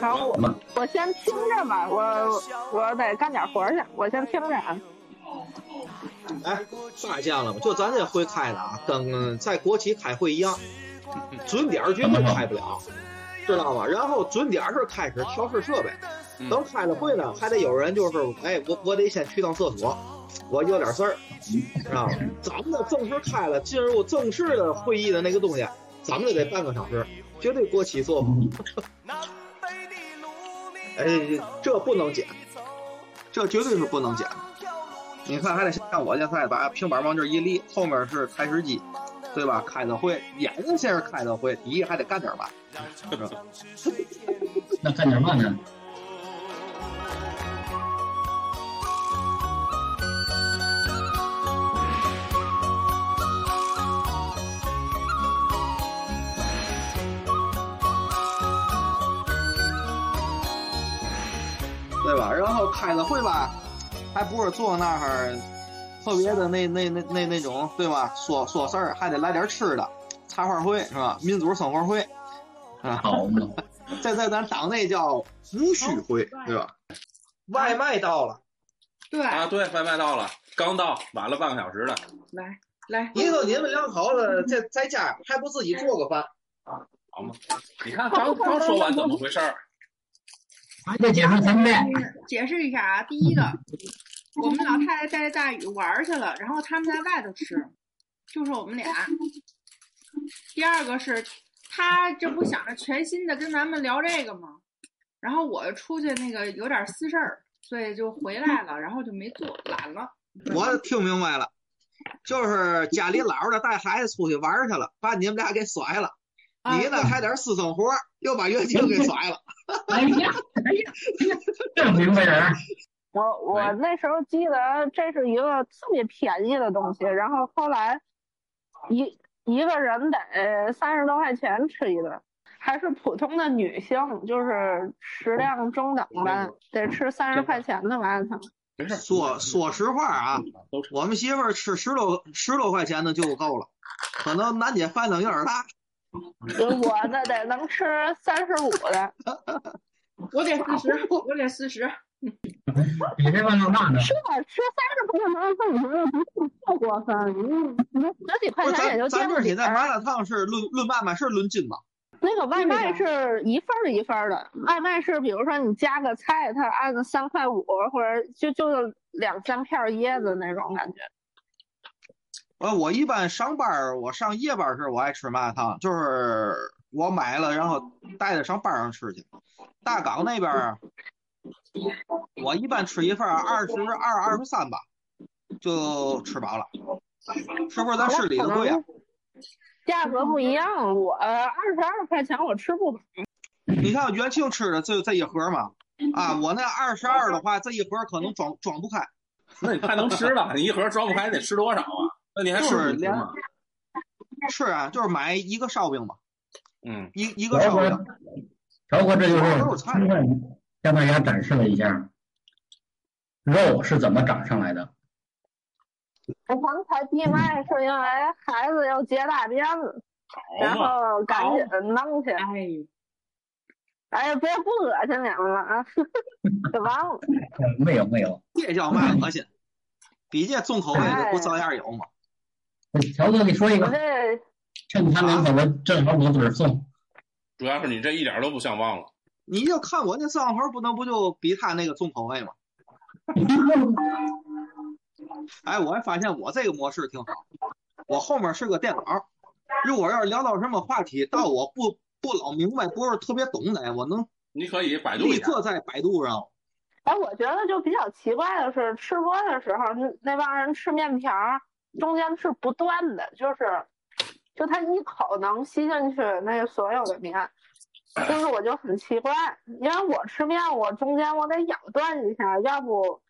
好，我我先听着吧，我我得干点活去，我先听着啊。哎，发现了吗？就咱这会开的啊，跟在国企开会一样，准点绝对开不了，知道吗？然后准点是开始调试设备，嗯等开了会呢，还得有人就是，哎，我我得先去趟厕所，我有点事儿，知道吗？咱们的正式开了，进入正式的会议的那个东西，咱们就得半个小时，绝对国企做不。哎，这不能减，这绝对是不能减。你看，还得像我现在把平板往这一立，后面是台式机，对吧？开的会，眼睛先是开的会，底下还得干点吧。那干点嘛呢？然后开了会吧，还不是坐那儿特别的那那那那那种，对吧？说说事儿，还得来点吃的，茶话会是吧？民主生活会，啊，好嘛，这在咱党内叫无需会，对吧？外卖到了，对，啊，对，外卖到了，刚到，晚了半个小时了。来来，你说你们两口子在在家还不自己做个饭？好嘛？你看刚刚说完怎么回事儿？还得解释三遍。解释一下啊。第一个，我们老太太带着大宇玩儿去了，然后他们在外头吃，就是我们俩。第二个是，他这不想着全新的跟咱们聊这个吗？然后我出去那个有点私事儿，所以就回来了，然后就没做，懒了。我听明白了，就是家里老的带孩子出去玩儿去了，把你们俩给甩了。啊你呢还点私生活，又把月经给甩了。哎呀，哎呀，这明白人儿。我我那时候记得这是一个特别便宜的东西，然后后来一一个人得三十多块钱吃一顿，还是普通的女性，就是食量中等吧，得吃三十块钱的麻辣烫。没事，说说实话啊，我们媳妇儿吃十多十多块钱的就够了，可能楠姐饭量有点大。我那得能吃三十五的，我得四十，我得四十。比这万能大呢。是吧？吃三十块钱麻辣烫，我觉得不是太过分，你你十几块钱也就咱咱这儿现在麻辣烫是论论外卖是论斤吧？那个外卖是一份儿一份儿的，外卖是比如说你加个菜，它按三块五，或者就就两三片儿椰子那种感觉。呃，我一般上班儿，我上夜班儿时我爱吃麻辣烫，就是我买了，然后带着上班上吃去。大港那边儿，我一般吃一份二十二、二十三吧，就吃饱了。是不是咱市里的贵啊？价格不一样，我二十二块钱我吃不饱。你看元庆吃的这这一盒嘛，啊，我那二十二的话，这一盒可能装装不开。那你太能吃了，你一盒装不开得吃多少啊？那你还就是？是啊，就是买一个烧饼吧，嗯，一一个烧饼。条哥，这就是向大家展示了一下肉是怎么长上来的。我刚才闭麦是因为孩子要接大便了，然，后赶紧弄去。哎，哎呀，别不恶心你们了啊，给忘了。没有没有，这叫嘛恶心？比这重口味的不照样有吗？条哥，你说一我个，这趁他两口子正好给嘴儿送。主要是你这一点都不像忘了。你就看我那摄像头，不能不就比他那个重口味吗？哎，我还发现我这个模式挺好，我后面是个电脑，如果要是聊到什么话题，到我不不老明白，不是特别懂的，我能你可以百度一下，立刻在百度上。哎，我觉得就比较奇怪的是，吃播的时候，那那帮人吃面条儿，中间是不断的，就是，就他一口能吸进去那个所有的面，就是我就很奇怪，因为我吃面，我中间我得咬断一下，要不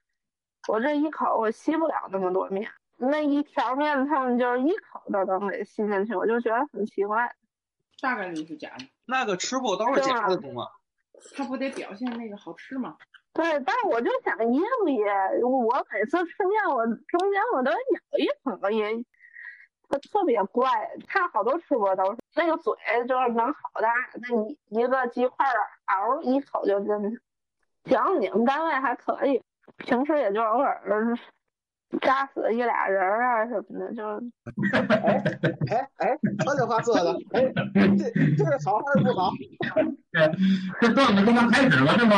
我这一口我吸不了那么多面。那一条面他们就是一口都能给吸进去，我就觉得很奇怪。大概率是假的，那个吃播都是假的，懂吗？他不得表现那个好吃吗？对，但是我就想噎不噎？我每次吃面，我中间我都咬一口，也他特别怪，他好多吃播都是那个嘴就是能好大，那一一个鸡块儿嗷一口就进去。行，你们单位还可以，平时也就偶尔炸死一俩人儿啊什么的，就哎哎，这句话说的，哎，这这是好还是不好？这段子刚刚开始了是吗？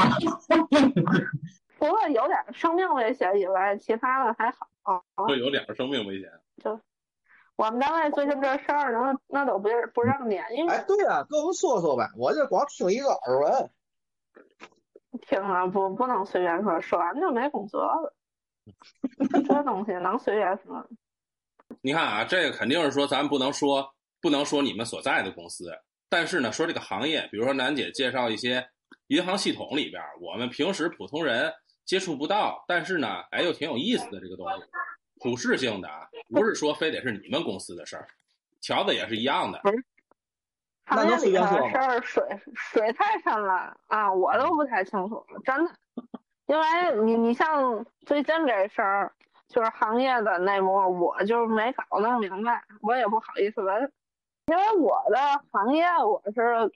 除了有点生命危险以外，其他的还好。会有两个生命危险。就我们单位最近这事儿，那那都不是不让撵，因为哎，对啊、跟我们说说呗，我就光听一个耳闻。听了不不能随便说，说完就没工作了。这东西能随便说？你看啊，这个肯定是说咱不能说不能说你们所在的公司，但是呢，说这个行业，比如说楠姐介绍一些银行系统里边，我们平时普通人接触不到，但是呢，哎，又挺有意思的这个东西，普适性的啊，不是说非得是你们公司的事儿，条子也是一样的。那能行业里随便说吗的事儿水水太深了啊，我都不太清楚了，真的。因为你你像最近这事儿，就是行业的内幕，我就没搞弄明白，我也不好意思问。因为我的行业我是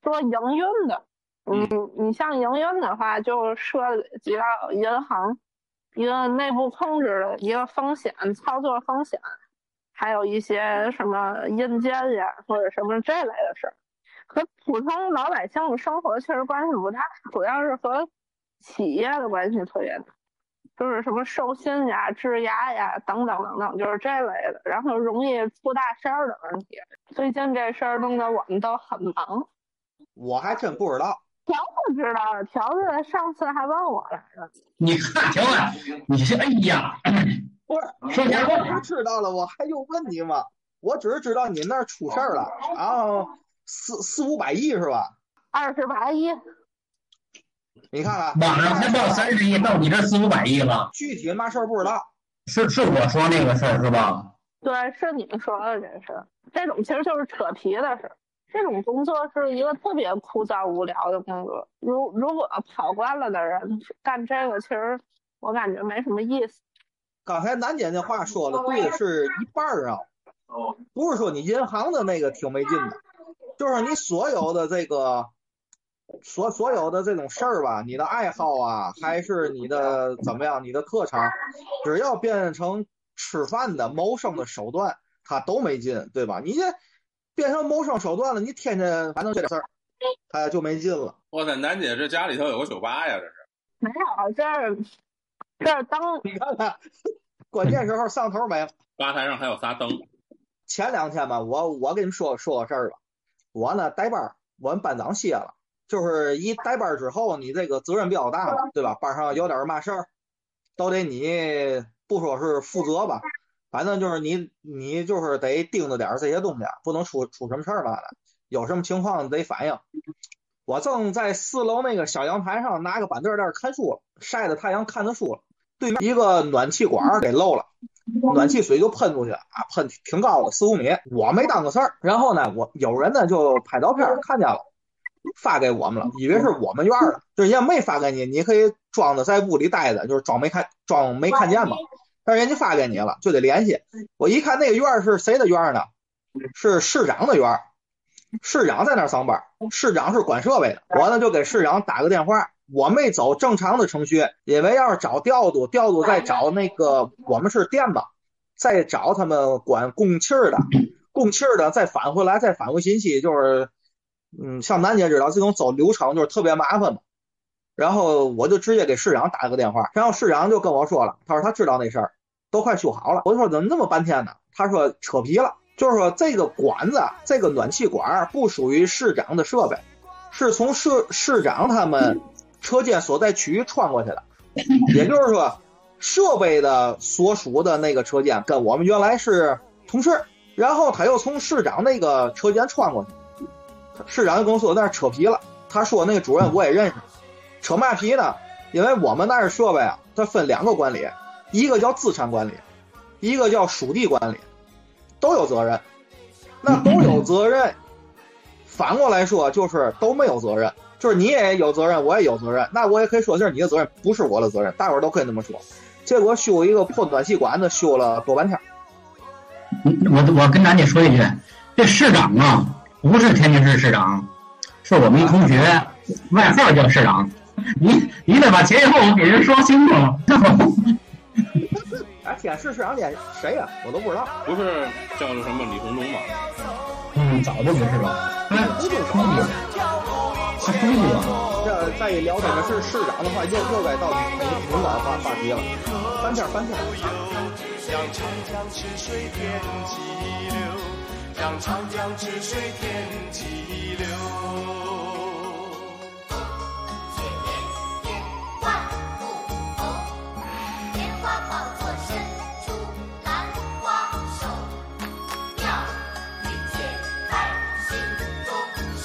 做营运的，嗯，你像营运的话，就涉及到银行一个内部控制的一个风险、操作风险，还有一些什么硬件呀或者什么这类的事儿，和普通老百姓的生活确实关系不大，主要是和企业的关系特别大，就是什么授信呀、质押呀等等等等，就是这类的，然后容易出大事儿的问题。最近这事儿弄得我们都很忙。我还真不知道。条子知道了，条子上次还问我来着。你看条子，你是哎呀，不是，说实话我知道了，我还用问你吗？我只是知道你那儿出事儿了，然后四四五百亿是吧？二十八亿，你看看，网上才报三十亿，到你这四五百亿了，具体嘛事儿不知道。是是我说那个事儿是吧？对，是你们说的这事儿，这种其实就是扯皮的事儿。这种工作是一个特别枯燥无聊的工作。如如果跑惯了的人干这个，其实我感觉没什么意思。刚才楠姐那话说的对的是一半儿啊，不是说你银行的那个挺没劲的，就是你所有的这个所所有的这种事儿吧，你的爱好啊，还是你的怎么样，你的特长，只要变成吃饭的谋生的手段，它都没劲，对吧？你这变成谋生手段了，你天天反正这点事儿，它就没劲了。哇塞，楠姐这家里头有个酒吧呀，这是。没有，这儿这儿当你看看，关键时候上头没了。吧台上还有仨灯，前两天吧，我我跟你们说说个事儿吧。我呢带班，我们班长歇了，就是一带班之后，你这个责任比较大嘛，对吧？班上有点嘛事儿，都得你不说是负责吧，反正就是你你就是得盯着点儿这些东西，不能出出什么事儿嘛的。有什么情况得反映。我正在四楼那个小阳台上拿个板凳在那儿看书，晒着太阳看着书。对面一个暖气管儿给漏了，暖气水就喷出去啊，喷挺高的，四五米。我没当个事儿，然后呢，我有人呢就拍照片儿看见了，发给我们了，以为是我们院儿的，就是人家没发给你，你可以装着在屋里待着，就是装没看装没看见嘛。但是人家发给你了，就得联系。我一看那个院儿是谁的院儿呢？是市长的院儿。市长在那儿上班，市长是管设备的。我呢就给市长打个电话，我没走正常的程序，因为要是找调度，调度再找那个我们是电吧，再找他们管供气儿的，供气儿的再返回来，再返回信息，就是嗯，像楠姐知道这种走流程就是特别麻烦嘛。然后我就直接给市长打了个电话，然后市长就跟我说了，他说他知道那事儿，都快修好了。我说怎么那么半天呢？他说扯皮了。就是说，这个管子，这个暖气管不属于市长的设备，是从市市长他们车间所在区域穿过去的。也就是说，设备的所属的那个车间跟我们原来是同事，然后他又从市长那个车间穿过去。市长就跟我说在那扯皮了，他说那个主任我也认识，扯嘛皮呢？因为我们那儿设备啊，它分两个管理，一个叫资产管理，一个叫属地管理。都有责任，那都有责任。反过来说，就是都没有责任，就是你也有责任，我也有责任。那我也可以说这是你的责任，不是我的责任。大伙儿都可以那么说。结果修一个破暖气管子，修了多半天。我我跟咱姐说一句，这市长啊，不是天津市市长，是我们一同学，外号叫市长。你你得把前因后果给人说清楚。哎，天市市长脸谁呀、我都不知道。不是叫什么李鸿忠吗？嗯，早就不是了。哎，不就是书记吧？这再一聊这个是市长的话，又又该到敏敏感话话题了。翻篇翻篇儿。让长江之水天际流，让长江之水天际流。万户红，莲花宝座伸出兰花手，妙语皆在心中事。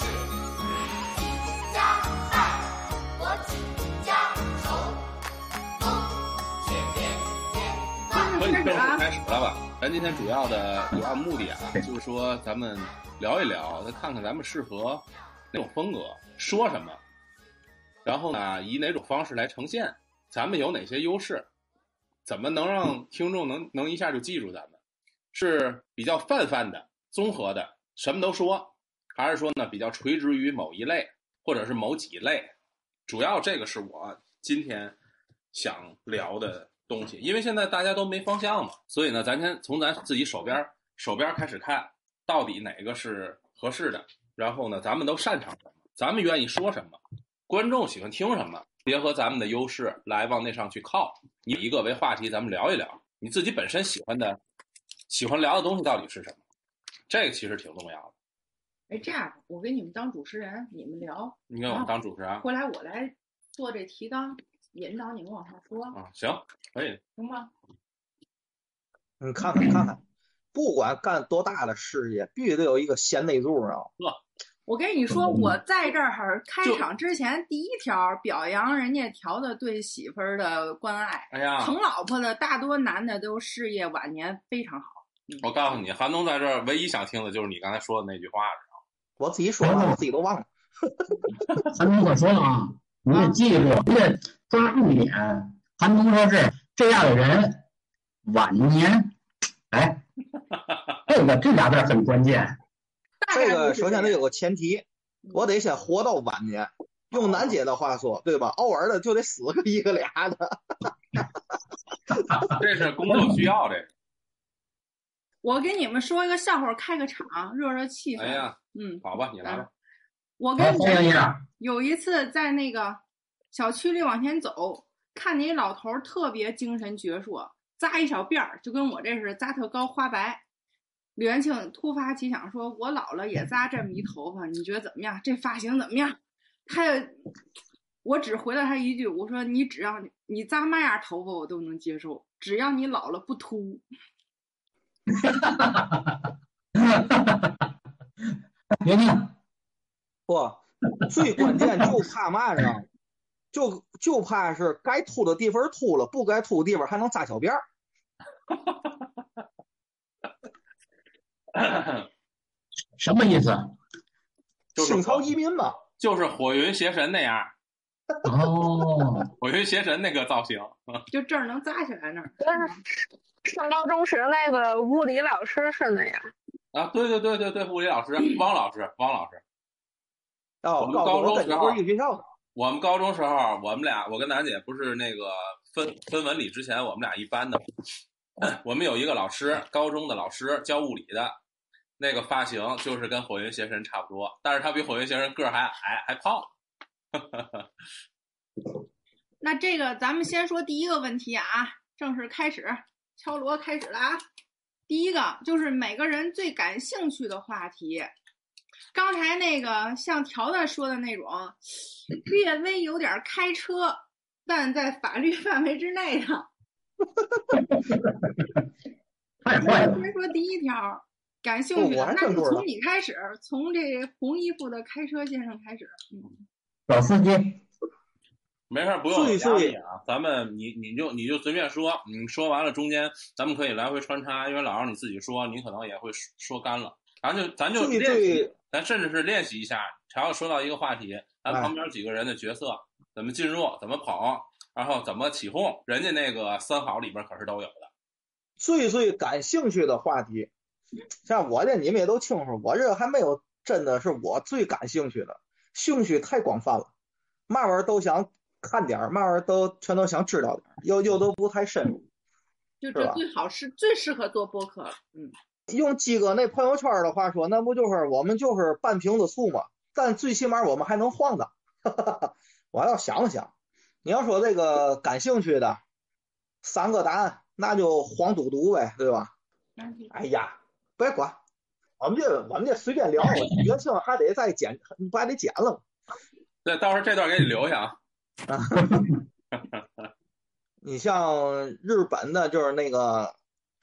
几家败，我几家愁。冬却连连万可以正式开始了吧？咱今天主要的主要目的啊，就是说咱们聊一聊，再看看咱们适合哪种风格，说什么，然后呢，以哪种方式来呈现，咱们有哪些优势，怎么能让听众能能一下就记住咱们？是比较泛泛的、综合的，什么都说，还是说呢比较垂直于某一类或者是某几类？主要这个是我今天想聊的东西，因为现在大家都没方向嘛，所以呢，咱先从咱自己手边儿手边儿开始看，到底哪个是合适的，然后呢，咱们都擅长什么，咱们愿意说什么，观众喜欢听什么，结合咱们的优势来往那上去靠，以一个为话题，咱们聊一聊你自己本身喜欢的、喜欢聊的东西到底是什么，这个其实挺重要的。哎，这样我给你们当主持人，你们聊，你给我们当主持人后来我来做这提纲，引导你们往下说，啊，行，可以，行吗？嗯，看看看看，不管干多大的事业，必须得有一个贤内助，知道吗？我跟你说，嗯我在这儿开场之前，第一条表扬人家调的对媳妇儿的关爱，哎呀，疼老婆的大多男的都事业晚年非常好。我告诉你，韩东在这儿唯一想听的就是你刚才说的那句话。我自己说完，我自己都忘了。韩东可说了啊，你得记住，你得抓重点。韩东说是这样的人，晚年，哎，这个这俩字儿很关键。大概这个首先得有个前提，我得先活到晚年。用楠姐的话说，对吧？偶尔的就得死个一个俩的。这是工作需要这个。我给你们说一个笑话，开个场，热热气氛。哎呀，嗯，好吧，你来吧。我跟欢迎一下，有一次在那个小区里往前走，看见一老头特别精神矍铄，扎一小辫儿，就跟我这是扎特高花白。李元庆突发奇想说：“我老了也扎这么一头发，你觉得怎么样？这发型怎么样？”他也，我只回了他一句：“我说你只要你你扎嘛样头发我都能接受，只要你老了不秃。别听，不，最关键就怕嘛呢？就就怕是该秃的地方秃了，不该秃的地方还能扎小辫儿。什么意思？就是清朝移民嘛，就是火云邪神那样，哦，火云邪神那个造型。”就这儿能扎起来那儿。上高中时那个物理老师是那样，啊，对对对对对，物理老师汪老师，汪老师，哦，我们高中时候。我们高中时候，我们俩，我跟楠姐不是那个分分文理之前，我们俩一班的。我们有一个老师，高中的老师教物理的，那个发型就是跟火云邪神差不多，但是他比火云邪神个儿还矮，还胖。那这个咱们先说第一个问题啊，正式开始，敲锣开始了啊。第一个就是每个人最感兴趣的话题。刚才那个像条子说的那种，略微有点开车，但在法律 范围之内的。太坏了。先说第一条，感兴趣那就从你开始，从这红衣服的开车先生开始。嗯，老司机，没事儿，不用有所以压力啊。咱们你你就你就随便说，你说完了中间咱们可以来回穿插，因为老让你自己说，你可能也会说说干了。咱就咱就最练习最，咱甚至是练习一下，只要说到一个话题，咱哎旁边几个人的角色怎么进入，怎么捧，然后怎么起哄，人家那个三好里边可是都有的。最最感兴趣的话题，像我这你们也都清楚，我这还没有真的是我最感兴趣的，兴趣太广泛了，嘛玩意儿都想看点儿，嘛玩意儿都全都想知道点儿，又又都不太深入。就这最好是最适合做播客了。嗯，用鸡哥那朋友圈的话说，那不就是我们就是半瓶子醋吗？但最起码我们还能晃荡。我要想想，你要说这个感兴趣的三个答案，那就黄赌毒呗，对吧？哎呀，别管，我们这我们这随便聊，元庆还得再剪，你不还得剪了吗？对，到时候这段给你留下啊。你像日本的，就是那个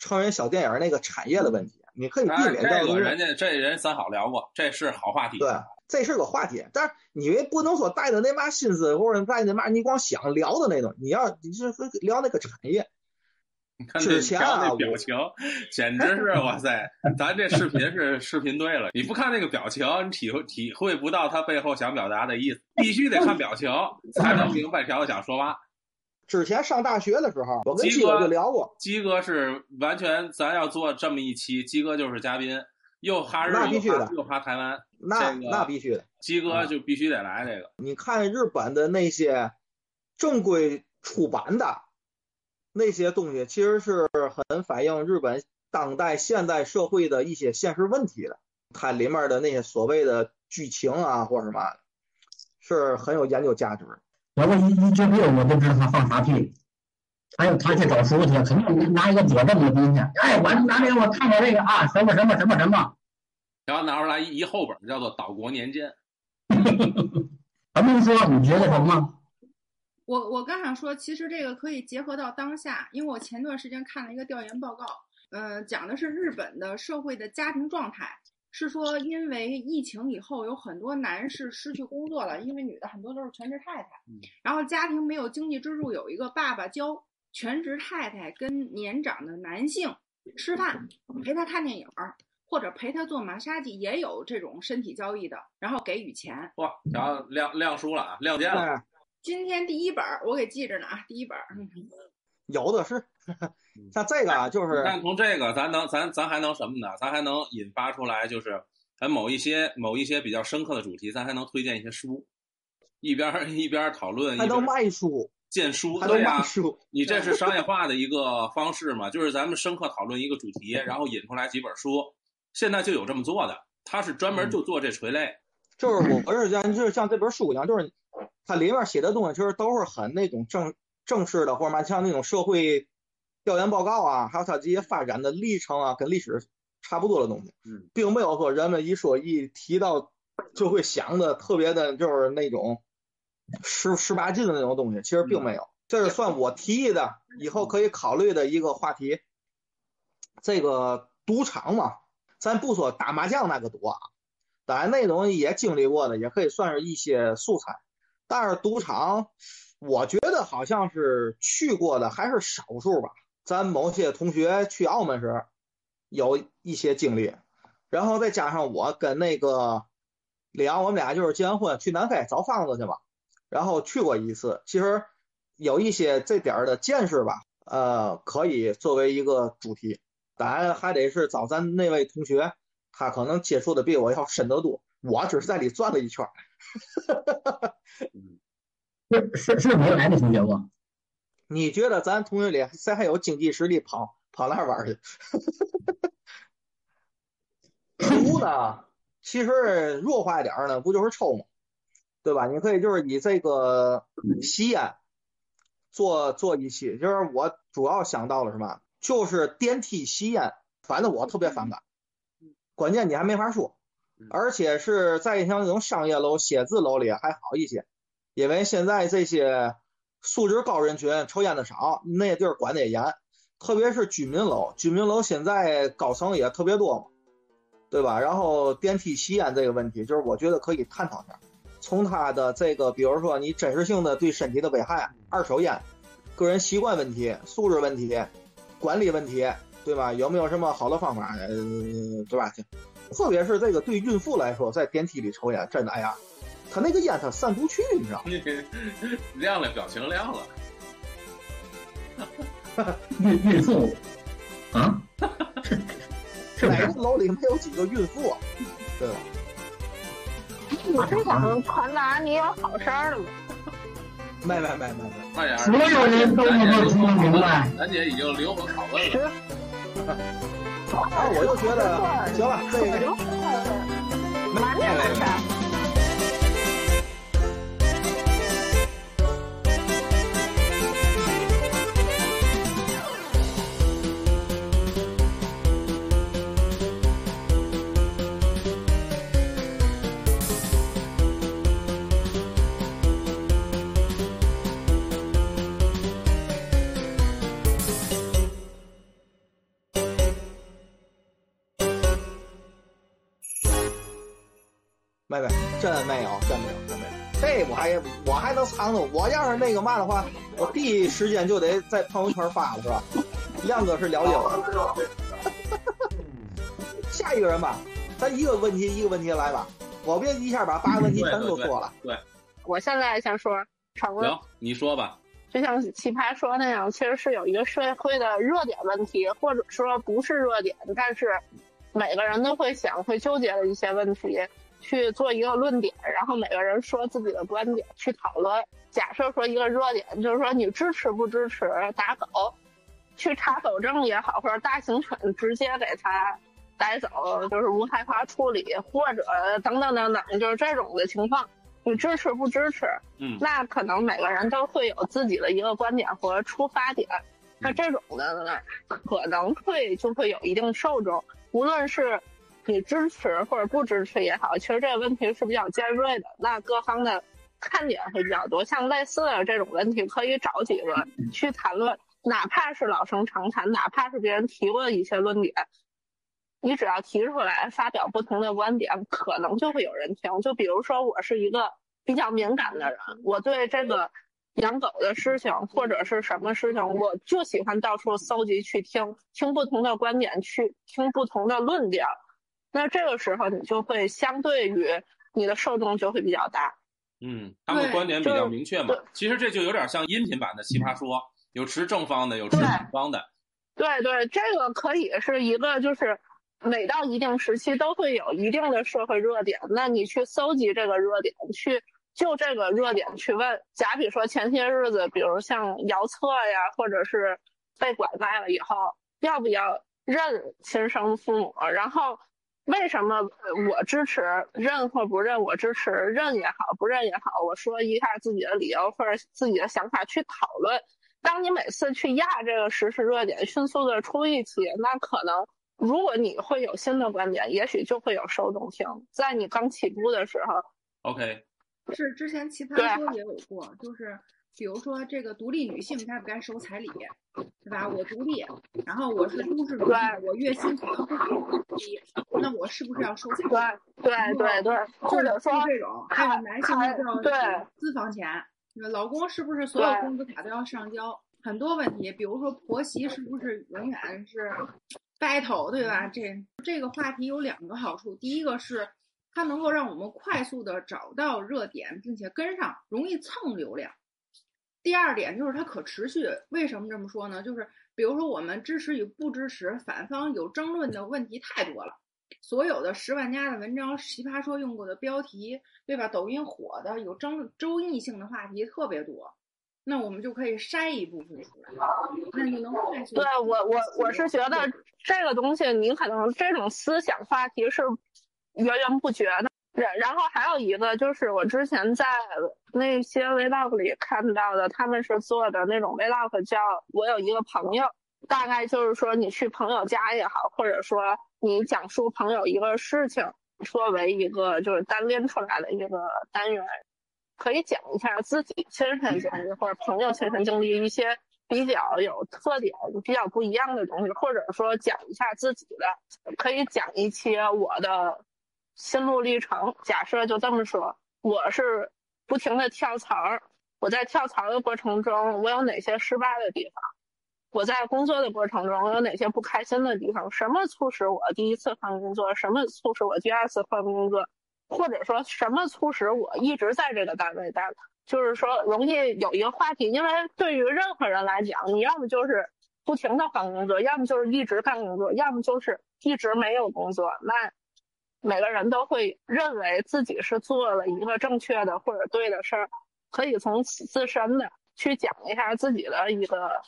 成人小电影那个产业的问题，你可以避啊，免这个人家这人咱好聊过，这是好话题。对，这是个话题，但是你不能说带着那嘛心思，或者带着嘛你光想聊的那种，你要你是聊那个产业。你看那我表情，简直是哇塞！咱这视频是视频对了，你不看那个表情，你体会体会不到他背后想表达的意思，必须得看表情才能明白条子想说嘛。之前上大学的时候，我跟鸡鸡哥哥就聊过，鸡哥是完全，咱要做这么一期，鸡哥就是嘉宾，又哈日那必须的又哈台湾，那这个那必须的。鸡哥就必须得来这个。你看日本的那些正规出版的那些东西，其实是很反映日本当代现代社会的一些现实问题的。它里面的那些所谓的剧情啊，或者什么，是很有研究价值的。要不一一直没有，我都知道他放啥屁。还有他去找书去，肯定拿一个佐证的东西。哎，我拿这个，我看看这个啊，什么什么什么什么。然后拿出来一一厚本，叫做《岛国年间》。咱们说，你觉得什么？我我刚想说，其实这个可以结合到当下，因为我前段时间看了一个调研报告，呃，讲的是日本的社会的家庭状态，是说因为疫情以后，有很多男士失去工作了，因为女的很多都是全职太太，然后家庭没有经济支柱，有一个爸爸教全职太太跟年长的男性吃饭，陪他看电影儿。或者陪他做马杀鸡，也有这种身体交易的，然后给予钱。哇，然后亮亮书了啊，亮剑了。哎，今天第一本儿我给记着呢啊，第一本儿。有的是。像这个啊，就是但从这个，咱能咱咱还能什么呢？咱还能引发出来，就是咱某一些某一些比较深刻的主题，咱还能推荐一些书，一边儿一边儿讨论，还能卖书，荐书，还能对呀、卖书。你这是商业 化的一个方式嘛？就是咱们深刻讨论一个主题，然后引出来几本书。现在就有这么做的，他是专门就做这垂类。就是我不是像就是像这本书一样，就是它里面写的东西，其实都是很那种正正式的，或者嘛像那种社会调研报告啊，还有它这些发展的历程啊，跟历史差不多的东西，嗯，并没有说人们一说一提到就会想的特别的，就是那种十十八禁的那种东西，其实并没有。这是算我提议的，以后可以考虑的一个话题。这个赌场嘛，咱不说打麻将那个赌啊，当然那种也经历过的，也可以算是一些素材。但是赌场，我觉好像是去过的还是少数吧。咱某些同学去澳门时有一些经历，然后再加上我跟那个李阳，我们俩就是结完婚去南非找房子去嘛，然后去过一次，其实有一些这点儿的见识吧，呃，可以作为一个主题。当然还得是找咱那位同学，他可能接触的比我要深得多，我只是在里转了一圈儿。是是是没来的同学不？你觉得咱同学里谁还有经济实力跑跑那儿玩儿去？毒呢，其实弱化一点儿呢，不就是抽吗？对吧？你可以就是以这个吸烟做做一期，就是我主要想到了什么？就是电梯吸烟，反正我特别反感。关键你还没法说，而且是在像那种商业楼、写字楼里还好一些，因为现在这些素质高人群抽烟的少，那些地儿管的也严，特别是居民楼，居民楼现在高层也特别多嘛，对吧？然后电梯吸烟这个问题，就是我觉得可以探讨一下，从它的这个，比如说你真实性的对身体的危害，二手烟、个人习惯问题、素质问题、管理问题，对吧？有没有什么好的方法？呃，对吧？特别是这个对孕妇来说，在电梯里抽烟，真的，哎呀，他那个烟他散不去，你知道吗？亮了，表情亮了。孕孕妇啊，是 是不是哪个？楼里没有几个孕妇啊？对吧？你是想传达你有好事儿了吗？没没没没没，快点儿，所有人都能够听得明白。楠姐已经灵魂拷问了。啊，我就觉得行了，这个我就说真没有，真没有，真没有。这我还我还能藏着，我要是那个嘛的话，我第一时间就得在朋友圈发了，是吧？亮哥是了解我。下一个人吧，咱一个问题一个问题来吧，我别一下把八个问题全都说了。对，我现在先说，常问行，你说吧。就像奇葩说那样，其实是有一个社会的热点问题，或者说不是热点，但是每个人都会想、会纠结的一些问题，去做一个论点，然后每个人说自己的观点去讨论。假设说一个热点，就是说你支持不支持打狗，去查狗证也好，或者大型犬直接给它带走，就是无害化处理，或者等等等等，就是这种的情况，你支持不支持？嗯，那可能每个人都会有自己的一个观点和出发点。那这种的呢，可能会就会有一定受众，无论是你支持或者不支持也好，其实这个问题是比较尖锐的，那各方的看点会比较多。像类似的这种问题，可以找几个去谈论，哪怕是老生常谈，哪怕是别人提过的一些论点，你只要提出来发表不同的观点，可能就会有人听。就比如说，我是一个比较敏感的人，我对这个养狗的事情或者是什么事情，我就喜欢到处搜集去听，听不同的观点，去听不同的论点。那这个时候，你就会相对于你的受众就会比较大。嗯，他们的观点比较明确嘛。其实这就有点像音频版的奇葩说，有持正方的，有持反方的。对对，这个可以是一个，就是每到一定时期都会有一定的社会热点，那你去搜集这个热点，去就这个热点去问。假比说前些日子，比如像姚策呀，或者是被拐卖了以后，要不要认亲生父母？然后为什么呃我支持认或不认？我支持认也好，不认也好，我说一下自己的理由或者自己的想法去讨论。当你每次去压这个时事热点，迅速的出一期，那可能如果你会有新的观点，也许就会有受众听。在你刚起步的时候，OK，是之前奇葩对说也有过，就是比如说这个独立女性该不该收彩礼，对吧？我独立，然后我是都市女性，我月薪可能会比你低，那我是不是要收彩礼？对对对对，或者说这种，还有男性要对私房钱，老公是不是所有工资卡都要上交？很多问题，比如说婆媳是不是永远是 battle，对吧？这这个话题有两个好处，第一个是它能够让我们快速的找到热点，并且跟上，容易蹭流量。第二点就是它可持续。为什么这么说呢？就是比如说我们支持与不支持，反方有争论的问题太多了。所有的十万加的文章，奇葩说用过的标题，对吧？抖音火的有争争议性的话题特别多，那我们就可以筛一部分出来，那就能快速。对我我我是觉得这个东西，你可能这种思想话题是源源不绝的。然然后还有一个就是我之前在那些 vlog 里看到的，他们是做的那种 vlog，叫我有一个朋友，大概就是说你去朋友家也好，或者说你讲述朋友一个事情，作为一个就是单拎出来的一个单元，可以讲一下自己亲身经历或者朋友亲身经历一些比较有特点、比较不一样的东西，或者说讲一下自己的，可以讲一些我的心路历程。假设就这么说，我是不停的跳槽儿，我在跳槽的过程中，我有哪些失败的地方？我在工作的过程中我有哪些不开心的地方？什么促使我第一次换工作？什么促使我第二次换工作？或者说什么促使我一直在这个单位待？就是说容易有一个话题，因为对于任何人来讲，你要么就是不停的换工作，要么就是一直干工作，要么就是一直没有工作，那每个人都会认为自己是做了一个正确的或者对的事儿，可以从自身的去讲一下自己的一个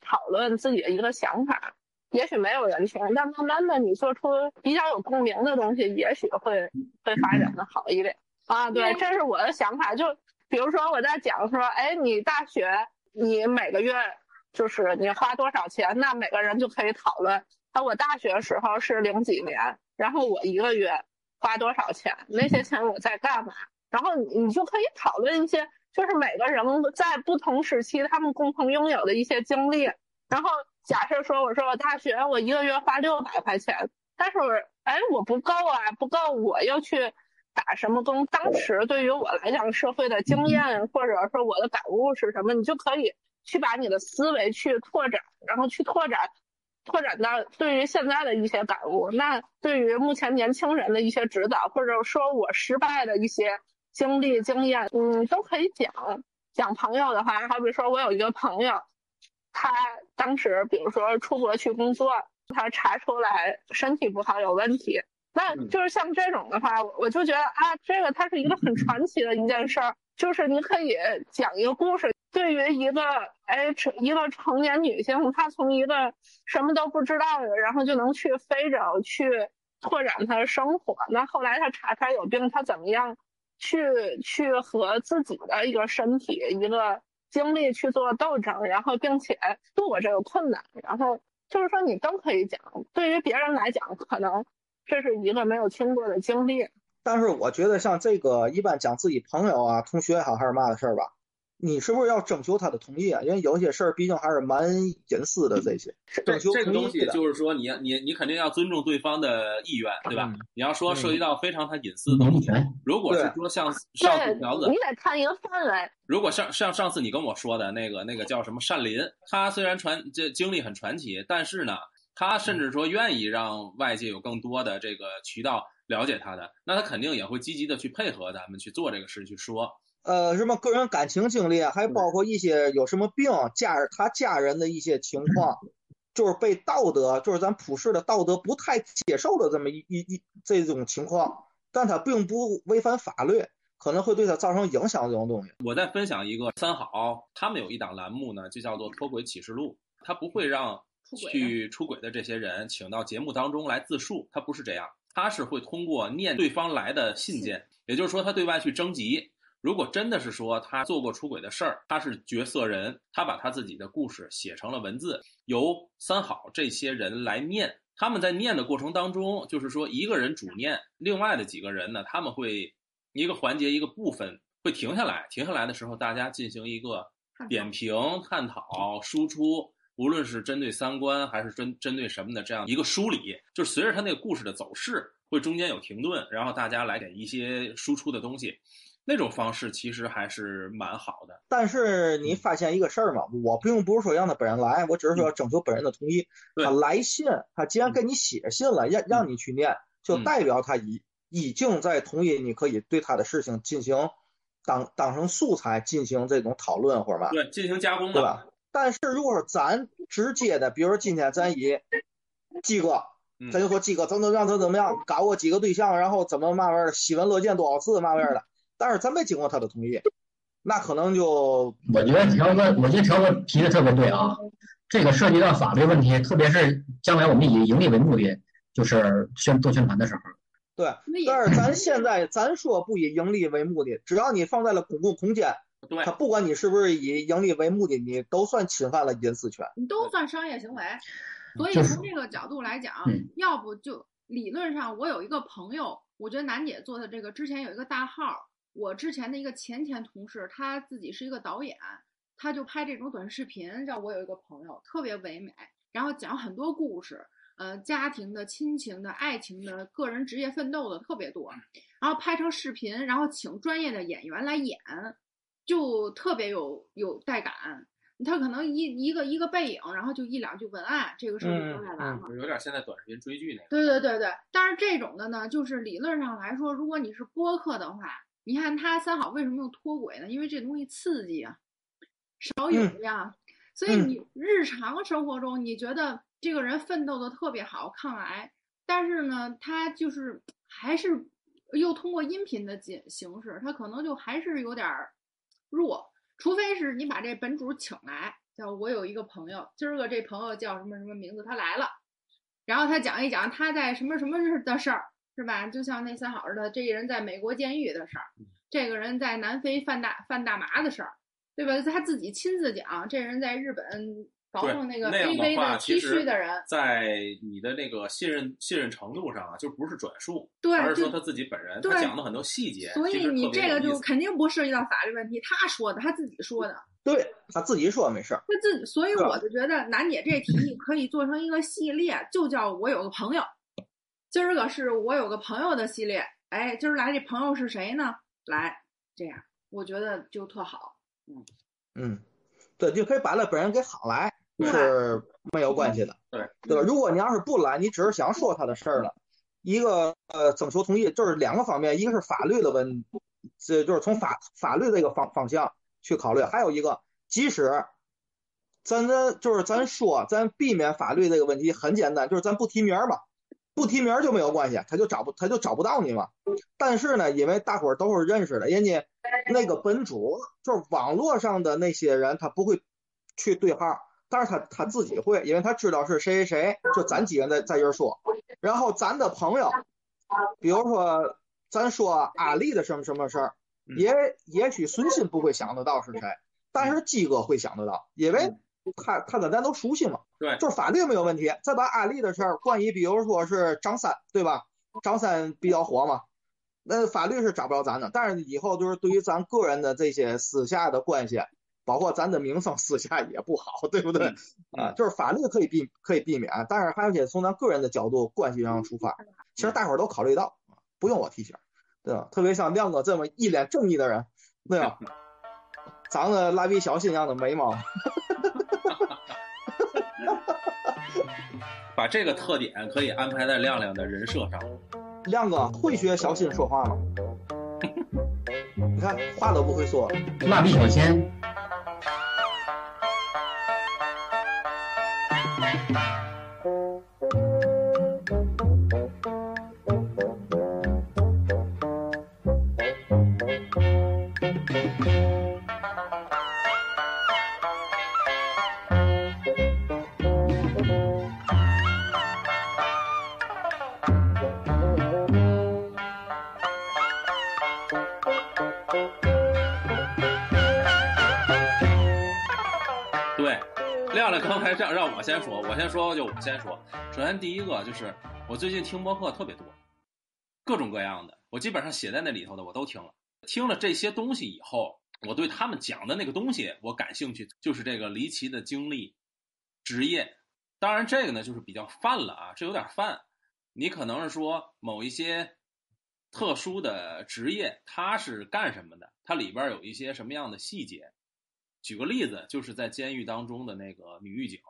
讨论，自己的一个想法。也许没有人听，但慢慢的你做出比较有共鸣的东西，也许会会发展的好一点啊。对，这是我的想法。就比如说我在讲说，哎，你大学你每个月就是你花多少钱，那每个人就可以讨论。啊，我大学时候是零几年，然后我一个月花多少钱，那些钱我在干嘛？然后你就可以讨论一些，就是每个人在不同时期他们共同拥有的一些经历，然后。假设说，我说我大学我一个月花六百块钱，但是我哎我不够啊，不够，我又去打什么工？当时对于我来讲，社会的经验或者说我的感悟是什么？你就可以去把你的思维去拓展，然后去拓展，拓展到对于现在的一些感悟。那对于目前年轻人的一些指导，或者说我失败的一些经历经验，嗯，都可以讲。讲朋友的话，好比说我有一个朋友。他当时，比如说出国去工作，他查出来身体不好有问题，那就是像这种的话，我就觉得啊，这个它是一个很传奇的一件事儿，就是你可以讲一个故事，对于一个哎成一个成年女性，她从一个什么都不知道的，然后就能去非洲去拓展她的生活，那后来她查出来有病，她怎么样去去和自己的一个身体一个。经历去做斗争，然后并且度过这个困难，然后就是说你都可以讲。对于别人来讲，可能这是一个没有听过的经历。但是我觉得像这个一般讲自己朋友啊、同学也好还是嘛的事儿吧。你是不是要征求他的同意啊？因为有些事儿毕竟还是蛮隐私的，这些征求这个东西。就是说，你你你肯定要尊重对方的意愿，对吧？嗯你要说涉及到非常他隐私的东西。如果是说像上次条子你，得看一个范围。如果像像上次你跟我说的那个那个叫什么善林，他虽然传这经历很传奇，但是呢，他甚至说愿意让外界有更多的这个渠道了解他的，那他肯定也会积极的去配合咱们去做这个事去说。呃，什么个人感情经历，还包括一些有什么病，家人他家人的一些情况，就是被道德，就是咱普世的道德不太接受的这么一一一这种情况，但他并不违反法律，可能会对他造成影响这种东西。我再分享一个三好，他们有一档栏目呢，就叫做《脱轨启示录》，他不会让出轨去出轨的这些人请到节目当中来自述，他不是这样，他是会通过念对方来的信件，也就是说他对外去征集。如果真的是说他做过出轨的事儿，他是角色人，他把他自己的故事写成了文字，由三好这些人来念。他们在念的过程当中，就是说一个人主念，另外的几个人呢，他们会一个环节一个部分会停下来，停下来的时候，大家进行一个点评、探讨、输出，无论是针对三观还是针针对什么的这样一个梳理，就是随着他那个故事的走势，会中间有停顿，然后大家来给一些输出的东西。那种方式其实还是蛮好的。但是你发现一个事儿嘛，我并不是说让他本人来，我只是说要征求本人的同意。对他来信，他既然给你写信了，让让你去念，就嗯代表他已已经在同意你可以对他的事情进行当当成素材进行这种讨论或者吧，对，进行加工的，对吧？但是如果说咱直接的，比如说今天咱以鸡哥，嗯咱就说鸡哥怎么怎么样，怎么样，搞过几个对象，然后怎么嘛玩意喜闻乐见多少次嘛玩意儿的，但是咱没经过他的同意，那可能就我觉得条哥，我觉得条哥提的特别对啊，这个涉及到法律问题，特别是将来我们以盈利为目的，就是宣做宣传的时候，对。但是咱现在咱说不以盈利为目的，只要你放在了公共空间，对他不管你是不是以盈利为目的，你都算侵犯了隐私权。你都算商业行为。所以从这个角度来讲嗯，要不就理论上，我有一个朋友，我觉得楠姐做的这个之前有一个大号，我之前的一个前前同事，他自己是一个导演，他就拍这种短视频，让我有一个朋友特别唯美，然后讲很多故事，呃，家庭的、亲情的、爱情的、个人职业奋斗的特别多，然后拍成视频，然后请专业的演员来演，就特别有有带感。他可能一一个一个背影，然后就一两句文案，这个事儿就交代完了。有点现在短视频追剧那个。对对对对，但是这种的呢，就是理论上来说，如果你是播客的话，你看他三好为什么用脱轨呢？因为这东西刺激啊，少有呀。所以嗯你日常生活中，你觉得这个人奋斗的特别好，抗癌，但是呢，他就是还是又通过音频的形形式，他可能就还是有点儿弱，除非是你把这本主请来，叫我有一个朋友，今儿个这朋友叫什么什么名字，他来了，然后他讲一讲他在什么什么日的事儿，是吧？就像那三好似的，这个人在美国监狱的事儿，这个人在南非贩大贩大麻的事儿，对吧？他自己亲自讲，这人在日本倒对那个那样的话，的其实人，在你的那个信任信任程度上啊，就不是转述，对就而是说他自己本人，他讲的很多细节，所以你这个就肯定不涉及到法律问题，他说的，他自己说的，对他自己说没事儿，他自己，所以我就觉得楠姐这提议可以做成一个系列，就叫我有个朋友，今儿个是我有个朋友的系列，哎，今儿来这朋友是谁呢？来，这样我觉得就特好，嗯。嗯，对，就可以把那本人给喊来，对是没有关系的，对对吧？如果你要是不来，你只是想说他的事儿了，一个呃征求同意，就是两个方面，一个是法律的问，这就是从法法律这个方方向去考虑，还有一个，即使咱咱就是咱说，咱避免法律这个问题很简单，就是咱不提名儿嘛，不提名儿就没有关系，他就找不他就找不到你嘛。但是呢，因为大伙儿都是认识的，人家那个本主就是网络上的那些人，他不会去对号，但是他他自己会，因为他知道是谁谁谁，就咱几个人在在这儿说，然后咱的朋友，比如说咱说阿丽的什么什么事儿，也也许孙鑫不会想得到是谁，但是鸡哥会想得到，因为他他跟咱都熟悉嘛，对就是法律没有问题。再把阿丽的事儿，关于比如说是张三，对吧？张三比较火嘛，那法律是找不着咱的，但是以后就是对于咱个人的这些私下的关系，包括咱的名声私下也不好，对不对？嗯啊，就是法律可以避可以避免，但是还有些从咱个人的角度关系上出发，其实大伙儿都考虑到，不用我提醒，对吧？特别像亮哥这么一脸正义的人，对吧？长得蜡笔小新一样的眉毛，把这个特点可以安排在亮亮的人设上。亮哥会学小新说话吗？你看话都不会说，蜡笔小新，亮亮刚才让让我先说，我先说就我先说。首先第一个就是我最近听播客特别多，各种各样的，我基本上写在那里头的我都听了。听了这些东西以后，我对他们讲的那个东西我感兴趣，就是这个离奇的经历、职业。当然这个呢就是比较泛了啊，这有点泛。你可能是说某一些特殊的职业，它是干什么的？它里边有一些什么样的细节？举个例子，就是在监狱当中的那个女狱警，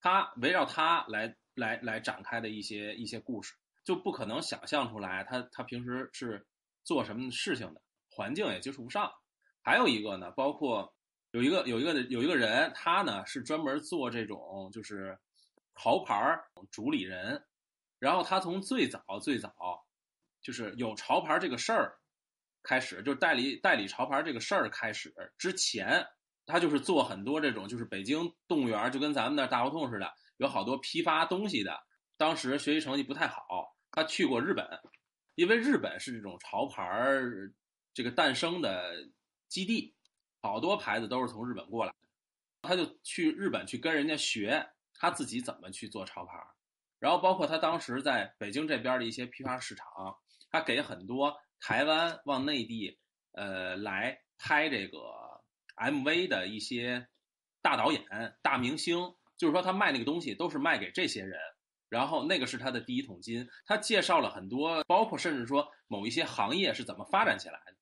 她围绕她来来来展开的一些一些故事，就不可能想象出来她她平时是做什么事情的，环境也接触不上。还有一个呢，包括有一个有一个有一个人，他呢是专门做这种就是潮牌儿主理人，然后他从最早最早就是有潮牌这个事儿开始，就是代理代理潮牌这个事儿开始之前，他就是做很多这种，就是北京动物园就跟咱们那大胡同似的，有好多批发东西的。当时学习成绩不太好，他去过日本，因为日本是这种潮牌儿这个诞生的基地，好多牌子都是从日本过来。他就去日本去跟人家学，他自己怎么去做潮牌。然后包括他当时在北京这边的一些批发市场，他给很多台湾往内地呃来拍这个 MV 的一些大导演、大明星，就是说他卖那个东西都是卖给这些人，然后那个是他的第一桶金。他介绍了很多，包括甚至说某一些行业是怎么发展起来的，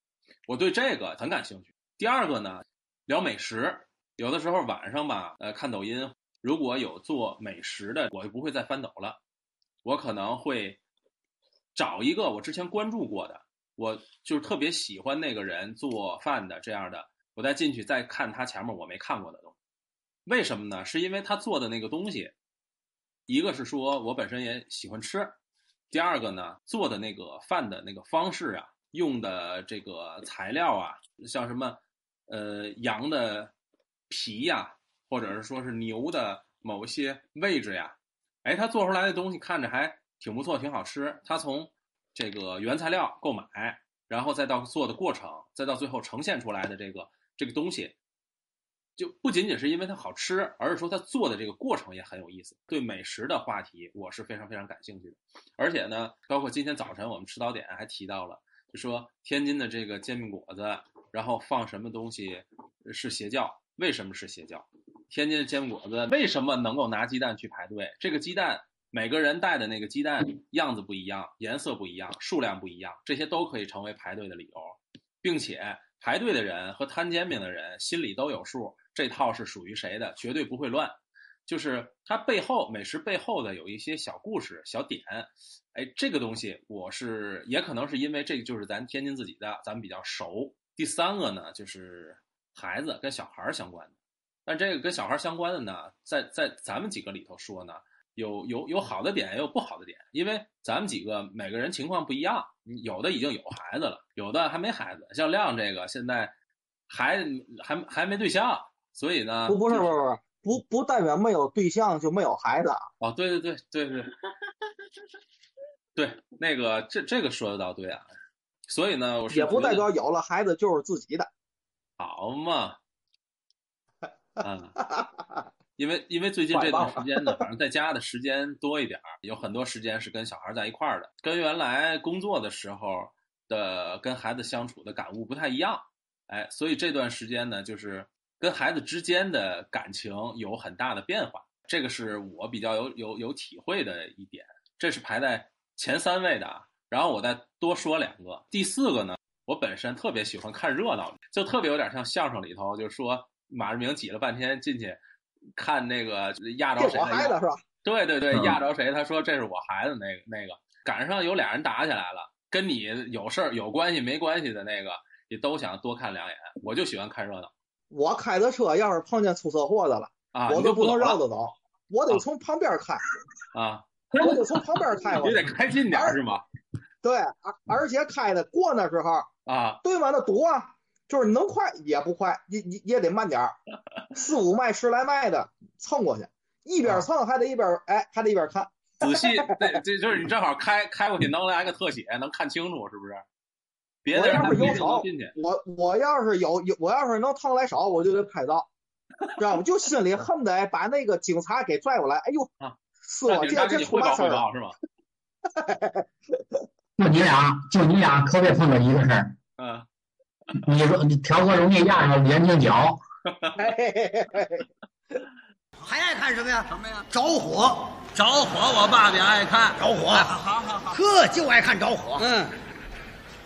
我对这个很感兴趣。第二个呢，聊美食，有的时候晚上吧，呃，看抖音，如果有做美食的，我就不会再翻抖了，我可能会找一个我之前关注过的，我就是特别喜欢那个人做饭的这样的，我再进去再看他前面我没看过的东西。为什么呢？是因为他做的那个东西，一个是说我本身也喜欢吃，第二个呢，做的那个饭的那个方式啊，用的这个材料啊，像什么呃羊的皮呀、或者是说是牛的某些位置呀，哎，他做出来的东西看着还挺不错，挺好吃。他从这个原材料购买，然后再到做的过程，再到最后呈现出来的这个这个东西，就不仅仅是因为它好吃，而是说它做的这个过程也很有意思。对美食的话题，我是非常非常感兴趣的。而且呢，包括今天早晨我们吃早点还提到了，就说天津的这个煎饼果子，然后放什么东西是邪教？为什么是邪教？天津的煎饼果子为什么能够拿鸡蛋去排队？这个鸡蛋每个人带的那个鸡蛋样子不一样，颜色不一样，数量不一样，这些都可以成为排队的理由，并且排队的人和摊煎饼的人心里都有数，这套是属于谁的，绝对不会乱。就是它背后美食背后的有一些小故事、小点，哎，这个东西我是也可能是因为这个就是咱天津自己的，咱们比较熟。第三个呢，就是孩子跟小孩相关的，但这个跟小孩相关的呢，在在咱们几个里头说呢，有有有好的点，也有不好的点，因为咱们几个每个人情况不一样，有的已经有孩子了，有的还没孩子，像亮这个现在还还还没对象，所以呢，不不是不是不是不不代表没有对象就没有孩子，哦，对对对对对，对，那个这这个说的倒对啊，所以呢，我是也不代表有了孩子就是自己的。好嘛，嗯，因为因为最近这段时间呢，反正在家的时间多一点儿，有很多时间是跟小孩在一块儿的，跟原来工作的时候的跟孩子相处的感悟不太一样，哎，所以这段时间呢，就是跟孩子之间的感情有很大的变化，这个是我比较有有有体会的一点，这是排在前三位的啊。然后我再多说两个，第四个呢，我本身特别喜欢看热闹，就特别有点像相声里头，就是说马志明挤了半天进去看那个压着谁的腰我孩子是吧？对对对，嗯压着谁？他说这是我孩子，那个那个赶上有俩人打起来了，跟你有事儿有关系没关系的那个，你都想多看两眼。我就喜欢看热闹我开的车要是碰见出车祸的了，啊，我就不能绕着走，我得啊从旁边开，啊，我得从旁边开 过你。得开近点是吗？对，而而且开的过那时候，啊，对吗？那堵啊，就是能快也不快，也也也得慢点儿，四五迈、十来迈的蹭过去，一边蹭还得一边哎，还得一边看。仔细，对这就是你正好开开过去能来个特写，能看清楚是不是？别的人有去，我我要是有有，我要是能腾来手，我就得拍照，知道吗？就心里恨不得哎把那个警察给拽过来，哎呦啊，是我这这出嘛事儿了？是吗？就你俩，就你俩可别碰到一个事儿。嗯，你说你调和容易压上眼睛角，嘿嘿嘿嘿嘿还爱看什么呀？什么呀？着火，着火，我爸爸也爱看。着火哎好好好。呵，就爱看着火。嗯，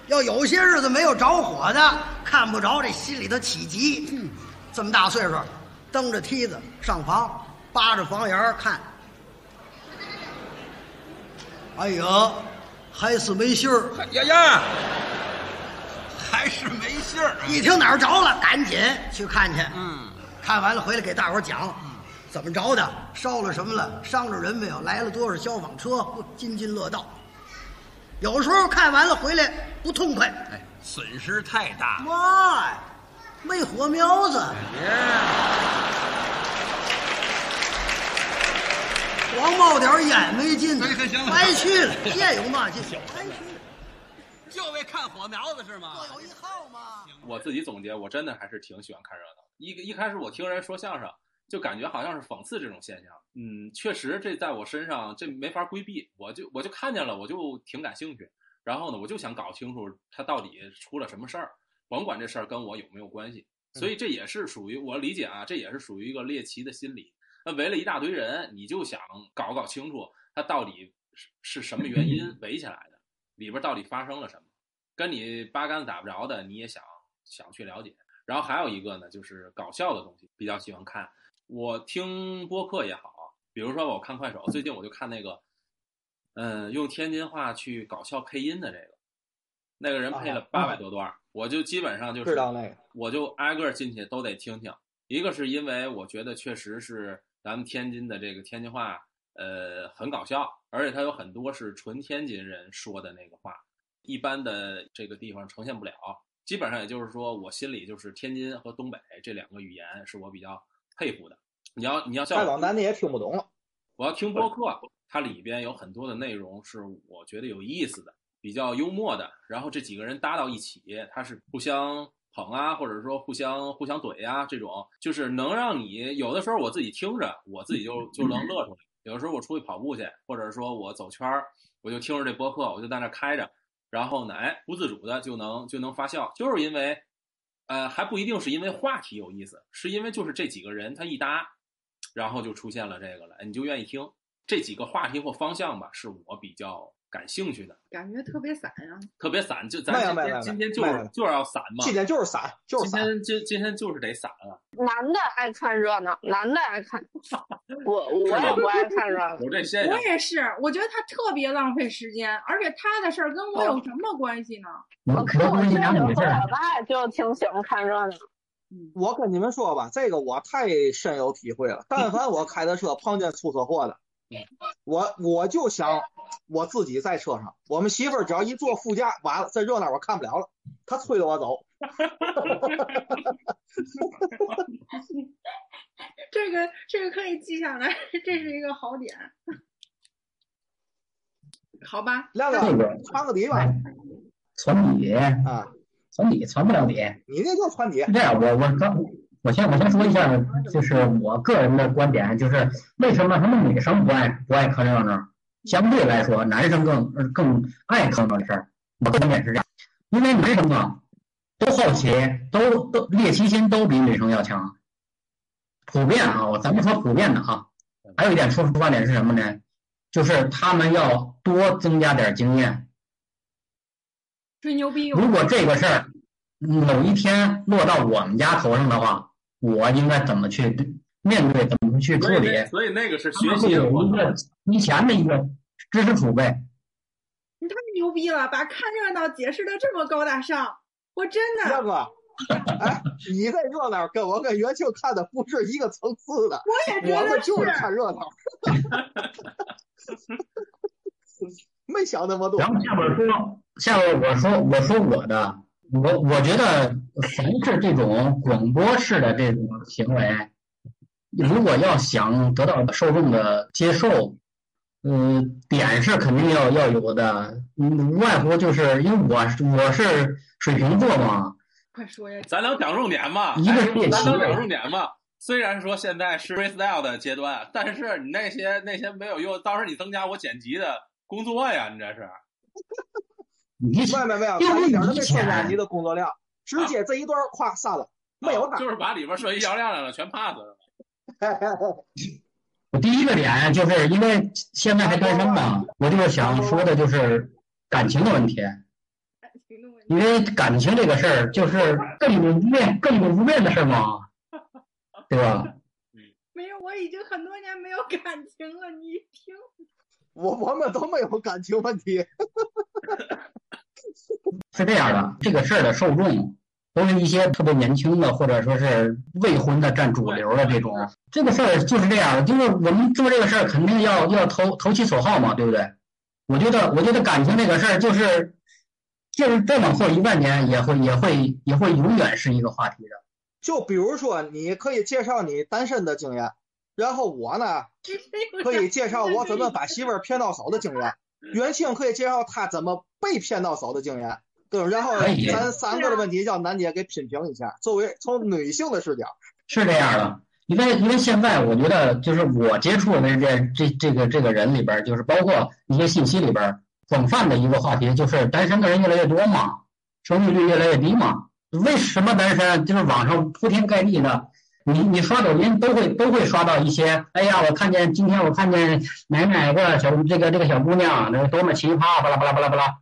要有些日子没有着火的，看不着这心里头起急。嗯，这么大岁数，蹬着梯子上房，扒着房檐儿看。哎呀，还是没信儿。呀呀，还是没信儿啊。一听哪儿着了，赶紧去看去。嗯，看完了回来给大伙儿讲，怎么着的，烧了什么了，伤着人没有，来了多少消防车，津津乐道。有时候看完了回来不痛快，哎，损失太大。妈呀，没火苗子，耶，光冒点烟没劲白去了，这有嘛劲？白去了，就为看火苗子是吗？各有一号嘛。我自己总结，我真的还是挺喜欢看热闹。一一开始我听人说相声，就感觉好像是讽刺这种现象。嗯，确实这在我身上这没法规避，我就我就看见了，我就挺感兴趣。然后呢，我就想搞清楚他到底出了什么事儿，甭管这事儿跟我有没有关系。所以这也是属于我理解啊，这也是属于一个猎奇的心理。那围了一大堆人，你就想搞搞清楚他到底是是什么原因 围起来的，里边到底发生了什么。跟你八竿子打不着的，你也想想去了解。然后还有一个呢，就是搞笑的东西，比较喜欢看。我听播客也好，比如说我看快手，最近我就看那个，嗯，用天津话去搞笑配音的这个，那个人配了啊八百多段儿，我就基本上就是知道那个。我就挨个进去都得听听。一个是因为我觉得确实是咱们天津的这个天津话，呃很搞笑，而且它有很多是纯天津人说的那个话，一般的这个地方呈现不了。基本上也就是说，我心里就是天津和东北这两个语言是我比较佩服的。你要你要像再往南的也听不懂了。我要听播客，它里边有很多的内容是我觉得有意思的，比较幽默的。然后这几个人搭到一起，他是互相捧啊，或者说互相互相怼啊，这种就是能让你有的时候我自己听着，我自己就就能乐出来。有的时候我出去跑步去，或者说我走圈儿，我就听着这播客，我就在那开着，然后呢，哎，不自主的就能就能发笑，就是因为，呃，还不一定是因为话题有意思，是因为就是这几个人他一搭，然后就出现了这个了，你就愿意听。这几个话题或方向吧，是我比较感兴趣的，感觉特别散啊。特别散，就咱今没没没有天今天就没没有是就是要散嘛，今天就是散，就是今。天今今天就是得散啊，男的爱看热闹，男的爱看，我我也不爱看热闹。我这 现我。也是，我觉得他特别浪费时间，而且他的事儿跟我有什么关系呢？我我跟我我跟你舅舅和我，爸就挺喜欢看热闹。我跟你们说吧，这个我太深有体会了。但凡我开的车碰见出车祸的，我我就想我自己在车上，我们媳妇儿只要一坐副驾，完了这热闹我看不了了，她催着我走。这个这个可以记下来，这是一个好点。好吧，亮哥这个传个底吧，哎传底啊，传底传不了底。你那就穿底是。这样，我我刚我先我先说一下，就是我个人的观点，就是为什么他们女生不爱不爱看热闹，相对来说男生更呃更爱看热闹的事儿。我观点是这样，因为男生啊都好奇，都都猎奇心都比女生要强，普遍啊，我咱们说普遍的啊。还有一点出发点是什么呢？就是他们要多增加点经验。吹牛逼如果这个事儿某一天落到我们家头上的话，我应该怎么去对面对，怎么去处理？所以那所以那个是学习。有一个提前的一个知识储备。你太牛逼了，把看热闹解释的这么高大上，我真的，亮哥，哎，你这热闹跟我跟元庆看的不是一个层次的，我也觉得我们就是看热闹，没想那么多然。后下边说，下边我说我说我的，我我觉得凡是这种广播式的这种行为，如果要想得到受众的接受，呃，点是肯定要要有的，嗯，无外乎就是因为我我是水瓶座嘛，快说呀！咱能讲重点吗？一个是猎奇咱能讲重点吗？虽然说现在是 freestyle 的阶段，但是你那些那些没有用，到时候你增加我剪辑的工作呀，你这是。你没有没有他一点都没以增加你的工作量，直接这一段夸散了，没有打。啊就是把里边涉及销量的了全 pass 了。我第一个点就是因为现在还单身嘛，我就是想说的就是感情的问题。行动问题因为感情这个事儿，就是亘古不变、亘古不变的事儿嘛，对吧？没有，我已经很多年没有感情了。你听，我我们都没有感情问题。是这样的，这个事儿的受众都是一些特别年轻的，或者说是未婚的占主流的这种。这个事儿就是这样，就是我们做这个事儿肯定要要投投其所好嘛，对不对？我觉得，我觉得感情这个事儿就是，就是再往后一万年也会也会也会永远是一个话题的。就比如说，你可以介绍你单身的经验，然后我呢 可以介绍我怎么把媳妇儿骗到手的经验，元庆可以介绍他怎么被骗到手的经验，对吧？然后咱三个的问题让楠姐给品评一下，作为从女性的视角，是这样的，因为因为现在我觉得就是我接触的这这这个这个人里边，就是包括一些信息里边儿，广泛的一个话题就是单身的人越来越多嘛，生育率越来越低嘛。为什么单身？就是网上铺天盖地的，你你刷抖音都会都会刷到一些，哎呀，我看见今天我看见哪哪个小这个这个小姑娘，这多么奇葩，巴拉巴拉巴拉巴拉。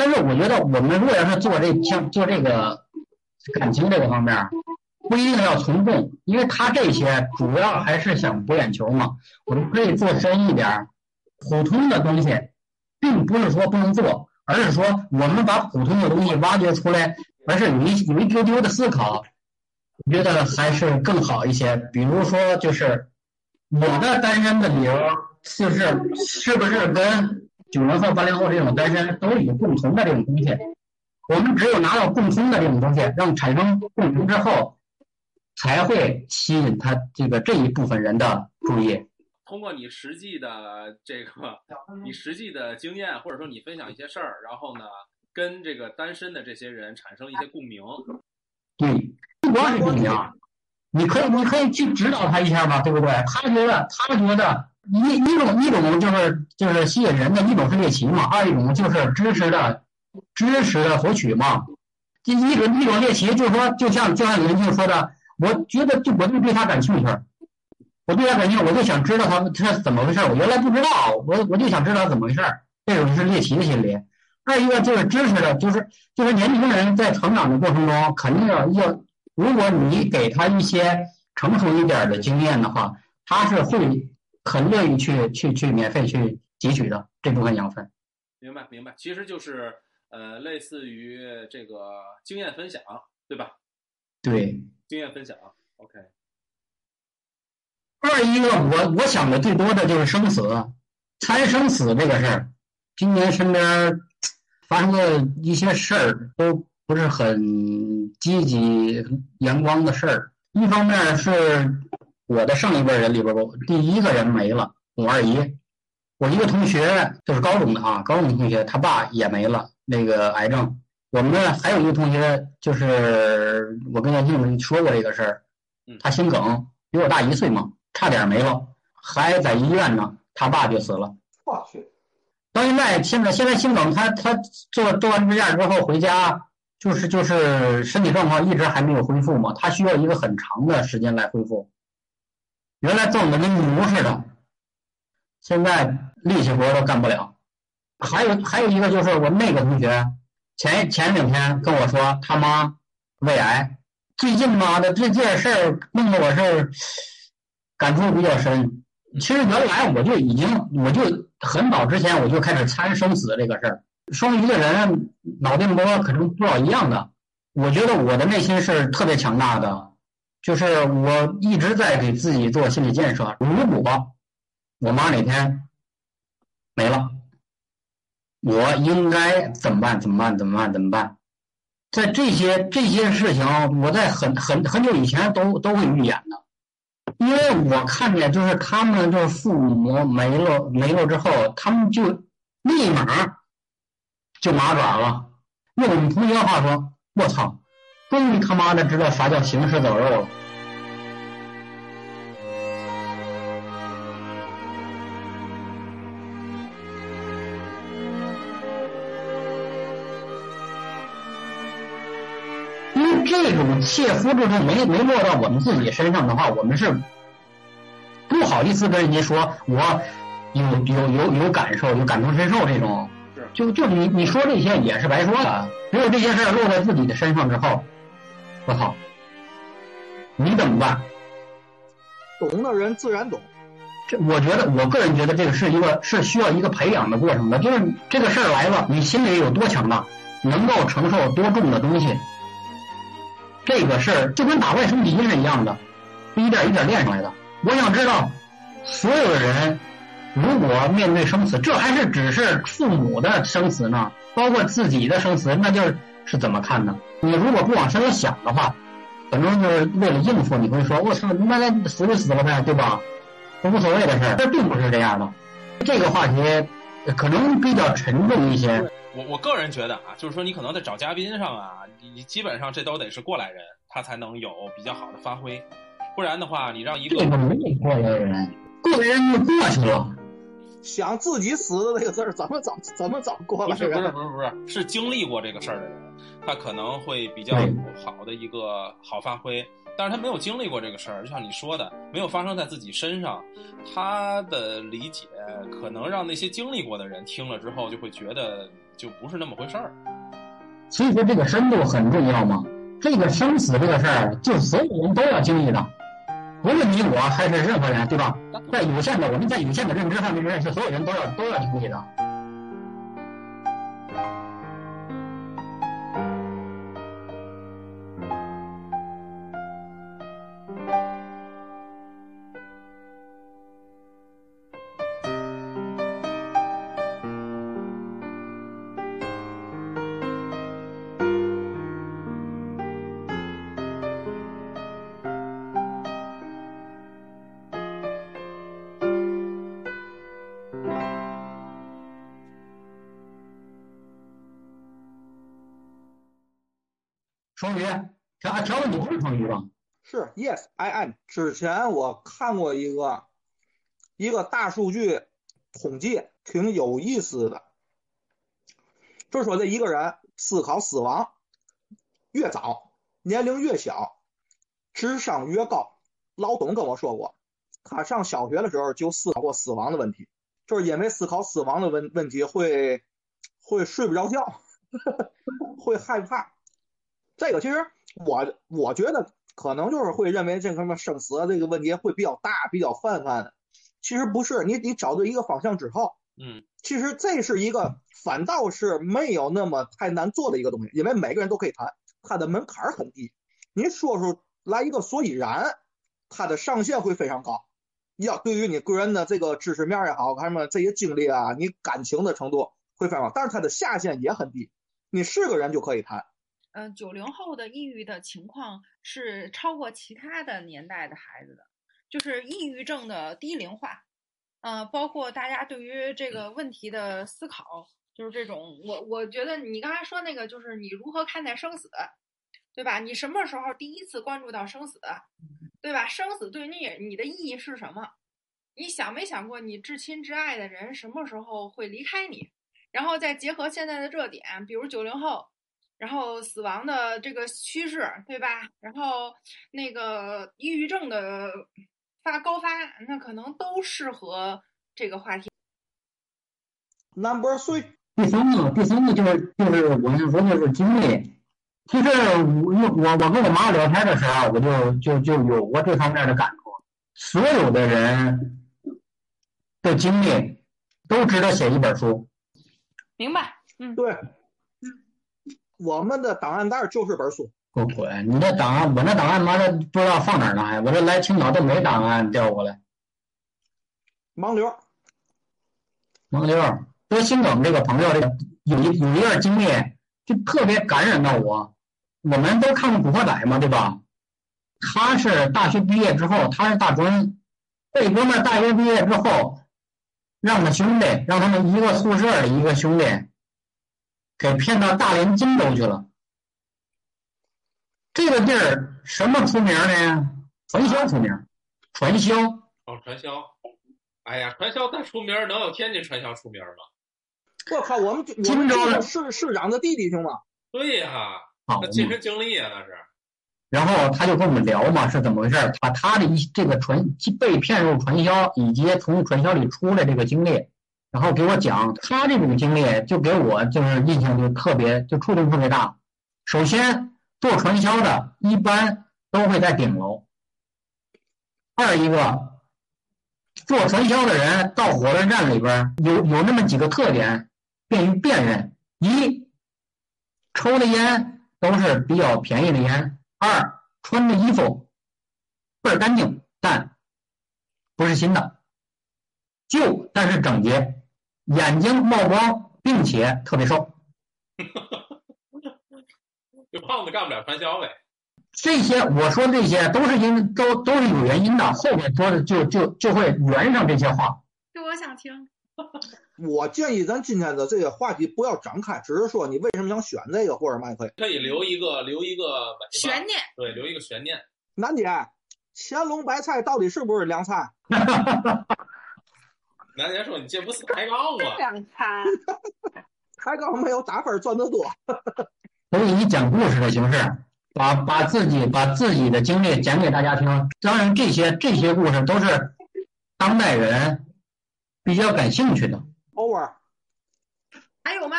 但是我觉得我们如果要是做这像做这个感情这个方面，不一定要从众，因为他这些主要还是想博眼球嘛。我们可以做深一点儿，普通的东西，并不是说不能做，而是说我们把普通的东西挖掘出来，而是有一有一丢丢的思考，我觉得还是更好一些。比如说，就是我的单身的理由，就是是不是跟九零后、八零后这种单身都有共同的这种东西？我们只有拿到共通的这种东西，让产生共鸣之后，才会吸引他这个这一部分人的注意。通过你实际的这个，你实际的经验，或者说你分享一些事儿，然后呢，跟这个单身的这些人产生一些共鸣。对，不光是共鸣，你可以你可以去指导他一下嘛，对不对？他觉得他觉得一一种一种就是就是吸引人的一种是猎奇嘛，二一种就是知识的知识的获取嘛。一一种一种猎奇就是说，就像就像袁静说的，我觉得就我就对他感兴趣，我对他感兴趣，我就想知道他他怎么回事，我原来不知道，我我就想知道怎么回事，这种是猎奇的心理。二一个就是知识的，就是就是年轻人在成长的过程中，肯定要要，如果你给他一些成熟一点的经验的话，他是会很乐意去去去免费去汲取的这部分养分。明白明白，其实就是呃，类似于这个经验分享，对吧？对，经验分享，OK。二一个我我想的最多的就是生死，猜生死这个事儿，今年身边发生的一些事儿都不是很积极阳光的事儿。一方面是我的上一辈人里边，我第一个人没了，我二姨。我一个同学就是高中的啊，高中同学，他爸也没了，那个癌症。我们呢还有一个同学，就是我跟袁静说过这个事儿，他心梗，比我大一岁嘛，差点没了，还在医院呢，他爸就死了。我去，到现在，现在现在心梗，他他做做完支架之后回家，就是就是身体状况一直还没有恢复嘛，他需要一个很长的时间来恢复。原来揍的跟牛似的，现在力气活都干不了。还有还有一个就是我那个同学，前前两天跟我说他妈胃癌，最近妈的这件事儿弄得我是感触比较深。其实原来我就已经，我就很早之前我就开始参生死这个事儿。双鱼的人脑电波可能多少一样的，我觉得我的内心是特别强大的，就是我一直在给自己做心理建设。如果我妈哪天没了，我应该怎么办？怎么办？怎么办？怎么办？在这些这些事情，我在很很很久以前都都会预演的。因为我看见，就是他们就是父母没了没了之后，他们就立马就麻爪了。用我们同学的话说，我操，终于他妈的知道啥叫行尸走肉了。因为这种切肤之痛没没落到我们自己身上的话，我们是不好意思跟人家说，我有有有有感受，有感同身受这种。就就你你说这些也是白说的，只有这些事儿落在自己的身上之后，我操，你怎么办？懂的人自然懂。这我觉得，我个人觉得这个是一个是需要一个培养的过程的，就是这个事儿来了，你心里有多强大，能够承受多重的东西。这个事儿就跟打怪升级是一样的，一点一点练上来的。我想知道，所有的人如果面对生死，这还是只是父母的生死呢，包括自己的生死，那就是是怎么看呢？你如果不往深了想的话，可能就是为了应付，你会说：“我操，那那死就死了呗，对吧？无所谓的事儿。”这并不是这样的。这个话题可能比较沉重一些。我我个人觉得啊，就是说你可能在找嘉宾上啊，你你基本上这都得是过来人，他才能有比较好的发挥，不然的话，你让一个没有过来人，过来人就过去了。想自己死的那个字儿，怎么找怎么怎么过来不是不是？不是不是是经历过这个事儿的人，他可能会比较有好的一个好发挥。但是他没有经历过这个事儿，就像你说的，没有发生在自己身上，他的理解可能让那些经历过的人听了之后就会觉得就不是那么回事儿。所以说这个深度很重要嘛。这个生死这个事儿，就所有人都要经历的，无论你我还是任何人，对吧？在有限的我们在有限的认知范围之内，是所有人都要都要理解的。条子你不是双鱼吧？是 Yes I am。之前我看过一个一个大数据统计，挺有意思的，就是说这一个人思考死亡越早，年龄越小，智商越高。老董跟我说过，他上小学的时候就思考过死亡的问题，就是因为思考死亡的问问题会会睡不着觉，会害怕。这个其实我我觉得可能就是会认为这个什么生死这个问题会比较大，比较泛泛的。其实不是，你你找对一个方向之后，嗯，其实这是一个反倒是没有那么太难做的一个东西，因为每个人都可以谈，它的门槛儿很低。你说出来一个所以然，它的上限会非常高。要对于你个人的这个知识面也好，看什么这些经历啊，你感情的程度会非常高，但是它的下限也很低，你是个人就可以谈。嗯，九零后的抑郁的情况是超过其他的年代的孩子的，就是抑郁症的低龄化。呃，包括大家对于这个问题的思考，就是这种，我我觉得你刚才说那个，就是你如何看待生死，对吧？你什么时候第一次关注到生死，对吧？生死对你你的意义是什么？你想没想过，你至亲至爱的人什么时候会离开你？然后再结合现在的热点，比如九零后。然后死亡的这个趋势，对吧？然后那个抑郁症的发高发，那可能都适合这个话题。Number three，第三个，第三个就是就是我想说就是经历。其实我我我跟我妈聊天的时候，我就就就有过这方面的感触。所有的人的经历都值得写一本书。明白？嗯，对，我们的档案袋就是本书。够滚！你这档案，我那档案妈的不知道放哪儿呢？还我这来青岛都没档案调过来。盲流，盲流，多心梗这个朋友，这个有一有一段经历就特别感染到我。我们都看过《古惑仔》嘛，对吧？他是大学毕业之后，他是大专，这哥们儿大学毕业之后，让他兄弟，让他们一个宿舍的一个兄弟，给骗到大连金州去了。这个地儿什么出名呢？传销出名，传销。哦，传销。哎呀，传销再出名，能有天津传销出名吗？我靠，我们我金州的市市长的弟弟行吗？对呀、啊那亲身经历啊，那是。然后他就跟我们聊嘛，是怎么回事儿？把他的一这个传被骗入传销，以及从传销里出来这个经历，然后给我讲他这种经历，就给我就是印象就特别就触动特别大。首先，做传销的一般都会在顶楼。二一个，做传销的人到火车站里边有有那么几个特点，便于辨认：一，抽的烟都是比较便宜的烟；二，穿的衣服倍儿干净，但不是新的，旧但是整洁，眼睛冒光，并且特别瘦。就胖子干不了传销呗。这些我说这些都是因都都是有原因的，后面说的就就就会圆上这些话。这我想听。我建议咱今天的这个话题不要展开，只是说你为什么想选这个或者嘛也可以。可以留一个留一个悬念，对，留一个悬念。楠姐，乾隆白菜到底是不是凉菜？南姐说你这不是抬杠吗？两餐，抬杠没有打分赚得多。我以以讲故事的形式，把把自己把自己的经历讲给大家听。当然，这些这些故事都是当代人比较感兴趣的。Over，还有吗？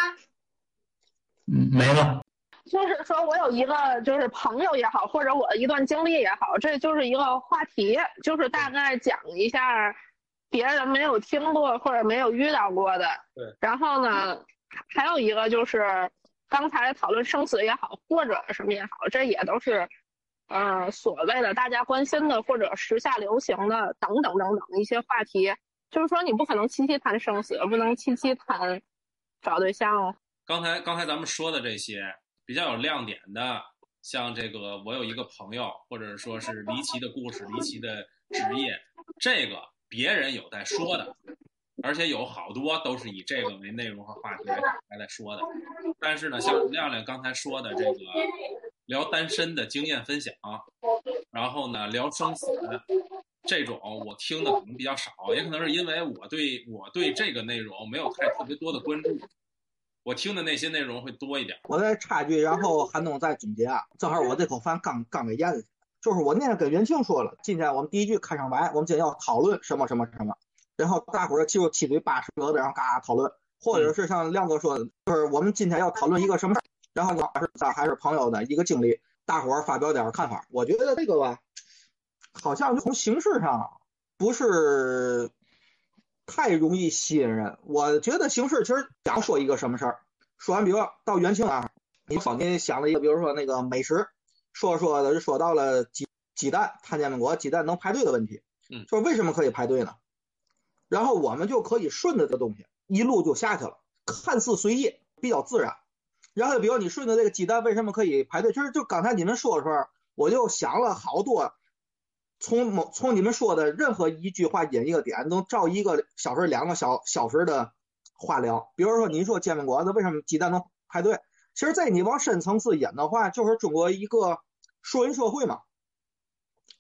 嗯，没了。就是说我有一个就是朋友也好，或者我的一段经历也好，这就是一个话题，就是大概讲一下别人没有听过或者没有遇到过的。对。然后呢，还有一个就是刚才讨论生死也好，或者什么也好，这也都是呃所谓的大家关心的或者时下流行的等等等等一些话题。就是说你不可能七七谈生死，不能七七谈找对象哦。刚才刚才咱们说的这些比较有亮点的，像这个我有一个朋友，或者说是离奇的故事、离奇的职业，这个别人有在说的，而且有好多都是以这个为内容和话题来来在说的。但是呢，像亮亮刚才说的这个，聊单身的经验分享，然后呢聊生死，这种我听的可能比较少，也可能是因为我对我对这个内容没有太特别多的关注，我听的那些内容会多一点。我再插句，然后韩总再总结啊。正好我这口饭刚刚给咽下去，就是我那天跟袁庆说了，今天我们第一句开场白，我们今天要讨论什么什么什么，然后大伙儿就七嘴八舌的，然后嘎嘎讨论，或者是像亮哥说的，就是我们今天要讨论一个什么事儿，然后呢是咱还是朋友的一个经历，大伙儿发表点看法。我觉得这个吧，好像从形式上不是太容易吸引人。我觉得形式其实想说一个什么事儿，说完比如说到元庆啊，你早年想了一个，比如说那个美食，说说的就说到了鸡鸡蛋，摊煎饼果鸡蛋能排队的问题，嗯说为什么可以排队呢？然后我们就可以顺着这东西一路就下去了，看似随意，比较自然。然后比如你顺着这个鸡蛋为什么可以排队，其实就刚才你们说的时候，我就想了好多，从某从你们说的任何一句话引一个点，能照一个小时、两个小小时的话聊。比如说您说煎饼果子为什么鸡蛋能排队，其实在你往深层次引的话，就是中国一个熟人社会嘛。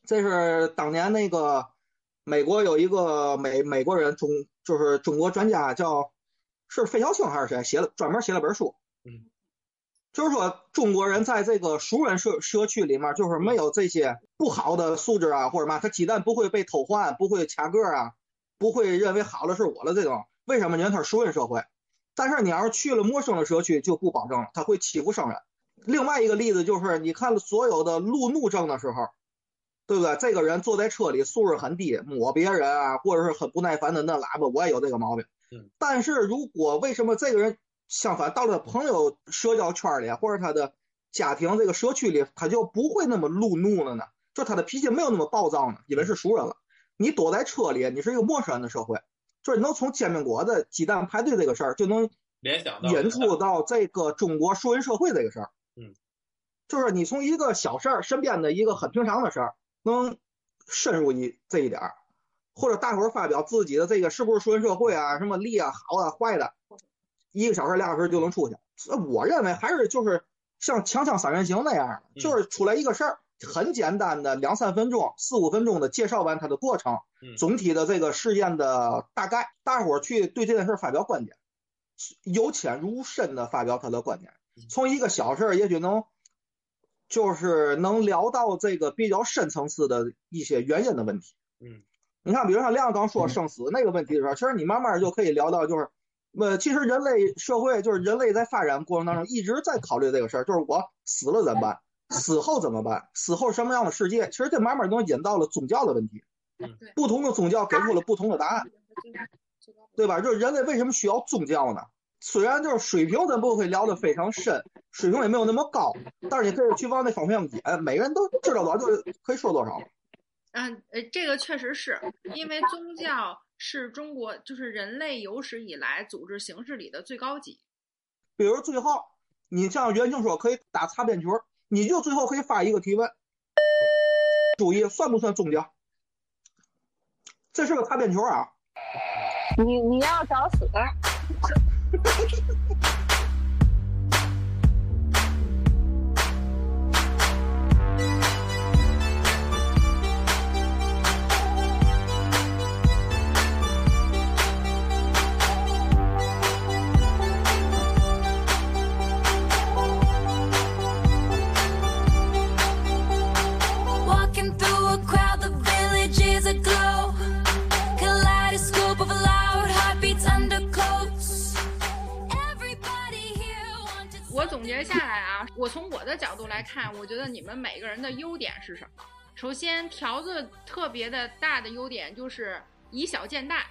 这是当年那个美国有一个美美国人中就是中国专家叫是费孝清还是谁写了专门写了本书，嗯，就是说中国人在这个熟人社社区里面，就是没有这些不好的素质啊或者嘛，他鸡蛋不会被偷换，不会卡个啊，不会认为好的是我的这种，为什么？因为他是熟人社会。但是你要是去了陌生的社区，就不保证了，他会欺负生人。另外一个例子就是，你看所有的路怒症的时候，对不对？这个人坐在车里素质很低，抹别人啊，或者是很不耐烦的摁喇叭，我也有这个毛病。嗯。但是如果为什么这个人相反到了朋友社交圈里，或者他的家庭这个社区里，他就不会那么路怒了呢？就他的脾气没有那么暴躁呢？因为是熟人了。你躲在车里，你是一个陌生人的社会，就是能从煎饼果子、鸡蛋排队这个事儿，就能联想到引出到这个中国熟人社会这个事儿。嗯，就是你从一个小事儿，身边的一个很平常的事儿，能深入一这一点儿，或者大伙儿发表自己的这个是不是熟人社会啊，什么利啊、好啊、坏的，一个小时、俩小时就能出去。呃我认为还是就是像强强三人行那样就是出来一个事儿，很简单的两三分钟、四五分钟的介绍完它的过程，嗯总体的这个事件的大概，大伙儿去对这件事发表观点，由浅入深的发表他的观点，从一个小事儿也许能，就是能聊到这个比较深层次的一些原因的问题。嗯，你看，比如像亮刚说生死那个问题的时候，其实你慢慢就可以聊到，就是，呃，其实人类社会就是人类在发展过程当中一直在考虑这个事儿，就是我死了怎么办？死后怎么办？死后什么样的世界？其实这慢慢都引到了宗教的问题，不同的宗教给出了不同的答案，对吧？就是人类为什么需要宗教呢？虽然就是水平咱不会聊得非常深，水平也没有那么高，但是你可以去往那方向引，每个人都知道多少就可以说多少。嗯，呃，这个确实是因为宗教是中国就是人类有史以来组织形式里的最高级。比如最后，你像袁静说可以打擦边球，你就最后可以发一个提问，注意算不算宗教？这是个擦边球啊！你你要找死？看，我觉得你们每个人的优点是什么？首先，条子特别的大的优点就是以小见大，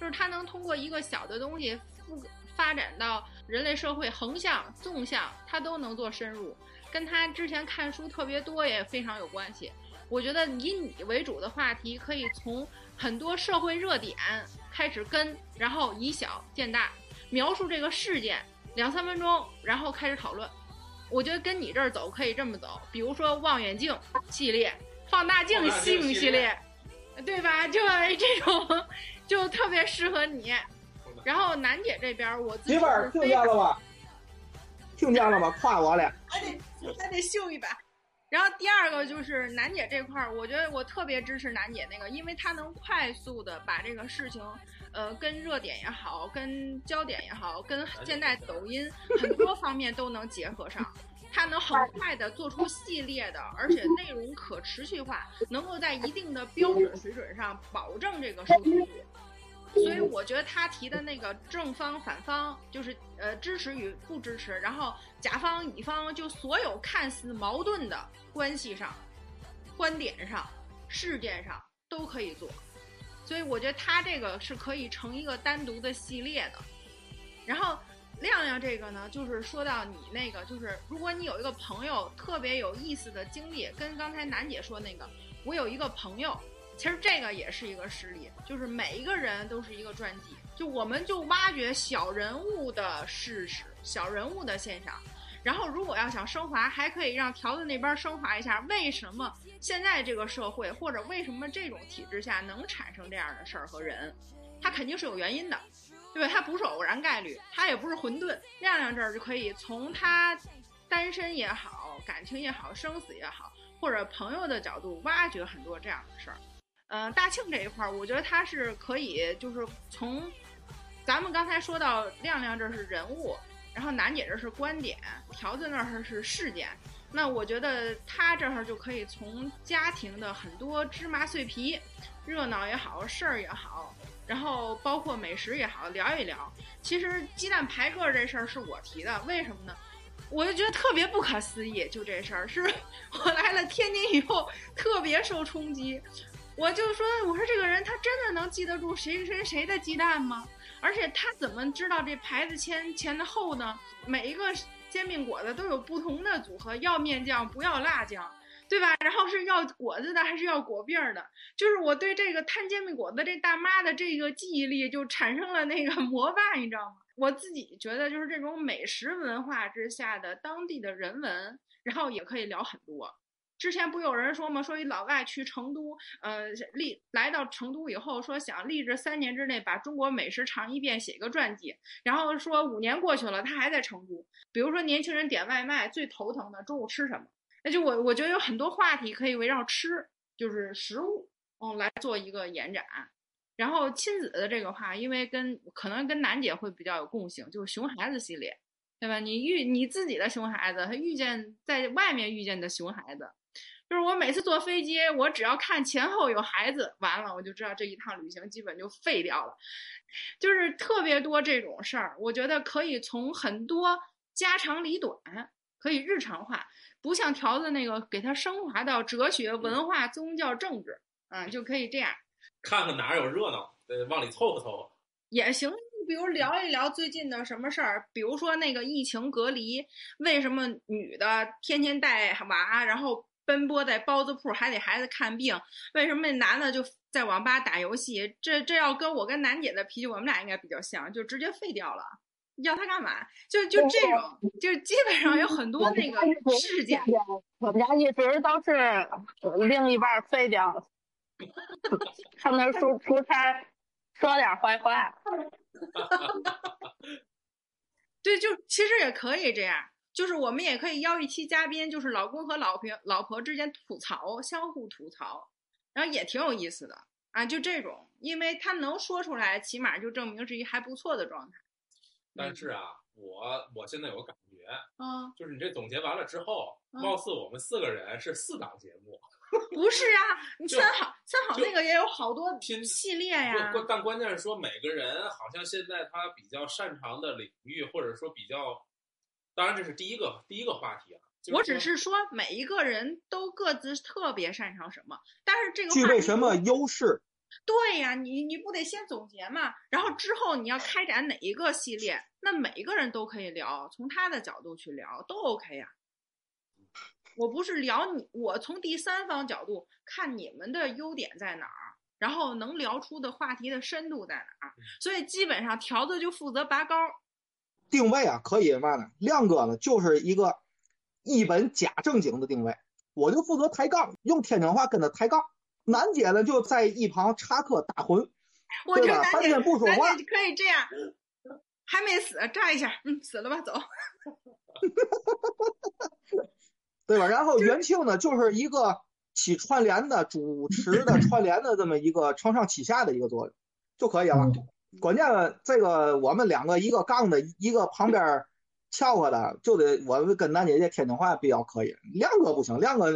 就是它能通过一个小的东西复发展到人类社会横向、纵向，它都能做深入，跟他之前看书特别多也非常有关系。我觉得以你为主的话题，可以从很多社会热点开始跟，然后以小见大，描述这个事件两三分钟，然后开始讨论。我觉得跟你这儿走可以这么走，比如说望远镜系列、放大镜系系列对吧？就这种就特别适合你。然后楠姐这边，我自己媳妇儿听见了吧？听见了吧？夸我了。还得还得秀一把。然后第二个就是楠姐这块儿，我觉得我特别支持楠姐那个，因为她能快速的把这个事情，呃，跟热点也好，跟焦点也好，跟现在抖音很多方面都能结合上。它能很快的做出系列的，而且内容可持续化，能够在一定的标准水准上保证这个收视率。所以我觉得他提的那个正方反方，就是呃支持与不支持，然后甲方乙方就所有看似矛盾的关系上、观点上、事件上都可以做。所以我觉得他这个是可以成一个单独的系列的。然后亮亮这个呢，就是说到你那个，就是如果你有一个朋友特别有意思的经历，跟刚才楠姐说那个，我有一个朋友。其实这个也是一个实例，就是每一个人都是一个传记，就我们就挖掘小人物的事实、小人物的现象，然后如果要想升华，还可以让条子那边升华一下，为什么现在这个社会或者为什么这种体制下能产生这样的事儿和人，它肯定是有原因的，对吧？它不是偶然概率，它也不是混沌。亮亮这儿就可以从他单身也好、感情也好、生死也好，或者朋友的角度挖掘很多这样的事儿。嗯，大庆这一块儿，我觉得他是可以，就是从咱们刚才说到亮亮这儿是人物，然后楠姐这是观点，条子那儿是事件，那我觉得他这儿就可以从家庭的很多芝麻碎皮，热闹也好，事儿也好，然后包括美食也好，聊一聊。其实鸡蛋排个这事儿是我提的，为什么呢？我就觉得特别不可思议，就这事儿是 我来了天津以后特别受冲击。我就说，我说这个人他真的能记得住谁谁谁的鸡蛋吗？而且他怎么知道这牌子前前的后呢？每一个煎饼果子都有不同的组合，要面酱不要辣酱，对吧？然后是要果子的还是要果饼儿的？就是我对这个摊煎饼果子这大妈的这个记忆力就产生了那个 膜拜，你知道吗？我自己觉得就是这种美食文化之下的当地的人文，然后也可以聊很多。之前不有人说吗？说一老外去成都，呃，立来到成都以后，说想立志三年之内把中国美食尝一遍，写一个传记。然后说五年过去了，他还在成都。比如说年轻人点外卖最头疼的中午吃什么？那就我我觉得有很多话题可以围绕吃，就是食物，嗯，来做一个延展。然后亲子的这个话，因为跟可能跟楠姐会比较有共性，就是熊孩子系列，对吧？你遇你自己的熊孩子，他遇见在外面遇见的熊孩子。就是我每次坐飞机，我只要看前后有孩子，完了我就知道这一趟旅行基本就废掉了。就是特别多这种事儿，我觉得可以从很多家长里短，可以日常化，不像条子那个给它升华到哲学、文化、宗教、政治，嗯，就可以这样。看看哪儿有热闹，呃，往里凑合凑合。也行，比如聊一聊最近的什么事儿，比如说那个疫情隔离，为什么女的天天带娃，然后。奔波在包子铺，还得孩子看病。为什么那男的就在网吧打游戏？这这要跟我跟楠姐的脾气，我们俩应该比较像，就直接废掉了。要他干嘛？就就这种，就基本上有很多那个事件。我们家一直都是另一半废掉了，上那出出差说点坏话。对，就其实也可以这样。就是我们也可以邀一期嘉宾，就是老公和老婆老婆之间吐槽，相互吐槽，然后也挺有意思的啊。就这种，因为他能说出来，起码就证明是一还不错的状态。但是啊，我我现在有个感觉，嗯，就是你这总结完了之后，貌似我们四个人是四档节目。不是啊，你三好三好那个也有好多系列呀。关但关键是说，每个人好像现在他比较擅长的领域，或者说比较。当然，这是第一个第一个话题啊。我只是说，每一个人都各自特别擅长什么，但是这个具备什么优势？对呀，你你不得先总结嘛？然后之后你要开展哪一个系列，那每一个人都可以聊，从他的角度去聊都 OK 呀。我不是聊你，我从第三方角度看你们的优点在哪儿，然后能聊出的话题的深度在哪儿。所以基本上条子就负责拔高。定位啊，可以嘛呢？亮哥呢，就是一个一本假正经的定位，我就负责抬杠，用天津话跟他抬杠。楠姐呢，就在一旁插科打诨，对吧？半天不说话。可以这样，还没死，炸一下，嗯，死了吧，走。对吧？然后元庆呢，就是一个起串联的、主持的串联的这么一个承上启下的一个作用就可以了。关键这个我们两个一个杠的，一个旁边翘和的，就得我们跟楠姐姐天津话比较可以，亮哥不行，亮哥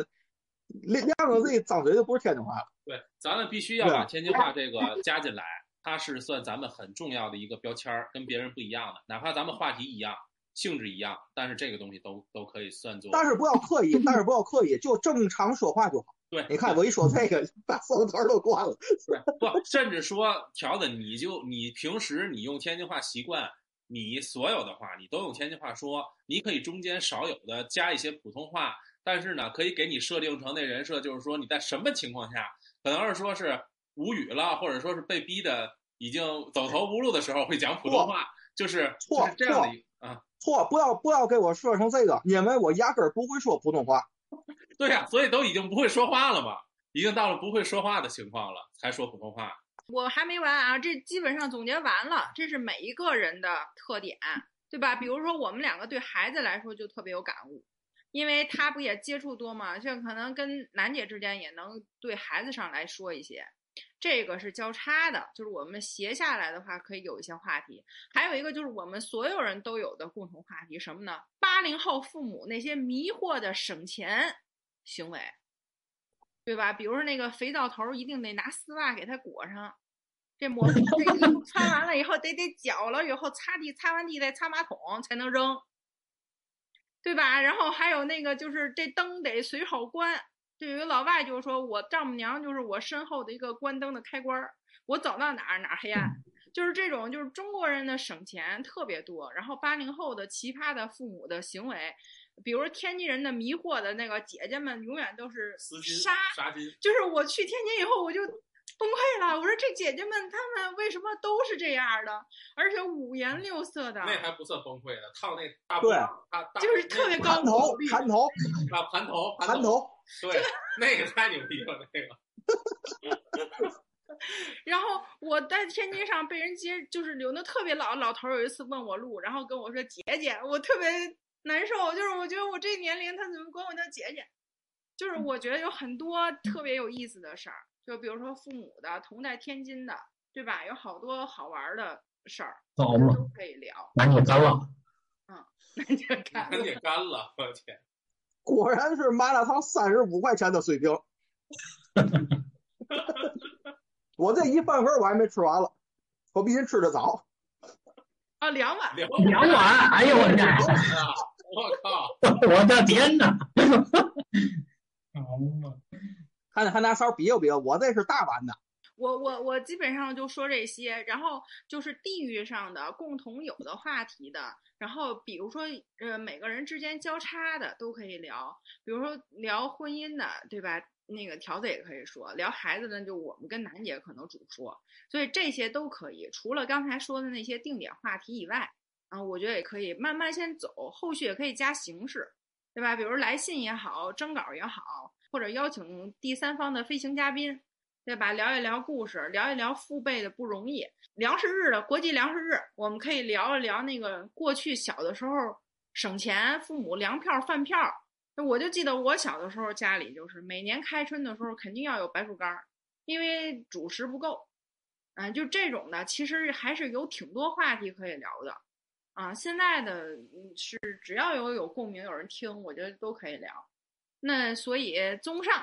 亮亮哥这张嘴就不是天津话了。对，咱们必须要把天津话这个加进来，它是算咱们很重要的一个标签儿，跟别人不一样的。哪怕咱们话题一样，性质一样，但是这个东西都都可以算作。但是不要刻意，但是不要刻意，就正常说话就好。对，你看我一说这个，把所有头儿都关了。对，不，甚至说条子，你就你平时你用天津话习惯，你所有的话你都用天津话说，你可以中间少有的加一些普通话，但是呢，可以给你设定成那人设，就是说你在什么情况下，可能是说是无语了，或者说是被逼的已经走投无路的时候会讲普通话，就是错就是这样的一啊。错，不要不要给我设成这个，因为我压根儿不会说普通话。对呀、所以都已经不会说话了嘛，已经到了不会说话的情况了，才说普通话。我还没完啊，这基本上总结完了，这是每一个人的特点，对吧？比如说我们两个对孩子来说就特别有感悟，因为他不也接触多嘛，就可能跟楠姐之间也能对孩子上来说一些。这个是交叉的，就是我们斜下来的话可以有一些话题，还有一个就是我们所有人都有的共同话题，什么呢？八零后父母那些迷惑的省钱行为，对吧？比如说那个肥皂头儿一定得拿丝袜给它裹上，这抹 这衣服擦完了以后得得搅了以后擦地，擦完地再擦马桶才能扔，对吧？然后还有那个就是这灯得随手关。就有一个老外就是说我丈母娘就是我身后的一个关灯的开关儿，我走到哪儿哪儿黑暗，就是这种就是中国人的省钱特别多，然后八零后的奇葩的父母的行为，比如说天津人的迷惑的那个姐姐们永远都是丝巾纱，纱巾，就是我去天津以后我就崩溃了，我说这姐姐们她们为什么都是这样的，而且五颜六色的，那还不算崩溃的，烫那大对就是特别高盘头盘头啊盘头盘头，对，那个太牛逼了，那个。然后我在天津上被人接，就是有那特别老老头儿有一次问我路，然后跟我说姐姐，我特别难受，就是我觉得我这年龄他怎么管我叫姐姐？就是我觉得有很多特别有意思的事儿，就比如说父母的同在天津的，对吧？有好多好玩儿的事儿，都可以聊。那你干了，嗯那就看赶紧干了，我天！果然是麻辣烫三十五块钱的水平。我这一饭盒我还没吃完了，我比您吃的早。啊，两碗，两两碗，哎呦我天，啊！我靠！我的天哪！还还拿勺比划比划，我这是大碗的。我我我基本上就说这些，然后就是地域上的共同有的话题的，然后比如说呃每个人之间交叉的都可以聊，比如说聊婚姻的，对吧？那个条子也可以说，聊孩子的就我们跟楠姐可能主说，所以这些都可以。除了刚才说的那些定点话题以外，啊，我觉得也可以慢慢先走，后续也可以加形式，对吧？比如来信也好，征稿也好，或者邀请第三方的飞行嘉宾。对吧？聊一聊故事，聊一聊父辈的不容易。粮食日的国际粮食日，我们可以聊一聊那个过去小的时候省钱，父母粮票、饭票。我就记得我小的时候，家里就是每年开春的时候肯定要有白薯干儿，因为主食不够。嗯、就这种的，其实还是有挺多话题可以聊的。啊，现在的是只要有有共鸣，有人听，我觉得都可以聊。那所以综上，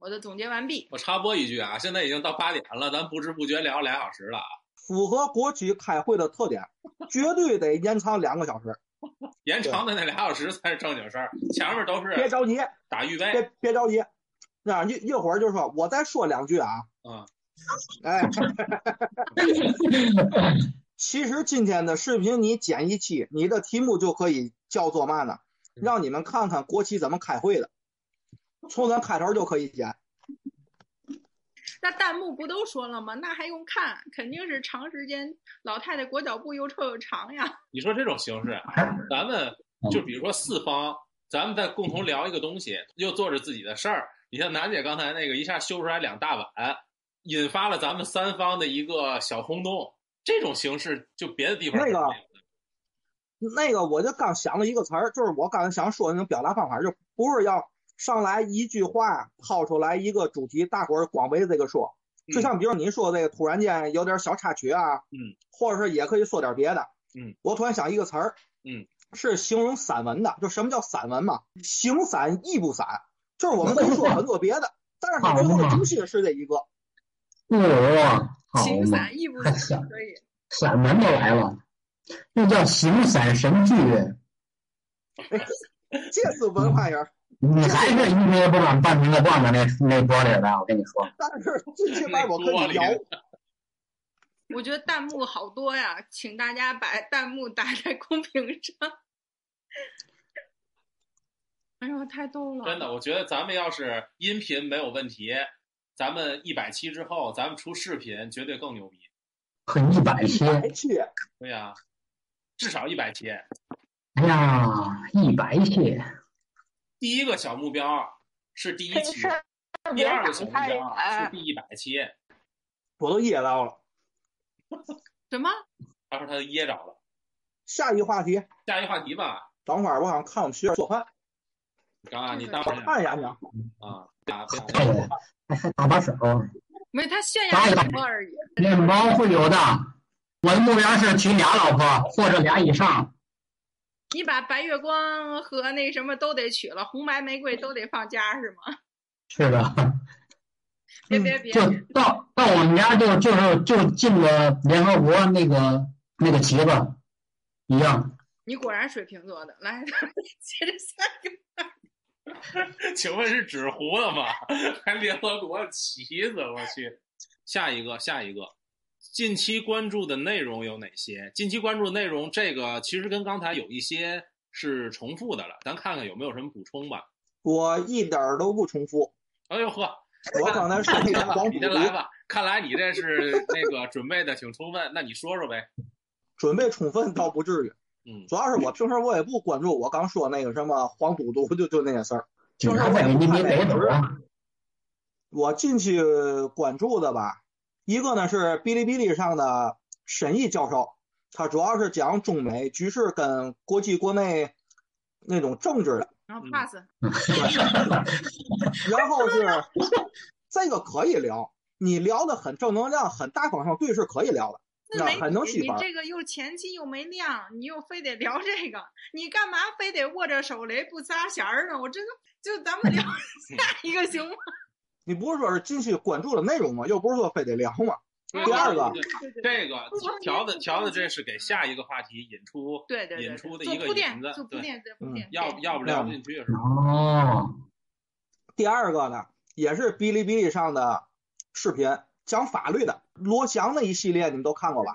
我的总结完毕。我插播一句啊，现在已经到八点了，咱不知不觉聊俩小时了啊。符合国企开会的特点，绝对得延长两个小时。延长的那俩小时才是正经事儿，前面都是别着急，打预备。别别着急，那一一会儿就说，我再说两句啊。嗯，哎，其实今天的视频你剪一期，你的题目就可以叫做嘛呢？让你们看看国企怎么开会的，从咱开头就可以剪。那弹幕不都说了吗？那还用看？肯定是长时间老太太裹脚布又臭又长呀。你说这种形式，咱们就比如说四方，咱们在共同聊一个东西，又做着自己的事儿。你像楠姐刚才那个一下修出来两大碗，引发了咱们三方的一个小轰动。这种形式就别的地方那个那个我就刚想了一个词儿，就是我刚才想说的那种表达方法，就不是要上来一句话抛出来一个主题，大伙儿光围着这个说。就像比如你说这个突然间有点小插曲啊，嗯，或者是也可以说点别的，嗯，我突然想一个词儿，嗯，是形容散文的，就什么叫散文嘛？形散意不散，就是我们可以说很多别的，但是 它最后的中心是这一个。哦，好形嘛，散意不太散，散 可以。散文都来了，那叫形散神俱。这是文化人，你还是一天不往半瓶子灌到那那锅里的，我跟你说。但是最起码我可以摇。我觉得弹幕好多呀，请大家把弹幕打在公屏上。哎呦，太逗了！真的，我觉得咱们要是音频没有问题，咱们一百期之后，咱们出视频绝对更牛逼。很一百期，期，对呀、至少一百期。哎呀，一百期，第一个小目标是第一期第二个小目标是。第一百期。我都噎到了。什么？他说他噎着了。下一个话题，下一话题吧，等会儿我想看我们学员做饭，啊，你当会儿看一下你。啊，啊，哎呀，还还打把手，没，他炫耀什么而已。面包会有的。我的目标是娶俩老婆或者俩以上。你把白月光和那什么都得取了，红白玫瑰都得放家是吗？是的，别别别，就到到我们家就就是就进了联合国那个那个旗子一样。你果然水瓶座的。来，接着下一个。请问是纸糊的吗？还联合国旗子？我去！下一个，下一个，近期关注的内容有哪些？近期关注的内容，这个其实跟刚才有一些是重复的了，咱看看有没有什么补充吧。我一点儿都不重复。哎呦呵，我刚才说 你先来吧。看来你这是那个准备的挺充分，那你说说呗。准备充分倒不至于，嗯，主要是我平时我也不关注我刚说那个什么黄赌毒，就就那些事儿。警察在你没逮走啊？我进去关注的吧，一个呢是哔哩哔哩上的沈毅教授，他主要是讲中美局势跟国际国内那种政治的，然后 pass，然后是这个可以聊，你聊的很正能量，很大方向对是可以聊的，那没很能你。这个又前期又没亮，你又非得聊这个，你干嘛非得握着手雷不撒弦儿呢？我真的就咱们聊 下一个行吗？你不是说是进去关注的内容吗？又不是说非得聊吗？第二个，这个条子条子，这是给下一个话题引出对对对引出的一个做铺垫引子，铺。要要不聊不进去是吧？哦，第二个呢，也是哔哩哔哩上的视频，讲法律的，罗翔那一系列你们都看过吧？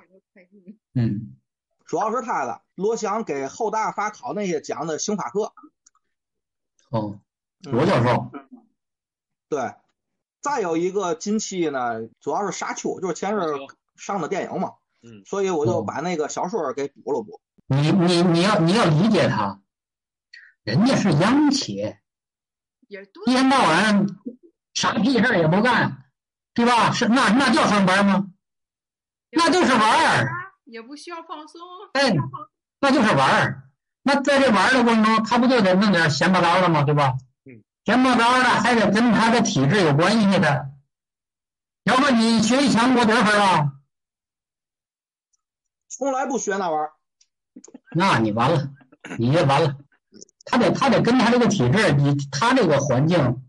嗯，主要是他的罗翔给后大法考那些讲的刑法课，哦，罗教授，对。再有一个近期呢，主要是沙丘，就是前日上的电影嘛，嗯，所以我就把那个小说给补了补。你你你要你要理解他，人家是央企，也对，一天到晚啥屁事儿也不干，对吧？是那那叫上班吗？那就是玩儿，也不需要放松。哎，那就是玩儿。那在这玩儿的过程中，他不就得弄点闲巴糟的吗？对吧？嗯，闲巴糟的还得跟他的体质有关系的。要不你学习强国多少分啊？从来不学那玩意儿。那你完了，你也完了。他得他得跟他这个体质，你他这个环境，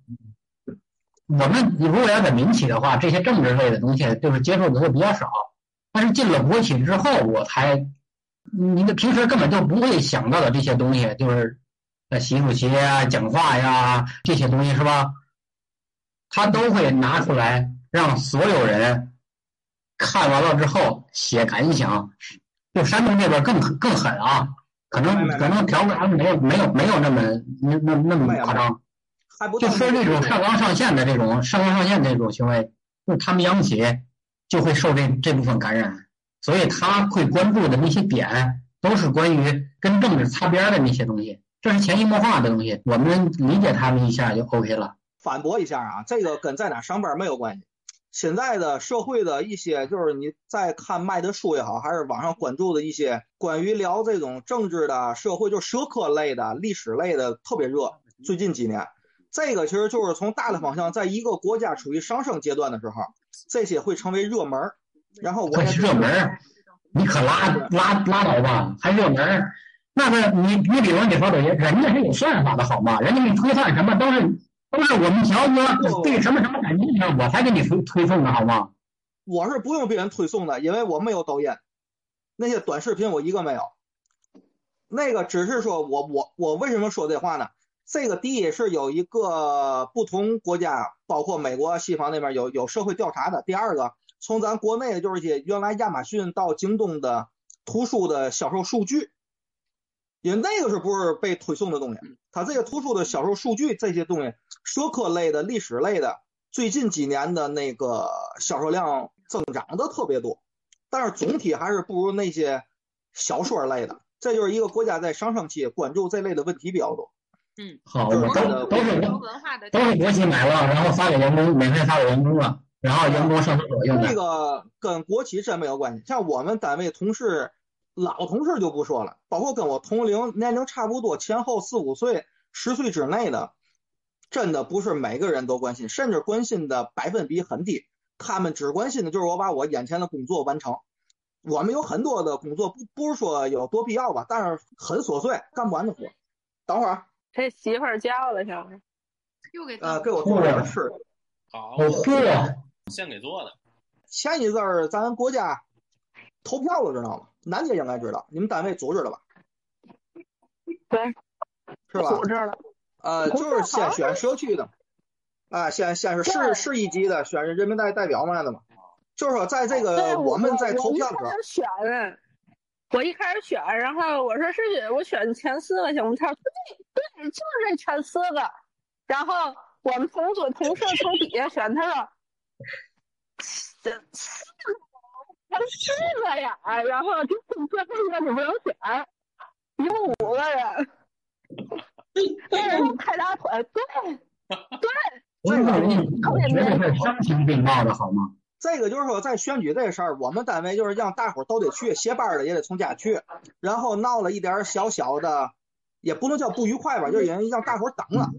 我们如果要在民企的话，这些政治类的东西就是接触的会比较少。但是进了国企之后，我才你的平时根本就不会想到的这些东西，就是呃习主席啊讲话呀这些东西是吧？他都会拿出来让所有人看完了之后写感想。就山东这边更更狠啊，可能可能条款没有没有没有那么那那那么夸张，就说这种上纲上线的这种上纲上线的这种行为，就他们央企就会受这这部分感染，所以他会关注的那些点都是关于跟政治擦边的那些东西，这是潜移默化的东西，我们理解他们一下就 OK 了。反驳一下啊，这个跟在哪上班没有关系。现在的社会的一些，就是你在看卖的书也好，还是网上关注的一些关于聊这种政治的、社会就社科类的、历史类的特别热。最近几年，这个其实就是从大的方向，在一个国家处于上升阶段的时候，这些会成为热门儿。然后我热门儿，你可拉拉拉倒吧，还热门儿。那个你你比如你说这些，人家是有算法的好吗？人家给你推算什么都是都是我们条哥对什么什么感兴趣，我才给你推推送的好吗？我是不用别人推送的，因为我没有抖音，那些短视频我一个没有。那个只是说我我我为什么说这话呢？这个第一是有一个不同国家，包括美国、西方那边有有社会调查的。第二个，从咱国内就是一些原来亚马逊到京东的图书的销售数据，因为那个是不是被推送的东西？它这个图书的销售数据这些东西，社科类的、历史类的，最近几年的那个销售量增长的特别多，但是总体还是不如那些小说类的。这就是一个国家在上升期关注这类的问题比较多。嗯，好，都都是都是国企买了，然后发给员工，免费发给员工了，然后员工上厕所用这的。个跟国企真没有关系。像我们单位同事，老同事就不说了，包括跟我同龄、年龄差不多、前后四五岁、十岁之内的，真的不是每个人都关心，甚至关心的百分比很低。他们只关心的就是我把我眼前的工作完成。我们有很多的工作，不不是说有多必要吧，但是很琐碎，干不完的活。等会儿，这媳妇儿叫了，像是。又给呃，给我做点吃的。好，哦嚯，现给做的。前一阵儿咱国家投票了，知道吗？楠姐应该知道，你们单位组织的吧？对，是吧？组织了。呃，就是先选社区的，啊，先先是市市一级的选人民代代表嘛的嘛。就是说，在这个我们在投票的时候我一开，始选，我一开始选，然后我说是我选前四个行吗？他说对对，就是这前四个。然后我们同组同事从 底下选，他说这四他四个呀，然后就最后一个就不能选，一共五个人。然后拍大腿，对对，我跟你说，绝对是声情并茂的好吗？这个就是说，在选举这事儿，我们单位就是让大伙儿都得去，歇班儿的也得从家去，然后闹了一点小小的，也不能叫不愉快吧，就是让大伙儿等了。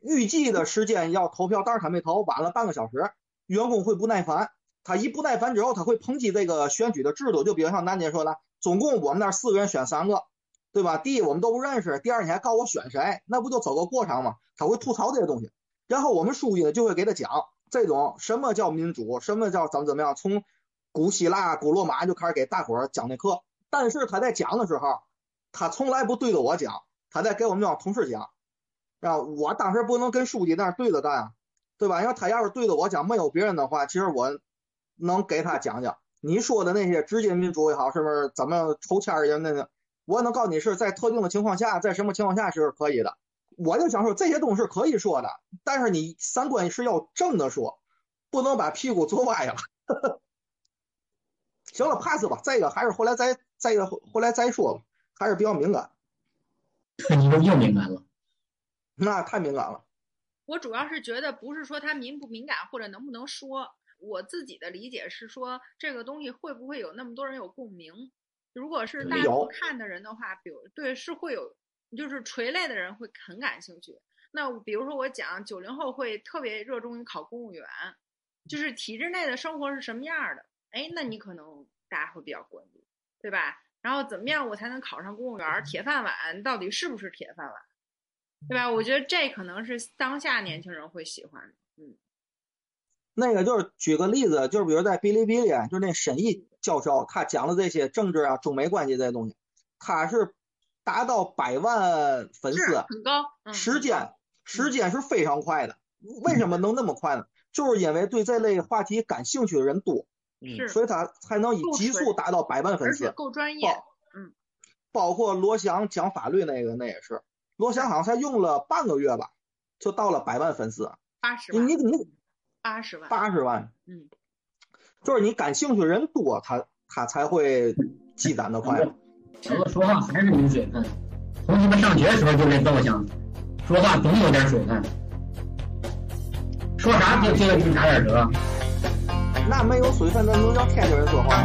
预计的时间要投票，但是他没投，晚了半个小时，员工会不耐烦。他一不耐烦之后，他会抨击这个选举的制度，就比如像楠姐说的，总共我们那四个人选三个，对吧？第一我们都不认识，第二你还告我选谁，那不就走个过场吗？他会吐槽这些东西，然后我们书记呢就会给他讲这种什么叫民主，什么叫怎么怎么样，从古希腊、古罗马就开始给大伙儿讲那课。但是他在讲的时候，他从来不对着我讲，他在给我们这帮同事讲。啊，我当时不能跟书记那儿对着干啊，对吧？因为他要是对着我讲，没有别人的话，其实我能给他讲讲你说的那些直接民主也好，是不是怎么抽签儿呀？那个，我能告诉你是在特定的情况下，在什么情况下是可以的。我就想说这些东西是可以说的，但是你三观是要正的说，不能把屁股坐歪了。行了，pass 吧，这个还是后来再再一个后来再说吧，还是比较敏感，你又又敏感了。那太敏感了。我主要是觉得不是说他敏不敏感或者能不能说，我自己的理解是说这个东西会不会有那么多人有共鸣？如果是大有众看的人的话，比如对是会有，就是垂类的人会很感兴趣。那比如说我讲九零后会特别热衷于考公务员，就是体制内的生活是什么样儿的？哎，那你可能大家会比较关注，对吧？然后怎么样我才能考上公务员儿？铁饭碗到底是不是铁饭碗？对吧？我觉得这可能是当下年轻人会喜欢的。嗯，那个就是举个例子，就是比如在哔哩哔哩，啊就是那沈毅教授，他讲的这些政治啊、中美关系这些东西，他是达到百万粉丝，很高，嗯，时间时间是非常快的。为什么能那么快呢？就是因为对这类话题感兴趣的人多，是所以他才能以够急速达到百万粉丝。够专业。嗯，包括罗翔讲法律那个，那也是，罗翔好像才用了半个月吧，就到了百万粉丝。八十万，你你你八十万，八十万，嗯，就是你感兴趣的人多，他他才会积攒的快。我说话还是没水分，从他们上学的时候就这造型，说话总有点水分，说啥就就给你打点折。那没有水分，那能叫天津人说话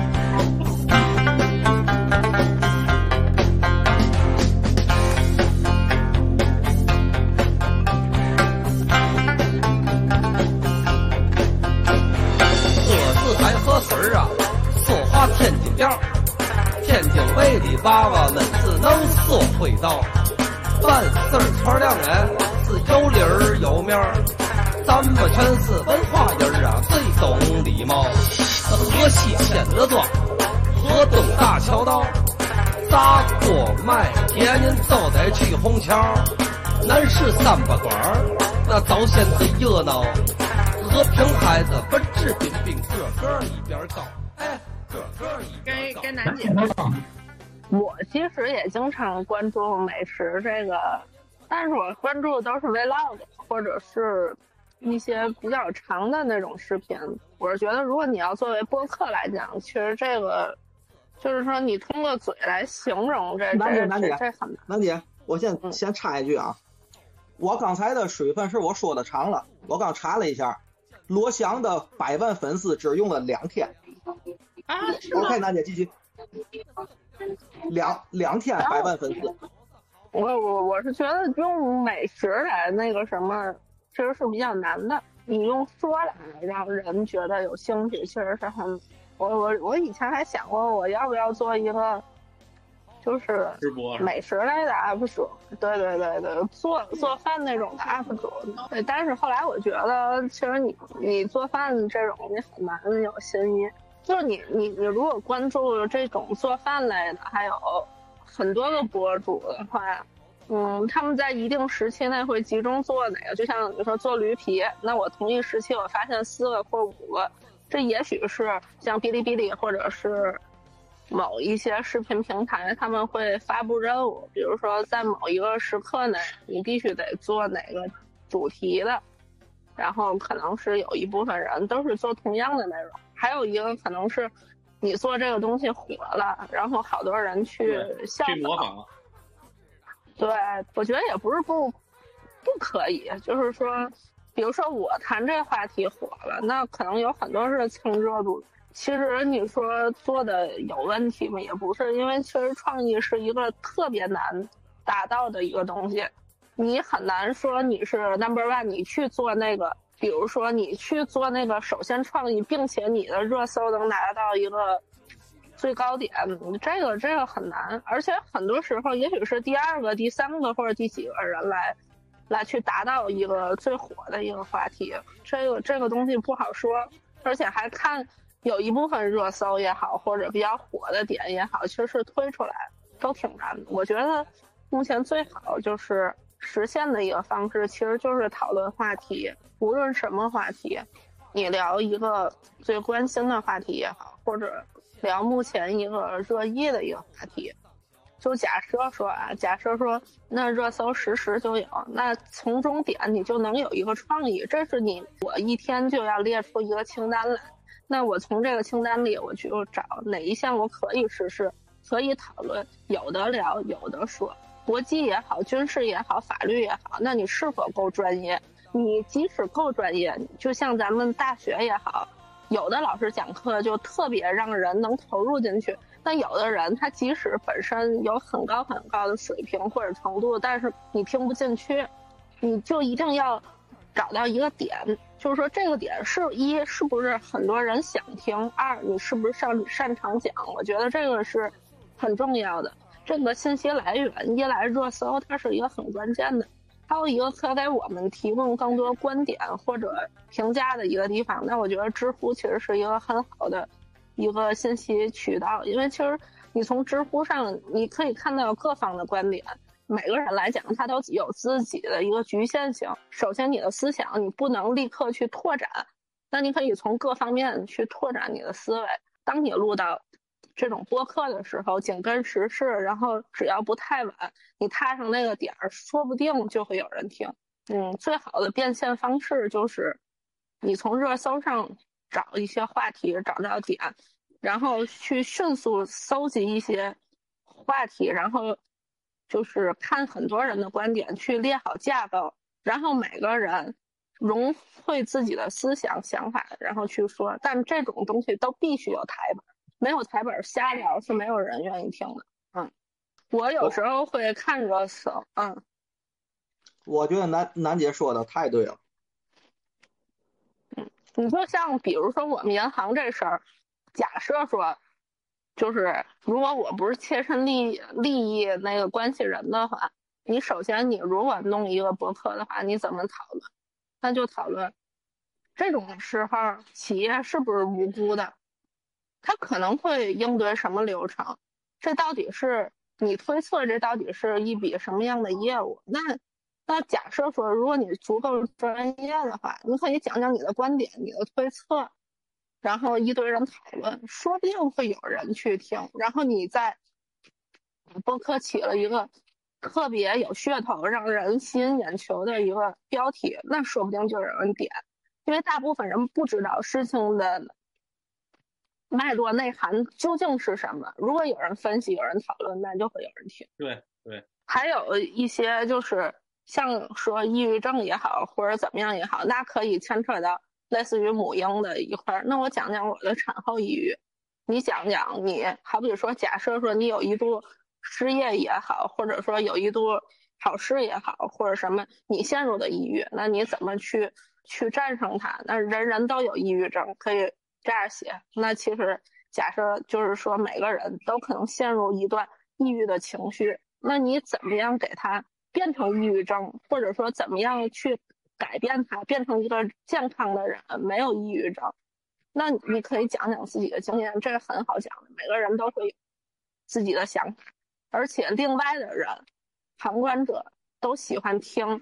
天津调，天津卫的娃娃们只能说会道，办事儿圈两人是有理儿有面儿，咱们全是文化人儿啊，最懂礼貌。河西千子庄，河东大桥道，砸锅卖铁您都得去虹桥，南市三八馆儿那早先最热闹。和平孩子本质彬彬，个个一边高，哎，该该楠姐，我其实也经常关注美食这个，但是我关注的都是 vlog 或者是一些比较长的那种视频。我是觉得，如果你要作为播客来讲，其实这个就是说你通过嘴来形容这这楠姐楠姐这这很难。楠姐，我先嗯先插一句啊，我刚才的水分是我说的长了，我刚查了一下，罗翔的百万粉丝只用了两天。啊，？OK，楠姐继续。两两天百万粉丝，我我我是觉得用美食来那个什么，其实是比较难的。你用说来让人觉得有兴趣，其实是很。我我我以前还想过，我要不要做一个，就是直播美食类的 UP 主。对对对对，做做饭那种的 UP 主。对，但是后来我觉得，其实你你做饭这种你很难有新意。就是你你你如果关注这种做饭类的，还有很多个博主的话，嗯，他们在一定时期内会集中做哪个？就像你说做驴皮，那我同一时期我发现四个或五个，这也许是像哔哩哔哩或者是某一些视频平台，他们会发布任务，比如说在某一个时刻内，你必须得做哪个主题的，然后可能是有一部分人都是做同样的内容，还有一个可能是你做这个东西火了，然后好多人去效仿。去模仿，对，我觉得也不是不不可以，就是说，比如说我谈这话题火了，那可能有很多是蹭热度。其实你说做的有问题吗？也不是，因为确实创意是一个特别难达到的一个东西，你很难说你是 number one，你去做那个，比如说你去做那个首先创意，并且你的热搜能拿到一个最高点，这个这个很难，而且很多时候也许是第二个、第三个或者第几个人来来去达到一个最火的一个话题，这个这个东西不好说，而且还看有一部分热搜也好，或者比较火的点也好，其实是推出来都挺难的。我觉得目前最好就是实现的一个方式，其实就是讨论话题，无论什么话题，你聊一个最关心的话题也好，或者聊目前一个热议的一个话题。就假设说啊，假设说那热搜实时就有，那从中点你就能有一个创意，这是你我一天就要列出一个清单来。那我从这个清单里，我就找哪一项我可以实施，可以讨论，有的聊，有的说。国际也好，军事也好，法律也好，那你是否够专业？你即使够专业，就像咱们大学也好，有的老师讲课就特别让人能投入进去。那有的人他即使本身有很高很高的水平或者程度，但是你听不进去，你就一定要找到一个点，就是说这个点是一是不是很多人想听，二你是不是擅擅长讲？我觉得这个是很重要的。这个信息来源，一来热搜它是一个很关键的，还有一个可给我们提供更多观点或者评价的一个地方。那我觉得知乎其实是一个很好的一个信息渠道，因为其实你从知乎上你可以看到各方的观点。每个人来讲，他都有自己的一个局限性。首先，你的思想你不能立刻去拓展，那你可以从各方面去拓展你的思维。当你录到这种播客的时候，紧跟时事，然后只要不太晚，你踏上那个点儿，说不定就会有人听。嗯，最好的变现方式就是你从热搜上找一些话题，找到点，然后去迅速搜集一些话题，然后就是看很多人的观点，去列好架构，然后每个人融汇自己的思想想法，然后去说。但这种东西都必须有台本，没有台本瞎聊是没有人愿意听的。嗯，我有时候会看热搜，嗯，我觉得楠楠姐说的太对了。嗯你就像比如说我们银行这事儿，假设说，就是如果我不是切身利利益那个关系人的话，你首先你如果弄一个博客的话，你怎么讨论？那就讨论这种时候企业是不是无辜的，他可能会应对什么流程？这到底是你推测这到底是一笔什么样的业务？那那假设说，如果你足够专业的话，你可以讲讲你的观点、你的推测，然后一堆人讨论，说不定会有人去听。然后你在播客起了一个特别有噱头、让人吸引眼球的一个标题，那说不定就有人点，因为大部分人不知道事情的脉络内涵究竟是什么。如果有人分析、有人讨论，那就会有人听。对对，还有一些就是像说抑郁症也好，或者怎么样也好，那可以牵扯到类似于母婴的一块儿。那我讲讲我的产后抑郁，你讲讲你，好比说，假设说你有一度失业也好，或者说有一度考试也好，或者什么你陷入的抑郁，那你怎么去去战胜它？那人人都有抑郁症，可以这样写。那其实假设就是说每个人都可能陷入一段抑郁的情绪，那你怎么样给他变成抑郁症，或者说怎么样去改变他，变成一个健康的人，没有抑郁症？那你可以讲讲自己的经验，这是很好讲的，每个人都会有自己的想法，而且另外的人，旁观者都喜欢听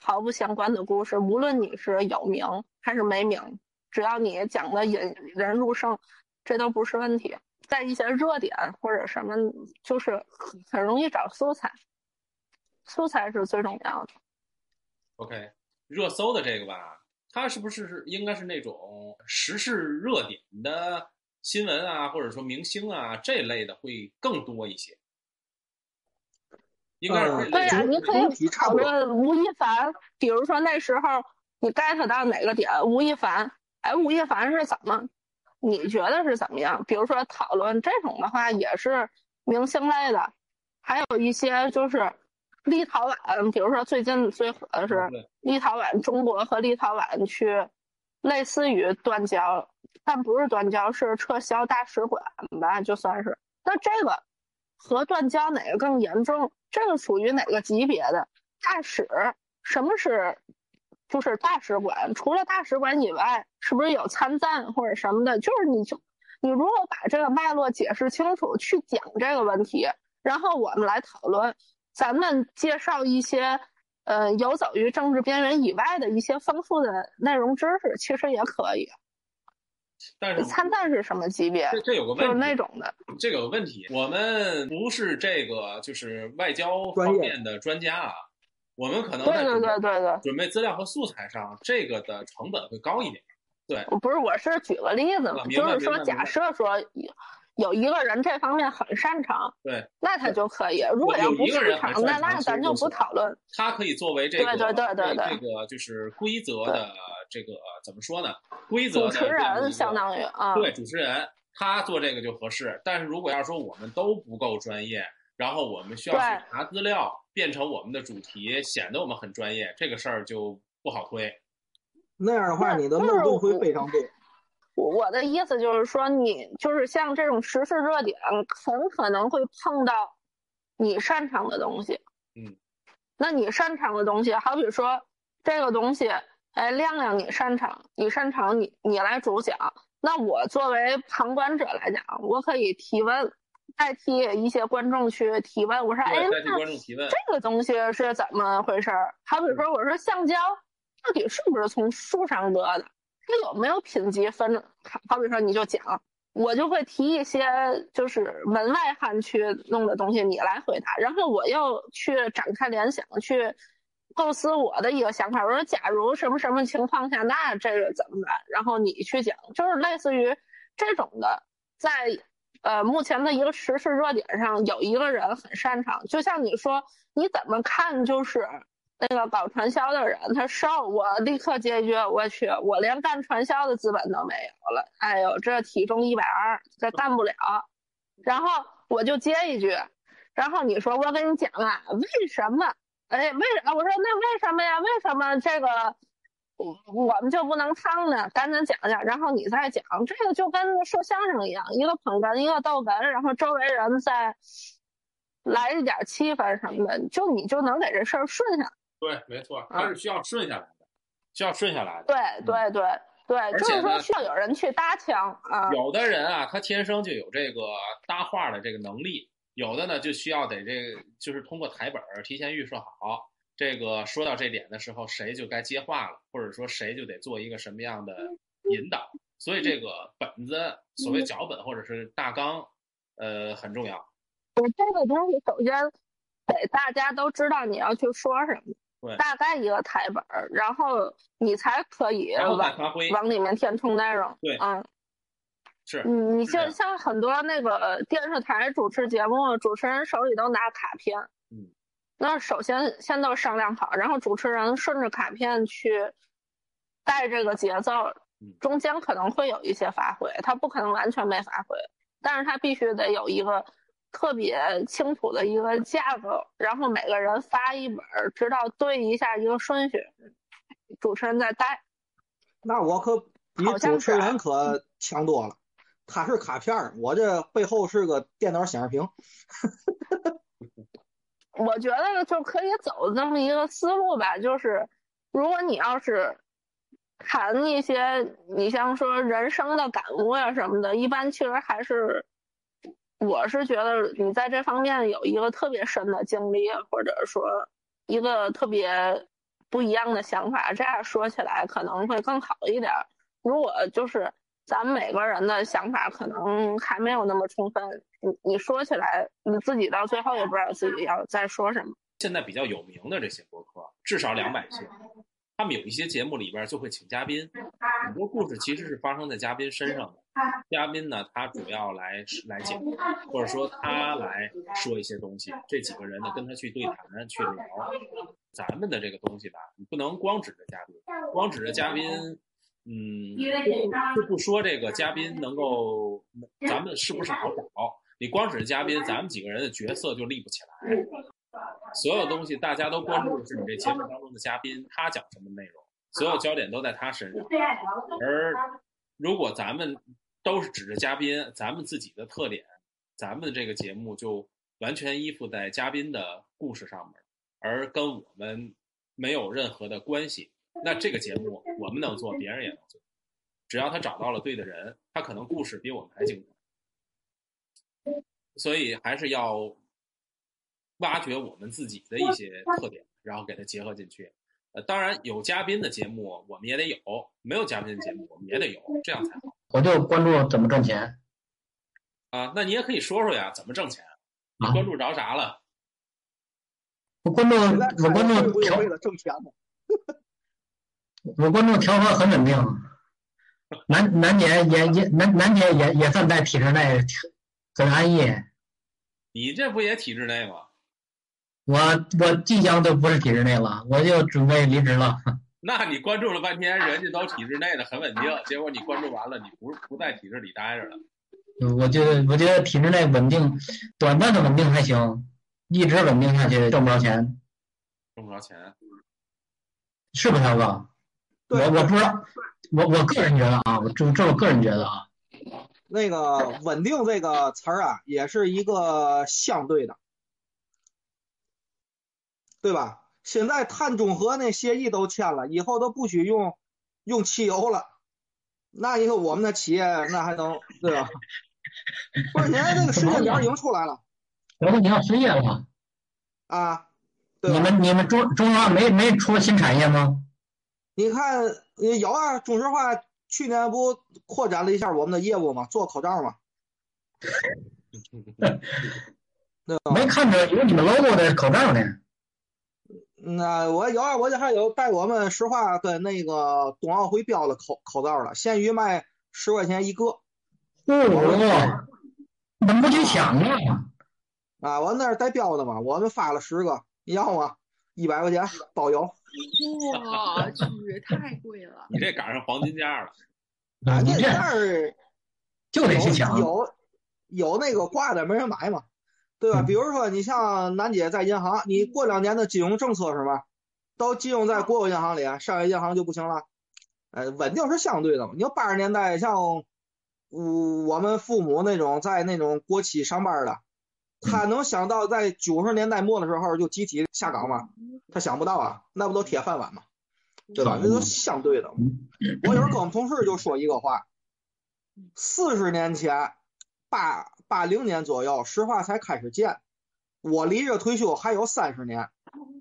毫不相关的故事，无论你是有名还是没名，只要你讲的引人入胜，这都不是问题。在一些热点或者什么，就是很很容易找素材，素材是最重要的。OK，热搜的这个吧，它是不是是应该是那种时事热点的新闻啊，或者说明星啊这类的会更多一些？应该是对呀、的你可以讨论吴亦凡，比如说那时候你 get 到哪个点，吴亦凡，哎，吴亦凡是怎么？你觉得是怎么样？比如说讨论这种的话，也是明星类的，还有一些就是立陶宛，比如说最近最火的是立陶宛，中国和立陶宛去类似于断交，但不是断交，是撤销大使馆吧，就算是。那这个和断交哪个更严重？这个属于哪个级别的？大使？什么是？就是大使馆，除了大使馆以外，是不是有参赞或者什么的？就是你就你如果把这个脉络解释清楚，去讲这个问题，然后我们来讨论，咱们介绍一些呃游走于政治边缘以外的一些丰富的内容知识，其实也可以。但是参赞是什么级别？这这有个问题，就是那种的。这个有问题，我们不是这个就是外交方面的专家啊，我们可能在对对对对对，准备资料和素材上，这个的成本会高一点。对，不是，我是举个例子嘛，啊就是说，假设说有有一个人这方面很擅长，对，那他就可以；如果要不有一个人擅长，那那咱就不讨论。他可以作为这个对对对对对这个就是规则的这个怎么说呢？规则主持人相当于啊，对主持人，他做这个就合适。但是如果要说我们都不够专业，然后我们需要去查资料，变成我们的主题，显得我们很专业，这个事儿就不好推。那样的话，你的漏洞会非常多。我我的意思就是说，你就是像这种时事热点，很可能会碰到你擅长的东西。嗯，那你擅长的东西，好比说这个东西，哎，亮亮你擅长，你擅长你你来主讲。那我作为旁观者来讲，我可以提问，代替一些观众去提问。我说，哎，那观众提问这个东西是怎么回事儿？好比说，我说橡胶到底是不是从树上得的？它有没有品级分？好好比说，你就讲，我就会提一些就是门外汉去弄的东西，你来回答，然后我又去展开联想，去构思我的一个想法。我说，假如什么什么情况下，那这个怎么办？然后你去讲，就是类似于这种的，在呃目前的一个时事热点上，有一个人很擅长，就像你说，你怎么看就是那个搞传销的人，他瘦，我立刻接一句，我去，我连干传销的资本都没有了。哎呦，这体重一百二，这干不了。然后我就接一句，然后你说我跟你讲啊，为什么？哎，为啥？我说那为什么呀？为什么这个我我们就不能趟呢？赶紧讲讲，然后你再讲。这个就跟说相声一样，一个捧哏，一个逗哏，然后周围人再来一点气氛什么的，就你就能给这事儿顺下来。对，没错，它是需要顺下来的，需要顺下来的。对对对对，就是且说需要有人去搭腔啊。有的人啊，他天生就有这个搭话的这个能力，有的呢就需要得这个，就是通过台本儿提前预设好，这个说到这点的时候，谁就该接话了，或者说谁就得做一个什么样的引导。所以这个本子，所谓脚本或者是大纲，呃，很重要。我这个东西首先得大家都知道你要去说什么，对，大概一个台本儿，然后你才可以往。往里面填充内容。对嗯，是，你像像很多那个电视台主持节目，主持人手里都拿卡片，嗯，那首先先都商量好，然后主持人顺着卡片去带这个节奏嗯，中间可能会有一些发挥，他不可能完全没发挥，但是他必须得有一个特别清楚的一个架构，然后每个人发一本儿，知道对一下一个顺序，主持人再带。那我可比主持人可强多了。他是卡片儿，我这背后是个电脑显示屏。我觉得就可以走这么一个思路吧，就是如果你要是谈一些你像说人生的感悟呀什么的，一般其实还是我是觉得你在这方面有一个特别深的经历，或者说一个特别不一样的想法，这样说起来可能会更好一点。如果就是咱们每个人的想法可能还没有那么充分，你你说起来，你自己到最后也不知道自己要再说什么。现在比较有名的这些博客，至少两百期，他们有一些节目里边就会请嘉宾，很多故事其实是发生在嘉宾身上的。嘉宾呢，他主要来来讲，或者说他来说一些东西，这几个人呢跟他去对谈去聊。咱们的这个东西吧，你不能光指着嘉宾，光指着嘉宾，嗯，就不说这个嘉宾能够，咱们是不是好找？你光指着嘉宾，咱们几个人的角色就立不起来。所有东西大家都关注的是你这节目当中的嘉宾，他讲什么内容，所有焦点都在他身上。而如果咱们都是指着嘉宾，咱们自己的特点，咱们这个节目就完全依附在嘉宾的故事上面，而跟我们没有任何的关系。那这个节目我们能做，别人也能做，只要他找到了对的人，他可能故事比我们还精彩。所以还是要挖掘我们自己的一些特点，然后给它结合进去。呃，当然有嘉宾的节目我们也得有，没有嘉宾的节目我们也得有，这样才好我就关注怎么挣钱。啊。那你也可以说说呀，怎么挣钱？你啊关注着啥了？我关注我关注为了挣钱呢？我关注调和很稳定，楠楠姐也也楠楠姐也也算在体制内很安逸。你这不也体制内吗？我我即将都不是体制内了，我就准备离职了。那你关注了半天，人家都体制内的很稳定，结果你关注完了，你不不在体制里待着了。我觉得我觉得体制内稳定，短暂的稳定还行，一直稳定下去挣不着钱，挣不着钱，是不是涛哥？对我我不知道，我我个人觉得啊，我这这我个人觉得啊，那个稳定这个词儿啊，也是一个相对的，对吧？现在碳中和那协议都签了，以后都不许用用汽油了。那你说我们的企业那还能对吧？不是，现在这个时间表已经出来了 我说你要失业了，啊，对？你们你们中中央没没出新产业吗？你看，呃有啊，中石化去年不扩展了一下我们的业务吗？做口罩吗？没看着有你们 logo 的口罩呢。那我有啊，我这还有带我们石化跟那个冬奥会标的口口罩了，闲鱼卖十块钱一个哦，你怎么不去抢啊？啊，我那儿带标的嘛，我们发了十个，你要吗？一百块钱包邮。我去，太贵了。你这赶上黄金价了。啊，你这儿就得去抢。有有那个挂的没人买嘛，对吧？嗯比如说你像楠姐在银行，你过两年的金融政策是吧？都集中在国有银行里，商业银行就不行了。呃，稳定是相对的嘛。你要八十年代像，我，我们父母那种在那种国企上班的，他能想到在九十年代末的时候就集体下岗吗？他想不到啊，那不都铁饭碗吗？对吧？那都相对的。我有时候跟我们同事就说一个话，四十年前，八八零年左右，石化才开始建，我离这退休还有三十年。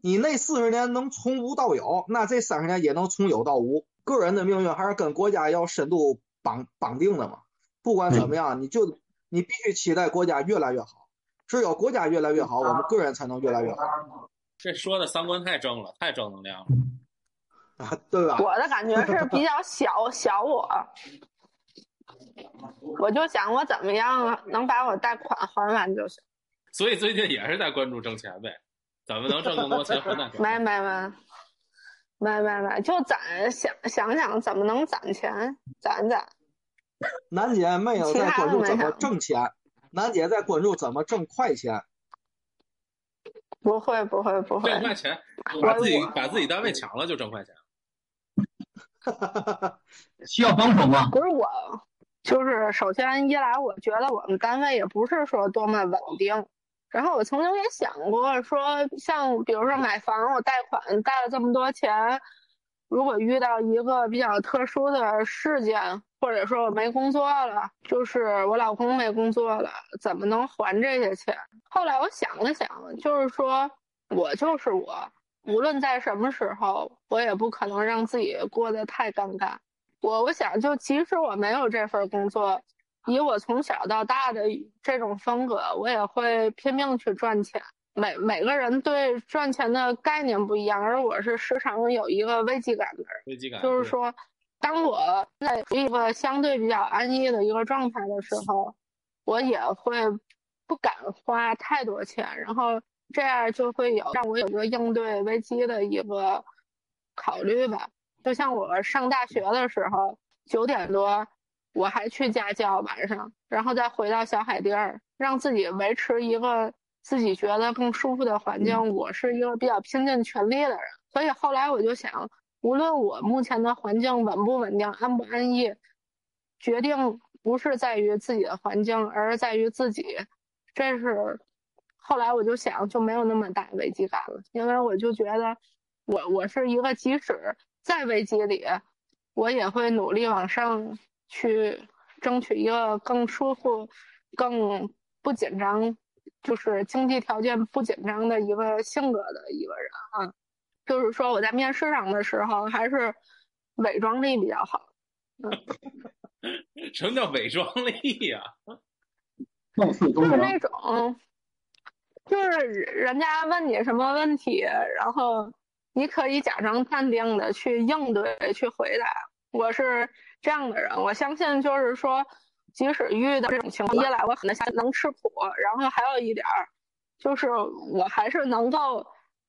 你那四十年能从无到有，那这三十年也能从有到无。个人的命运还是跟国家要深度绑绑定的嘛。不管怎么样，你就你必须期待国家越来越好。只有国家越来越好，我们个人才能越来越好这说的三观太正了，太正能量了。啊，对吧？我的感觉是比较小小我，我就想我怎么样能把我贷款还完就行。所以最近也是在关注挣钱呗，怎么能挣更多钱还贷款？没没没，没没没，就攒想想想怎么能攒钱，攒攒。楠姐没有在关注怎么挣钱，楠姐在关注怎么挣快钱。不会不会不会，挣快钱，把自己把自己单位抢了就挣快钱。需要帮手吗？不是我，就是首先一来，我觉得我们单位也不是说多么稳定。然后我曾经也想过说，像比如说买房，我贷款贷了这么多钱，如果遇到一个比较特殊的事件，或者说我没工作了，就是我老公没工作了，怎么能还这些钱？后来我想了想，就是说我就是我，无论在什么时候，我也不可能让自己过得太尴尬。我我想，就即使我没有这份工作，以我从小到大的这种风格，我也会拼命去赚钱。每每个人对赚钱的概念不一样，而我是时常有一个危机感的人。危机感就是说，当我在一个相对比较安逸的一个状态的时候，我也会不敢花太多钱，然后这样就会有让我有一个应对危机的一个考虑吧。就像我上大学的时候，九点多我还去家教晚上，然后再回到小海地儿，让自己维持一个自己觉得更舒服的环境。我是一个比较拼尽全力的人，所以后来我就想，无论我目前的环境稳不稳定、安不安逸，决定不是在于自己的环境，而是在于自己。这是后来我就想，就没有那么大危机感了，因为我就觉得我我是一个即使在危机里，我也会努力往上去争取一个更舒服、更不紧张，就是经济条件不紧张的一个性格的一个人啊。就是说我在面试上的时候，还是伪装力比较好。什么叫伪装力呀、就是那种，就是人家问你什么问题，然后你可以假装淡定的去应对、去回答。我是这样的人，我相信就是说，即使遇到这种情况，一来我可能能吃苦，然后还有一点儿，就是我还是能够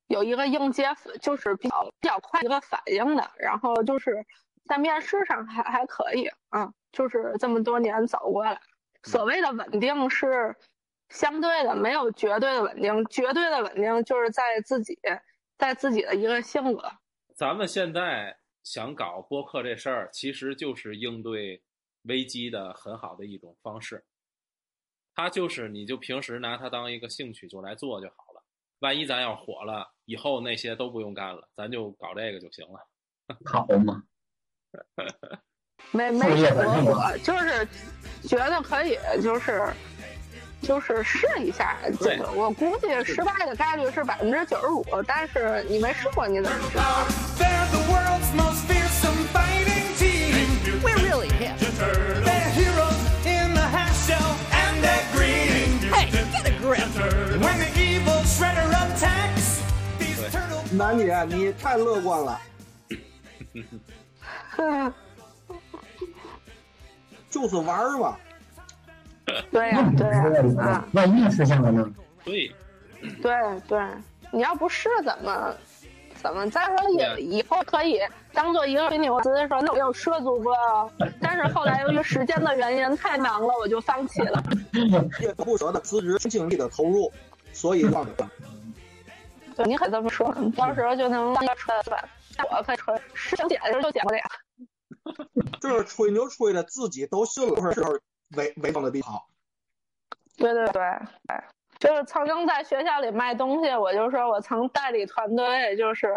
有一个应接，就是比较比较快一个反应的，然后就是在面试上还还可以啊，就是这么多年走过来。所谓的稳定是相对的，没有绝对的稳定。绝对的稳定就是在自己，在自己的一个性格。咱们现在想搞播客这事儿，其实就是应对危机的很好的一种方式。它就是，你就平时拿它当一个兴趣就来做就好了。万一咱要火了，以后那些都不用干了，咱就搞这个就行了。好嘛，没没想本身嘛过我，就是觉得可以，就是就是试一下。对我估计失败的概率是百分之九十五，但是你没试过，你怎么知道？楠姐，你太乐观了，就是玩儿嘛。对呀、对呀、啊，万一实现了呢？对，对对，你要不试怎么怎么。再说对以以后可以当做一个吹牛词说，那我有涉足过哦，但是后来由于时间的原因太忙了，我就放弃了。也不舍得辞职精力的投入，所以让你对，你可以这么说，到时候就能当个吹吧。我可以想剪的时候就剪不了。就是吹牛吹的自己都信了，是伪伪装的比较好。对对对，哎，就是曾经在学校里卖东西，我就说我曾代理团队，就是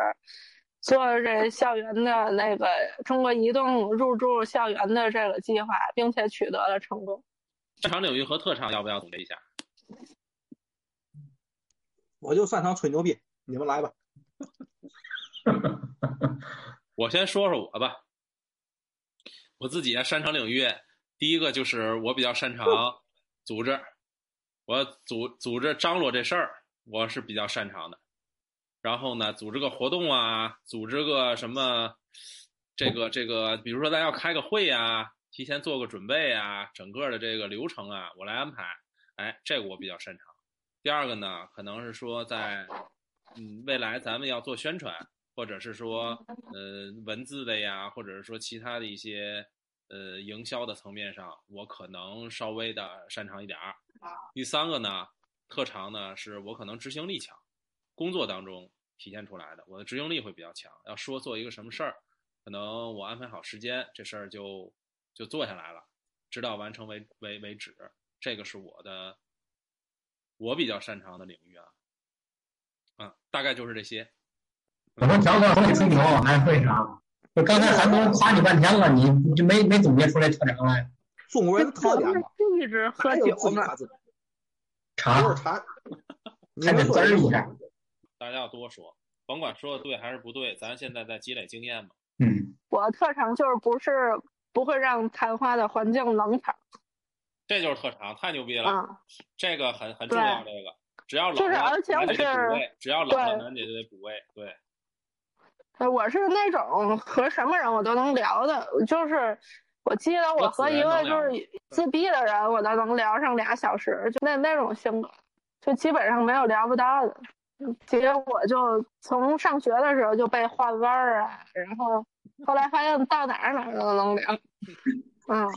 做这校园的那个中国移动入驻校园的这个计划，并且取得了成功。擅长领域和特长要不要总结一下？我就擅长吹牛逼，你们来吧。我先说说我吧，我自己的擅长领域，第一个就是我比较擅长组织，我组组织张罗这事儿，我是比较擅长的。然后呢，组织个活动啊，组织个什么，这个这个，比如说咱要开个会啊，提前做个准备啊，整个的这个流程啊，我来安排。哎，这个我比较擅长。第二个呢，可能是说在嗯未来咱们要做宣传，或者是说呃文字的呀，或者是说其他的一些呃营销的层面上，我可能稍微的擅长一点儿。第三个呢，特长呢是我可能执行力强，工作当中体现出来的，我的执行力会比较强。要说做一个什么事儿，可能我安排好时间，这事儿就就做下来了，直到完成为为为止。这个是我的我比较擅长的领域啊，啊，大概就是这些。我说条哥会吹牛还会啥？就刚才韩东夸你半天了，你就没没总结出来特长来？中国人的特点嘛，一直喝酒呢茶就是查。还得 儿一下。大家要多说，甭管说的对还是不对，咱现在在积累经验嘛。嗯，我特长就是不是不会让昙花的环境冷场这就是特长，太牛逼了！啊。这个很很重要，这个只要冷就是了，而且咱就得是只要冷了，对咱就得补位。对，呃我是那种和什么人我都能聊的，就是我记得我和一个就是自闭的人，我都能聊上俩小时，就那那种性格，就基本上没有聊不到的。结果就从上学的时候就被换班儿啊，然后后来发现到哪儿哪儿都能聊，嗯，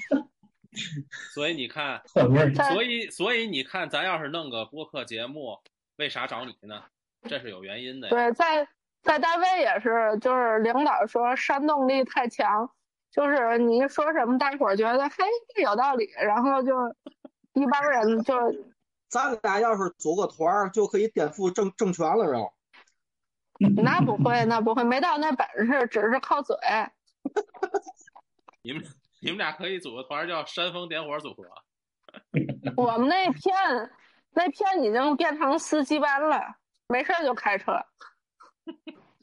所以你看，所以所以你看，咱要是弄个播客节目，为啥找你呢？这是有原因的。对，在在单位也是，就是领导说煽动力太强，就是你一说什么，大伙儿觉得嘿这有道理，然后就 一帮人就咱俩要是组个团儿，就可以颠覆政政权了，然后那不会，那不会，没到那本事，只是靠嘴。你们你们俩可以组个团叫煽风点火组合。我们那片那片已经变成司机班了，没事就开车。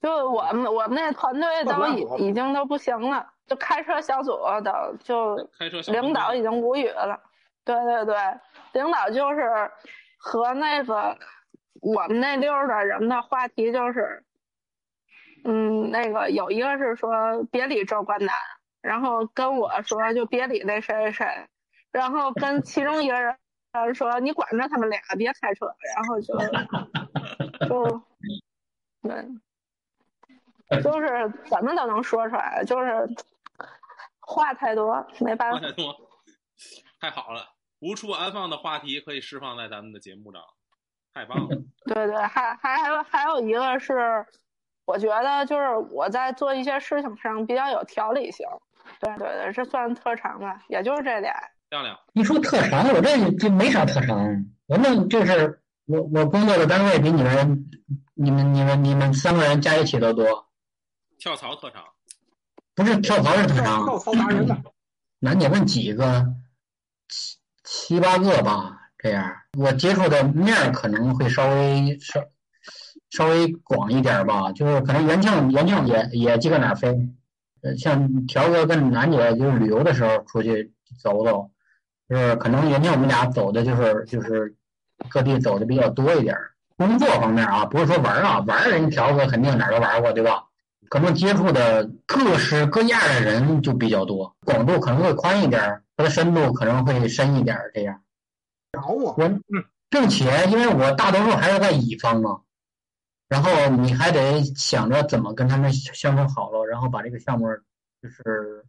就我们我们那团队都已已经都不行了，就开车小组的就开车小领导已经无语了。对对对，领导就是和那个我们那溜儿的人的话题就是，嗯，那个有一个是说别理周冠南，然后跟我说就别理那谁谁谁，然后跟其中一个人说你管着他们俩别开车，然后就就对，就是怎么都能说出来，就是话太多，没办法。话太多，太好了，无处安放的话题可以释放在咱们的节目上，太棒了。对对，还还还有还有一个是，我觉得就是我在做一些事情上比较有条理性。对对对，这算特长吧，也就是这点。亮亮，你说特长，我这这没啥特长，我那就是我我工作的单位比你们你们你们你们三个人加一起都多，跳槽特长，不是跳槽是特长，跳槽达人呢。那你问几个？七七八个吧，这样我接触的面可能会稍微稍稍微广一点吧，就是可能原庆原庆也也几个哪儿飞，呃，像条哥跟楠姐就是旅游的时候出去走走，就是可能原先我们俩走的就是就是各地走的比较多一点儿。工作方面啊，不是说玩儿啊，玩儿人条哥肯定哪儿都玩过，对吧？可能接触的各式各样的人就比较多，广度可能会宽一点儿，它的深度可能会深一点儿，这样。啊然后我并且因为我大多数还是在乙方嘛，然后你还得想着怎么跟他们相处好了，然后把这个项目就是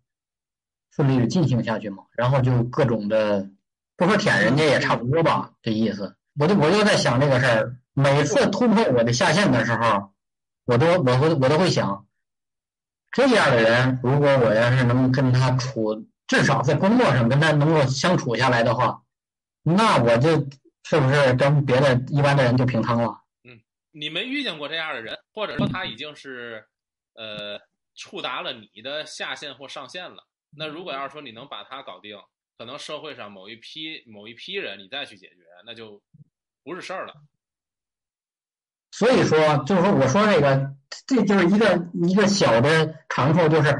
顺利的进行下去嘛。然后就各种的，不说舔人家也差不多吧，这意思。我就我就在想这个事儿，每次突破我的下限的时候，我都我会我都会想，这样的人，如果我要是能跟他处，至少在工作上跟他能够相处下来的话，那我就是不是跟别的一般的人就平摊了？你没遇见过这样的人，或者说他已经是呃触达了你的下限或上限了。那如果要是说你能把他搞定，可能社会上某一批某一批人你再去解决，那就不是事儿了。所以说，就是说，我说这个，这就是一个一个小的长处，就是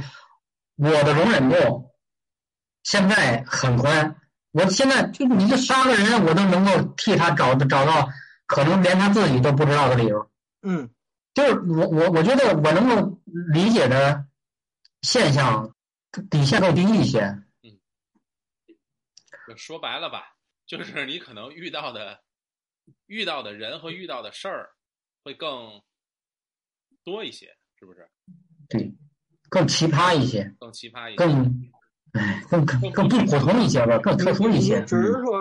我的容忍度现在很宽。我现在就是你就杀个人，我都能够替他找找到可能连他自己都不知道的理由。嗯，就是我我我觉得我能够理解的现象底线更低一些。嗯说白了吧，就是你可能遇到的遇到的人和遇到的事儿会更多一些，是不是？对，更奇葩一些，更奇葩一些，更哎更更更不普通一些吧，更特殊一些。只是说，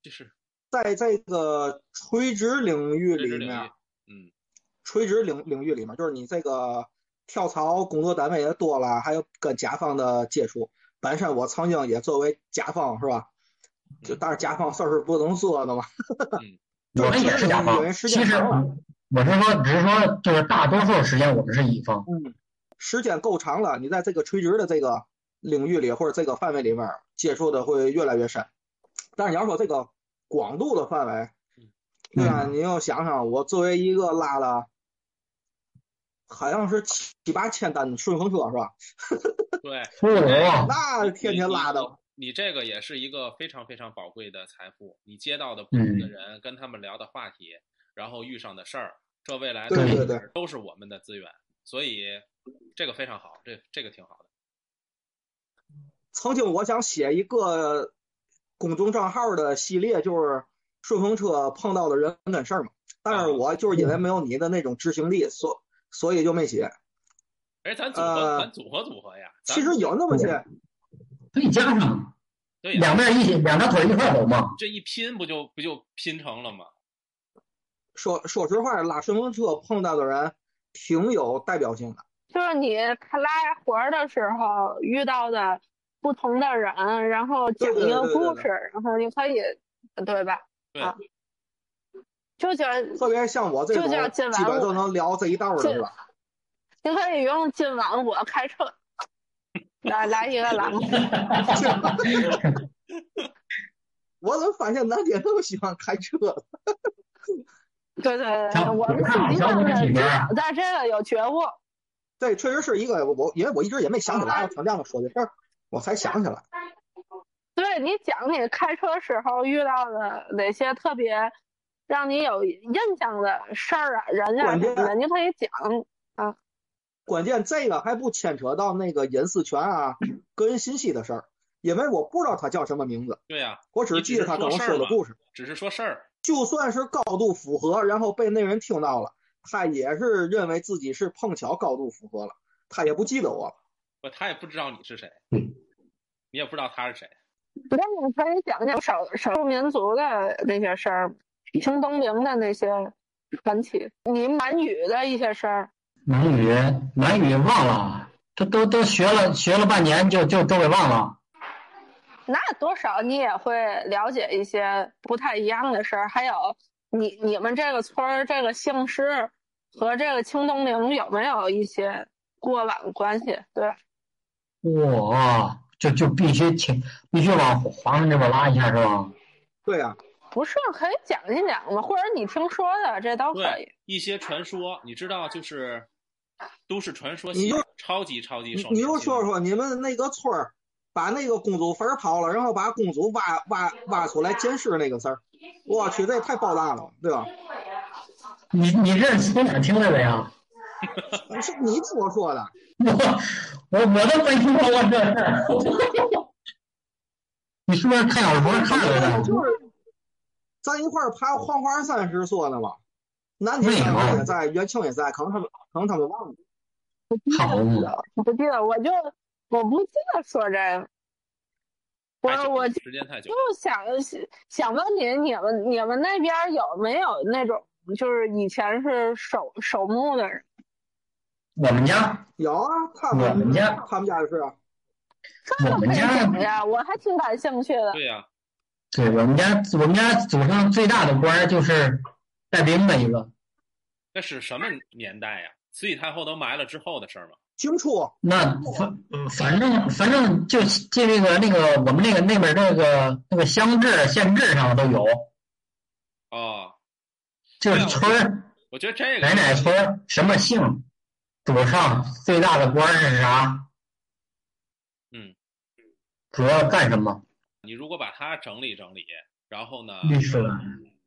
就是在这个垂直领域里面，嗯，垂直领领域里面，就是你这个跳槽工作单位也多了，还有跟甲方的接触。本身我曾经也作为甲方是吧？就但是甲方事儿是不能说的嘛。我们也是甲方，其实我是说，只是说，就是大多数时间我们是乙方。嗯，时间够长了，你在这个垂直的这个领域里或者这个范围里面接触的会越来越深。但是你要说这个广度的范围，对吧？你要想想，我作为一个拉了好像是七八千单的顺风车是吧？对，那天天拉的。你这个也是一个非常非常宝贵的财富，你接到的不同的人，跟他们聊的话题，然后遇上的事儿，这未来对对对都是我们的资源，所以这个非常好，这这个挺好的。曾经我想写一个公众账号的系列，就是顺风车碰到的人跟事儿嘛，但是我就是因为没有你的那种执行力，所所以就没写。哎，咱组合，咱组合组合呀。其实有那么些。可以加上，对，两边一起，两条腿一块走嘛。这一拼不就不就拼成了吗？说说实话，拉顺风车碰到的人挺有代表性的。就是你他拉活儿的时候遇到的不同的人，然后讲一个故事，然后你可以，对吧？对。啊。就叫特别像我这种，基本都能聊这一道的是吧？你可以用今晚我开车。来来一个狼，我怎么发现楠姐那么喜欢开车？对对对，我们自己真的在这个有觉悟。对，确实是一个我，因为我一直也没想起来，我听亮子说的事儿，我才想起来。对你讲你开车时候遇到的哪些特别让你有印象的事儿啊，人啊什么的，你可以讲啊。关键这个还不牵扯到那个隐私权啊、个人信息的事儿，因为我不知道他叫什么名字。对呀，我只记得他跟我说的故事。只是说事儿，就算是高度符合，然后被那人听到了，他也是认为自己是碰巧高度符合了，他也不记得我了。不，他也不知道你是谁，你也不知道他是谁。那你可以讲讲少少数民族的那些事儿，清东陵的那些传奇，你满语的一些事儿。满语，满语忘了，这都都学了学了半年，就就都给忘了。那多少你也会了解一些不太一样的事儿。还有，你你们这个村儿这个姓氏和这个清东陵有没有一些过往关系？对。哇，就就必须请，必须往华门这边拉一下，是吧？对啊。不是，可以讲一讲吗？或者你听说的，这都可以。一些传说，你知道，就是。都市传说，你就超级超级你就说说你们那个村儿，把那个公主坟刨了，然后把公主挖挖挖出来捡尸那个事儿，我去，这也太爆炸了，对吧？你你这是从哪听来的呀？是你听我说的。我我我都没听说过这事儿。你是不是看小说看来的？就是咱一块儿爬黄花山时说的嘛。南天也在，元庆也在，可能他们可能他们忘了。好不记得，我就我不记得说这我我时间太久就，想想问你，你们你们那边有没有那种就是以前是守守墓的人？我们家？有啊，他我们们家他们家就是啊，我们家。讲呀，我还挺感兴趣的。对呀、对我们家我们家祖上最大的官儿就是带兵的一个，那是什么年代呀？慈禧太后都埋了之后的事儿吗？清初。那反反正反正就就那个那个我们那个那边那个那个乡志县志上都有，哦，就是村儿。我觉得这个哪哪村什么姓，祖上最大的官儿是啥，嗯，主要干什么？你如果把它整理整理，然后呢，历史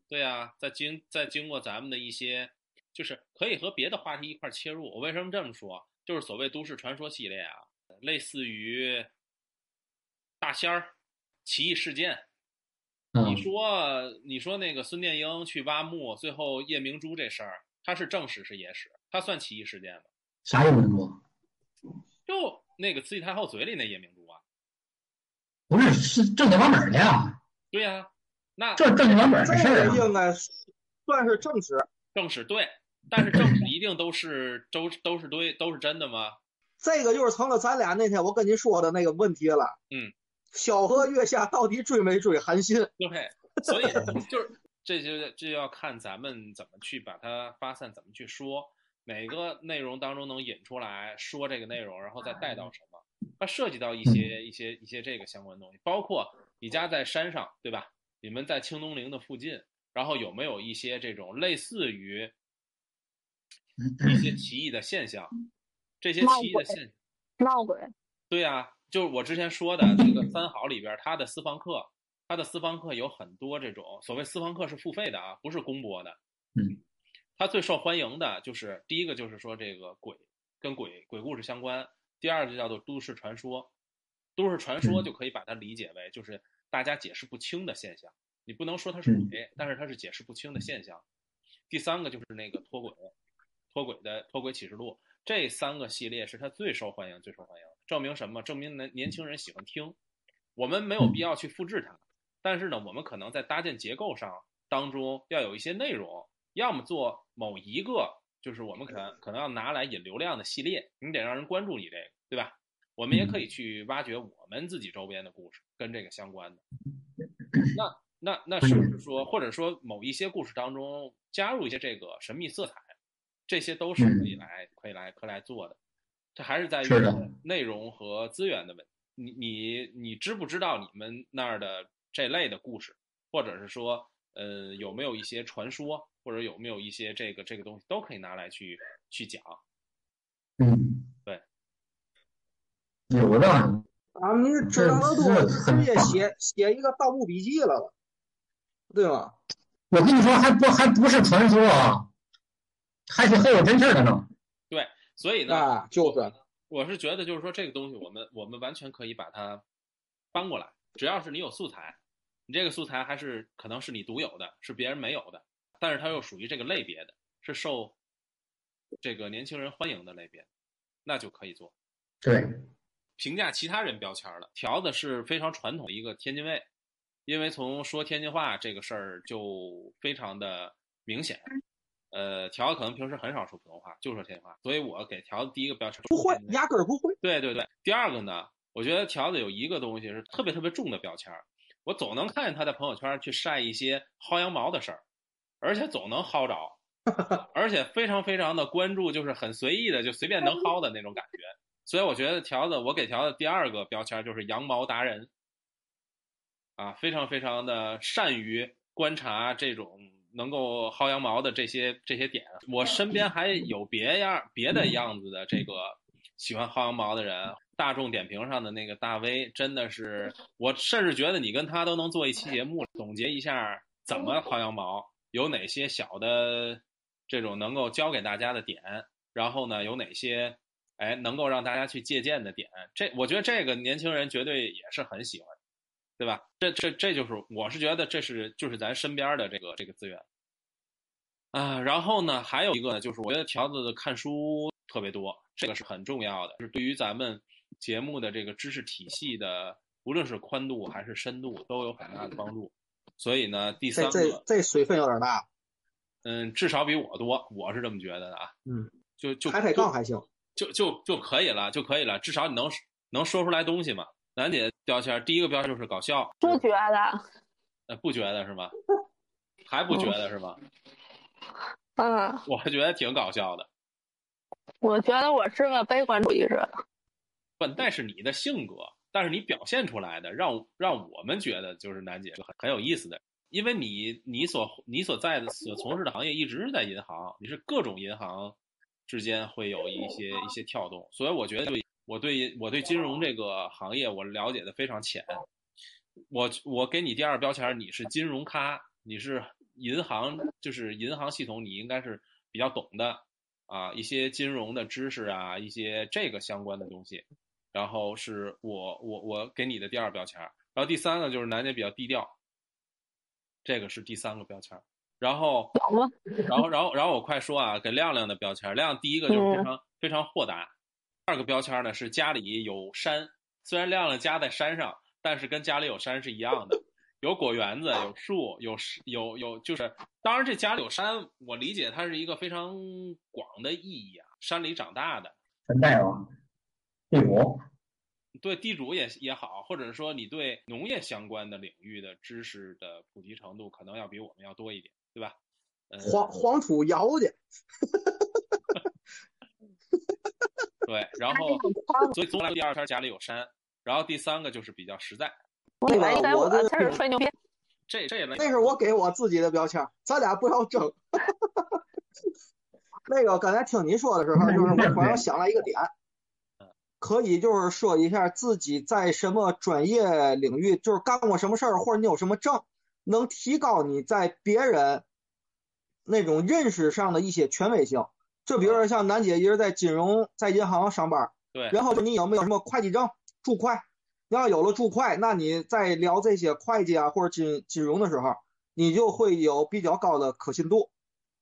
对啊、再经再经过咱们的一些，就是可以和别的话题一块切入。我为什么这么说？就是所谓都市传说系列啊，类似于大仙儿、奇异事件。嗯你说你说那个孙殿英去挖墓，最后夜明珠这事儿，它是正史是野史？它算奇异事件吗？啥夜明珠，就那个慈禧太后嘴里那夜明珠啊，不是是正经八本的呀，对呀、那这正经八本儿的事这儿啊。应该算是正史。正史对，但是正史一定都是都都是对都是真的吗？这个就是成了咱俩那天我跟你说的那个问题了。嗯，小河月下到底追没追韩信？对，所以就是这就这就要看咱们怎么去把它发散，怎么去说，哪个内容当中能引出来说这个内容，然后再带到什么。它涉及到一些一些一些这个相关东西，包括你家在山上，对吧？你们在清东陵的附近，然后有没有一些这种类似于 一些奇异的现象？这些奇异的现闹鬼，对呀、就是我之前说的这个三好里边，他的私房课，他的私房课有很多这种所谓私房课是付费的啊，不是公播的。嗯，它最受欢迎的就是第一个就是说这个鬼跟鬼鬼故事相关，第二个就叫做都市传说。都市传说嗯就可以把它理解为就是大家解释不清的现象，你不能说它是鬼，但是它是解释不清的现象。第三个就是那个脱轨，脱轨的脱轨启示录，这三个系列是它最受欢迎、最受欢迎。证明什么？证明年年轻人喜欢听。我们没有必要去复制它，但是呢，我们可能在搭建结构上当中要有一些内容，要么做某一个，就是我们可能可能要拿来引流量的系列，你得让人关注你这个，对吧？我们也可以去挖掘我们自己周边的故事跟这个相关的。那那那是不是说，或者说某一些故事当中加入一些这个神秘色彩，这些都是可以来、可以来可以来做的。这还是在于内容和资源的问题。你你你知不知道你们那儿的这类的故事，或者是说，呃，有没有一些传说，或者有没有一些这个这个东西，都可以拿来去去讲。嗯，对，有的。咱们知道的多，直接写写一个《盗墓笔记》了了，对吗？我跟你说，还不还不是传说啊，还是很有真事儿的呢。对，所以呢，啊，就是我是觉得，就是说这个东西，我们我们完全可以把它搬过来，只要是你有素材，你这个素材还是可能是你独有的，是别人没有的，但是它又属于这个类别的，是受这个年轻人欢迎的类别，那就可以做。对，评价其他人标签了，条子是非常传统的一个天津卫，因为从说天津话这个事儿就非常的明显。呃，条子可能平时很少说普通话，就说天津话，所以我给条子第一个标签不会，压根儿不会。对对对，第二个呢，我觉得条子有一个东西是特别特别重的标签，我总能看见他在朋友圈去晒一些薅羊毛的事儿，而且总能薅着，而且非常非常的关注，就是很随意的就随便能薅的那种感觉。所以我觉得条子，我给条子第二个标签就是羊毛达人，啊，非常非常的善于观察这种能够薅羊毛的这些这些点。我身边还有别样别的样子的这个喜欢薅羊毛的人。大众点评上的那个大 V 真的是，我甚至觉得你跟他都能做一期节目，总结一下怎么薅羊毛，有哪些小的这种能够教给大家的点，然后呢有哪些哎能够让大家去借鉴的点。这我觉得这个年轻人绝对也是很喜欢，对吧？这这这就是我是觉得这是就是咱身边的这个这个资源。啊，然后呢，还有一个呢，就是我觉得条子的看书特别多，这个是很重要的，是对于咱们节目的这个知识体系的，无论是宽度还是深度，都有很大的帮助。所以呢，第三个，这这水分有点大，嗯，至少比我多，我是这么觉得的啊。嗯，就就抬抬杠还行。就就就可以了，就可以了，至少你能能说出来东西嘛。楠姐标签，第一个标签就是搞笑，不觉得？呃，不觉得是吗？还不觉得是吗？嗯，我觉得挺搞笑的。我觉得我是个悲观主义者。不，那是你的性格，但是你表现出来的，让让我们觉得就是楠姐是很很有意思的，因为你你所你所在的所从事的行业一直是在银行，你是各种银行之间会有一些一些跳动，所以我觉得就我对我对金融这个行业我了解的非常浅。我我给你第二标签，你是金融咖，你是银行，就是银行系统，你应该是比较懂的啊，一些金融的知识啊，一些这个相关的东西。然后是我我我给你的第二标签儿，然后第三个就是楠姐比较低调，这个是第三个标签儿。然后？然后然后然后我快说啊，给亮亮的标签儿，亮亮第一个就是非常、非常豁达，第二个标签儿呢是家里有山，虽然亮亮家在山上，但是跟家里有山是一样的，有果园子，有树，有有有就是，当然这家里有山，我理解它是一个非常广的意义啊，山里长大的，山大王，地主，对地主也也好，或者说你对农业相关的领域的知识的普及程度，可能要比我们要多一点，对吧？嗯，黄黄土窑去，对，然后所以总来第二天家里有山，然后第三个就是比较实在，我以为我我的才是吹牛逼。这这类那是我给我自己的标签，咱俩不要争。那个刚才听你说的时候，就是我突然想了一个点，可以就是说一下自己在什么专业领域，就是干过什么事儿，或者你有什么证，能提高你在别人那种认识上的一些权威性。就比如说像楠姐一直在金融在银行上班，对，然后你有没有什么会计证、注会？你要有了注会，那你在聊这些会计啊或者金金融的时候，你就会有比较高的可信度。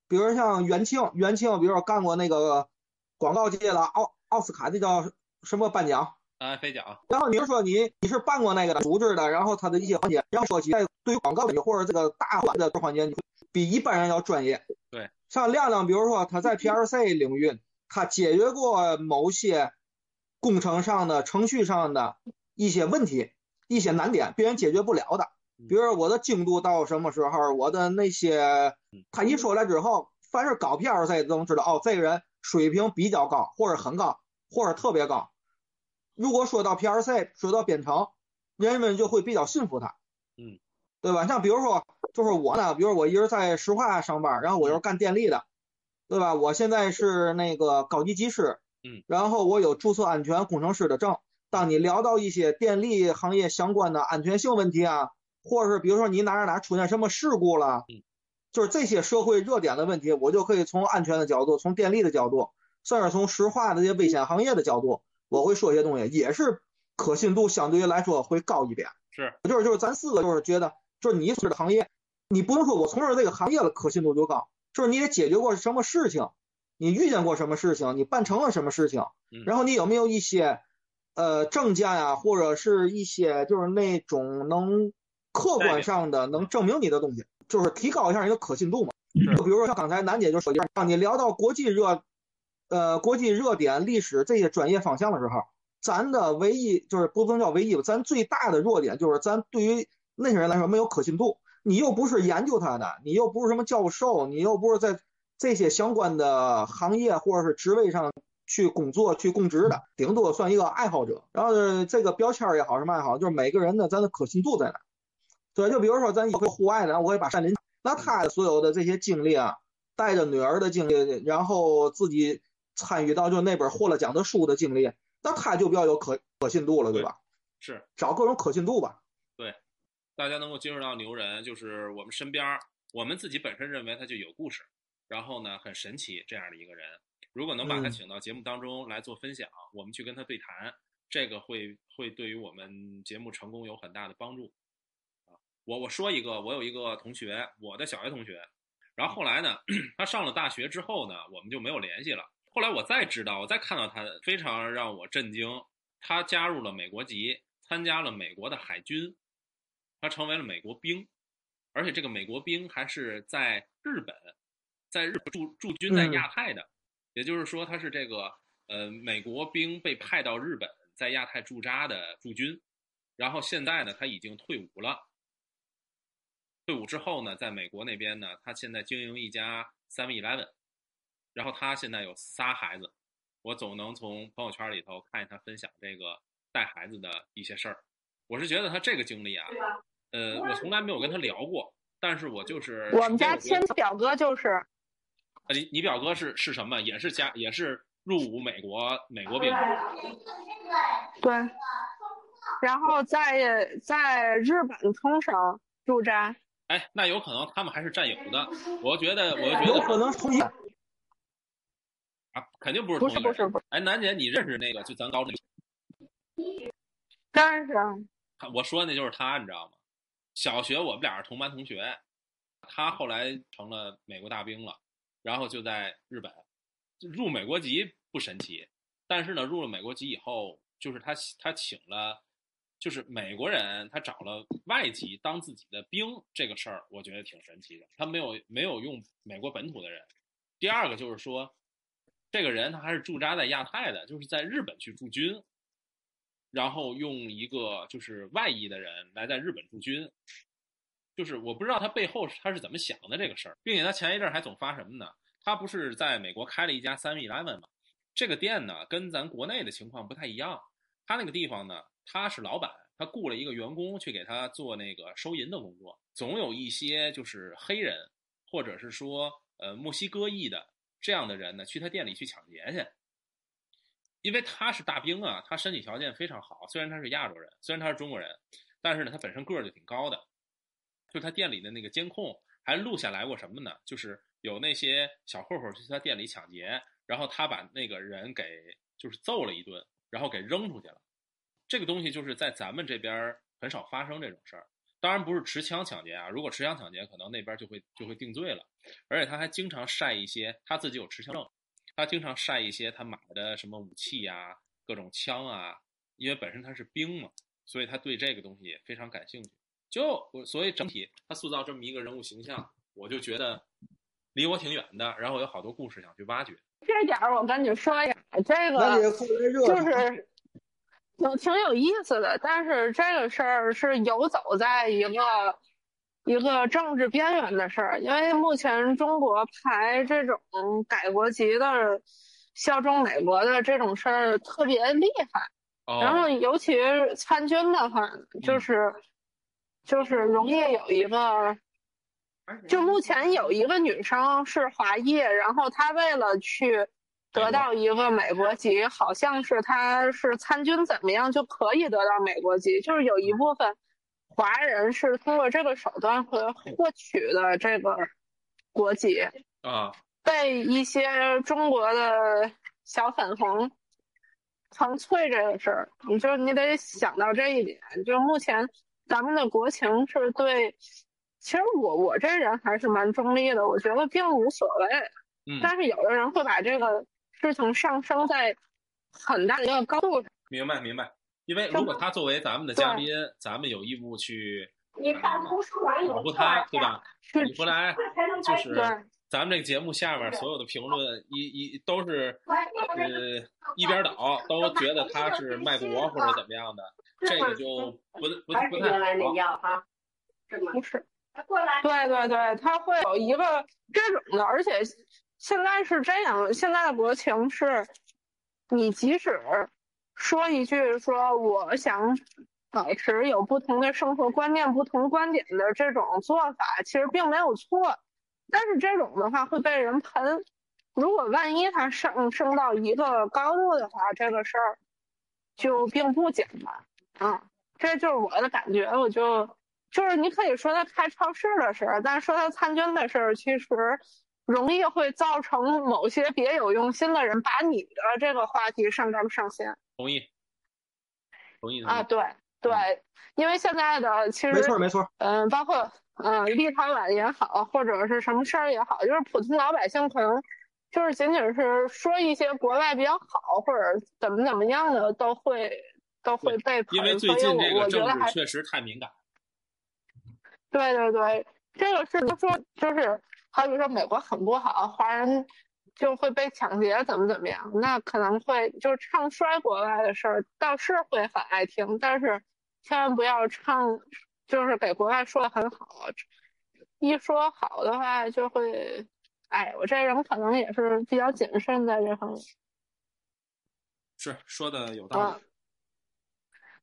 比如像元庆，元庆，比如说干过那个广告界的奥奥斯卡，那叫什么颁奖？啊，飞奖，然后你就说你你是办过那个的组织的，然后他的一些环节，然后说起来对于广告或者这个大环的环节，你比一般人要专业。对，像亮亮，比如说他在 PLC 领域，他解决过某些工程上的、程序上的一些问题、一些难点，别人解决不了的。比如说我的精度到什么时候，我的那些，他一说来之后，凡是搞 PLC 都能知道，哦，这个人水平比较高，或者很高，或者特别高。如果说到 PRC，说到编程，人们就会比较信服他，嗯，对吧？像比如说，就是我呢，比如我一直在石化上班，然后我又是干电力的，对吧？我现在是那个高级技师，嗯，然后我有注册安全工程师的证。当你聊到一些电力行业相关的安全性问题啊，或者是比如说你哪哪哪出现什么事故了，嗯，就是这些社会热点的问题，我就可以从安全的角度，从电力的角度，甚至从石化的这些危险行业的角度，我会说一些东西，也是可信度相对于来说会高一点。是，就是就是咱四个就是觉得，就是你从事的行业，你不能说我从事这个行业的可信度就高，就是你得解决过什么事情，你遇见过什么事情，你办成了什么事情，嗯然后你有没有一些呃证件呀、或者是一些就是那种能客观上的能证明你的东西，就是提高一下你的可信度嘛。就比如说像刚才楠姐就说，让你聊到国际热，呃，国际热点、历史这些专业方向的时候，咱的唯一就是不能叫唯一吧，咱最大的弱点就是咱对于那些人来说没有可信度。你又不是研究他的，你又不是什么教授，你又不是在这些相关的行业或者是职位上去工作、去供职的，顶多算一个爱好者。然后这个标签也好，什么也好，就是每个人的咱的可信度在哪。对，就比如说咱有个户外的，我会把山林，那他所有的这些经历啊，带着女儿的经历，然后自己参与到就那本获了奖的书的经历，那他就比较有可可信度了，对吧？是，找各种可信度吧。对，大家能够接触到牛人，就是我们身边儿，我们自己本身认为他就有故事，然后呢很神奇这样的一个人。如果能把他嗯请到节目当中来做分享，我们去跟他对谈，这个会会对于我们节目成功有很大的帮助。啊，我我说一个，我有一个同学，我的小学同学，然后后来呢，他上了大学之后呢，我们就没有联系了。后来我再知道，我再看到他，非常让我震惊，他加入了美国籍，参加了美国的海军，他成为了美国兵，而且这个美国兵还是在日本，在日本驻驻军在亚太的，也就是说他是这个呃美国兵被派到日本在亚太驻扎的驻军，然后现在呢他已经退伍了。退伍之后呢，在美国那边呢，他现在经营一家 Seven Eleven，然后他现在有仨孩子，我总能从朋友圈里头看见他分享这个带孩子的一些事儿。我是觉得他这个经历啊，呃，我从来没有跟他聊过，但是我就是我们家亲表哥就是，呃你你表哥是是什么？也是家也是入伍美国美国兵，对，然后在在日本冲绳驻扎。哎，那有可能他们还是战友的。我觉得，我觉得有可能是同一啊，肯定不是不同一个人。是不是不是，哎，楠姐，你认识那个就咱高中但是啊我说的那就是他，你知道吗？小学我们俩是同班同学，他后来成了美国大兵了，然后就在日本入美国籍不神奇，但是呢，入了美国籍以后，就是他他请了，就是美国人他找了外籍当自己的兵，这个事儿我觉得挺神奇的。他没有没有用美国本土的人。第二个就是说，这个人他还是驻扎在亚太的，就是在日本去驻军，然后用一个就是外裔的人来在日本驻军，就是我不知道他背后他是怎么想的这个事儿，并且他前一阵还总发什么呢？他不是在美国开了一家 Seven Eleven 吗？这个店呢跟咱国内的情况不太一样，他那个地方呢他是老板，他雇了一个员工去给他做那个收银的工作，总有一些就是黑人或者是说呃墨西哥裔的这样的人呢去他店里去抢劫去。因为他是大兵啊，他身体条件非常好。虽然他是亚洲人，虽然他是中国人，但是呢，他本身个儿就挺高的。就他店里的那个监控还录下来过什么呢？就是有那些小混混去他店里抢劫，然后他把那个人给就是揍了一顿，然后给扔出去了。这个东西就是在咱们这边很少发生这种事儿。当然不是持枪抢劫啊，如果持枪抢劫，可能那边就会就会定罪了。而且他还经常晒一些他自己有持枪证。他经常晒一些他买的什么武器呀、各种枪啊，因为本身他是兵嘛，所以他对这个东西也非常感兴趣。就我所以整体他塑造这么一个人物形象，我就觉得离我挺远的，然后有好多故事想去挖掘。这点儿我跟你说呀，这个就是有挺有意思的，但是这个事儿是游走在一个一个政治边缘的事儿，因为目前中国排这种改国籍的效忠美国的这种事儿特别厉害，哦，然后尤其参军的话，就是就是容易有一个。就目前有一个女生是华裔，然后她为了去得到一个美国籍，好像是他是参军怎么样就可以得到美国籍，就是有一部分华人是通过这个手段和获取的这个国籍，啊，被一些中国的小粉红常催这个事儿，你就你得想到这一点，就目前咱们的国情是对。其实我我这人还是蛮中立的，我觉得并无所谓。嗯，但是有的人会把这个事情上升在很大的一个高度。明白明白。因为如果他作为咱们的嘉宾，咱们有义务去你看图书馆保护他，对吧？是你不来就是咱们这个节目下边所有的评论一一都是呃一边倒，都觉得他是卖国或者怎么样的，这个就不不不太好。不是，过来对对对，他会有一个这种的，而且现在是这样，现在的国情是，你即使说一句说我想保持有不同的生活观念、不同观点的这种做法，其实并没有错，但是这种的话会被人喷。如果万一他上升到一个高度的话，这个事儿就并不简单啊，这就是我的感觉，我就。就是你可以说他开超市的事儿，但说他参军的事儿，其实容易会造成某些别有用心的人把你的这个话题上纲上线。同意，同意啊，对对，因为现在的其实没错没错，嗯，包括嗯，立陶宛也好，或者是什么事儿也好，就是普通老百姓可能就是仅仅是说一些国外比较好或者怎么怎么样的，都会都会被。因为最近这我个政我觉得还治确实太敏感。对对对，这个是说就是好比说美国很不好，华人就会被抢劫，怎么怎么样，那可能会就是唱衰国外的事儿，倒是会很爱听，但是千万不要唱，就是给国外说的很好，一说好的话就会，哎，我这人可能也是比较谨慎在这方面。是说的有道啊理。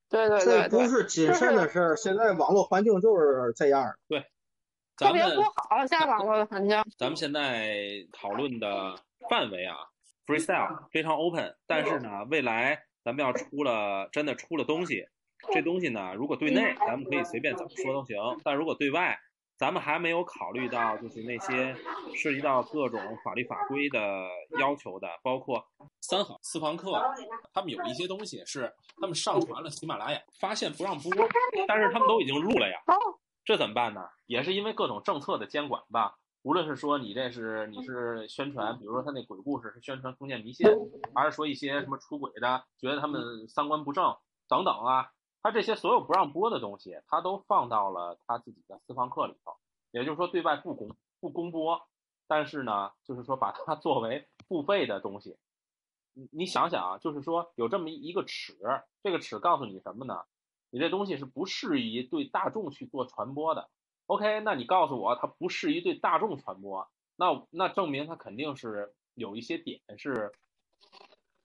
对对对，不是谨慎的事儿，现在网络环境就是这样。对，特别咱们不好，现在网络的环境。咱们现在讨论的范围啊，freestyle 非常 open，但是呢，未来咱们要出了真的出了东西，这东西呢，如果对内咱们可以随便怎么说都行，但如果对外，咱们还没有考虑到就是那些涉及到各种法律法规的要求的，包括三好私房课，他们有一些东西是他们上传了喜马拉雅，发现不让播，但是他们都已经录了呀。这怎么办呢？也是因为各种政策的监管吧。无论是说你这是你是宣传，比如说他那鬼故事是宣传封建迷信，还是说一些什么出轨的，觉得他们三观不正等等啊，他这些所有不让播的东西，他都放到了他自己的私房课里头，也就是说对外不公不公播，但是呢，就是说把它 作为付费的东西。你你想想啊，就是说有这么一个尺，这个尺告诉你什么呢？你这东西是不适宜对大众去做传播的。OK，那你告诉我它不适宜对大众传播，那那证明它肯定是有一些点是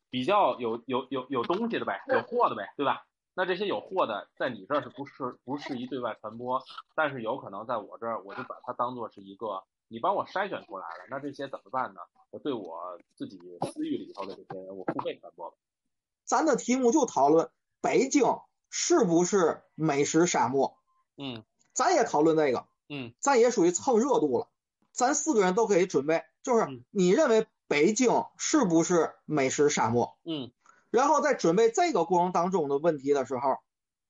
比较有有有有东西的呗，有货的呗，对吧？那这些有货的在你这儿是不适不适宜对外传播，但是有可能在我这儿我就把它当做是一个你帮我筛选出来了，那这些怎么办呢？我对我自己私域里头的这些人我付费传播吧。咱的题目就讨论北京是不是美食沙漠，嗯咱也讨论这个，嗯咱也属于蹭热度了。咱四个人都可以准备，就是你认为北京是不是美食沙漠？嗯然后在准备这个过程当中的问题的时候，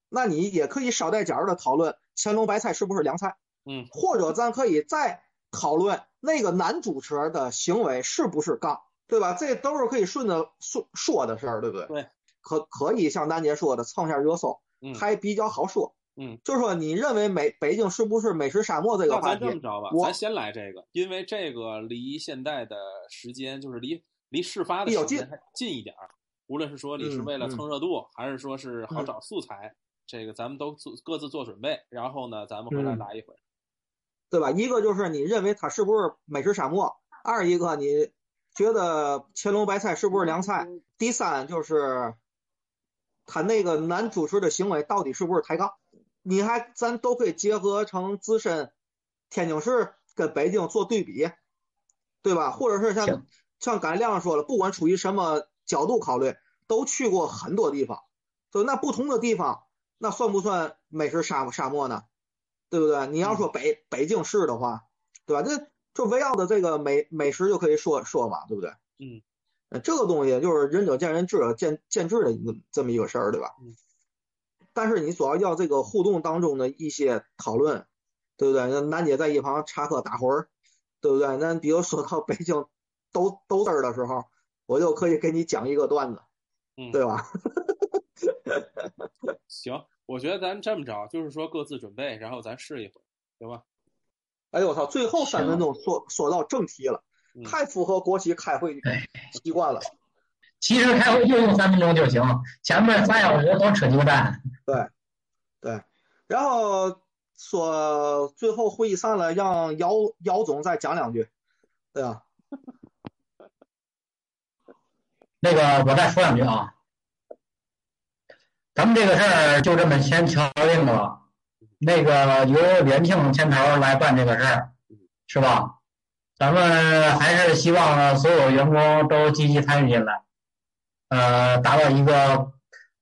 那你也可以捎带脚的讨论乾隆白菜是不是凉菜，嗯或者咱可以再讨论那个男主持人的行为是不是杠，对吧？这都是可以顺着说说的事儿，对不对？对，可可以像丹姐说的蹭一下热搜，嗯还比较好说。嗯，就是说你认为美北京是不是美食沙漠这个话题咱这么着吧，咱先来这个，因为这个离现在的时间就是离离事发的比较近时间还近一点儿。无论是说你是嗯为了嗯蹭热度，还是说是好嗯找素材，这个咱们都做各自做准备，然后呢，咱们回来嗯来一回。对吧？一个就是你认为它是不是美食沙漠，二一个你觉得乾隆白菜是不是凉菜，第三就是他那个男主持的行为到底是不是抬杠，你还咱都可以结合成自身天津市跟北京做对比，对吧？或者是像像刚才亮说了，不管出于什么角度考虑，都去过很多地方，就，那不同的地方，那算不算美食沙沙漠呢？对不对？你要说北北京市的话，对吧？这就围绕着这个美美食就可以说说嘛，对不对？嗯，呃这个东西就是仁者见仁，智者见见智的一个这么一个事儿，对吧？嗯。但是你主要要这个互动当中的一些讨论，对不对？那楠姐在一旁插科打诨儿，对不对？那比如说到北京斗斗字儿的时候，我就可以给你讲一个段子，嗯，对吧？行，我觉得咱这么着，就是说各自准备，然后咱试一回，行吧？哎呦我操！最后三分钟说说到正题了，嗯太符合国企开会习惯了。其实开会就用三分钟就行，前面三小时都扯鸡巴蛋。对，对，然后说最后会议散了，让姚姚总再讲两句，对吧？那个我再说两句啊，咱们这个事儿就这么先敲定了。那个由连庆牵头来办这个事儿，是吧？咱们还是希望所有员工都积极参与进来，呃，达到一个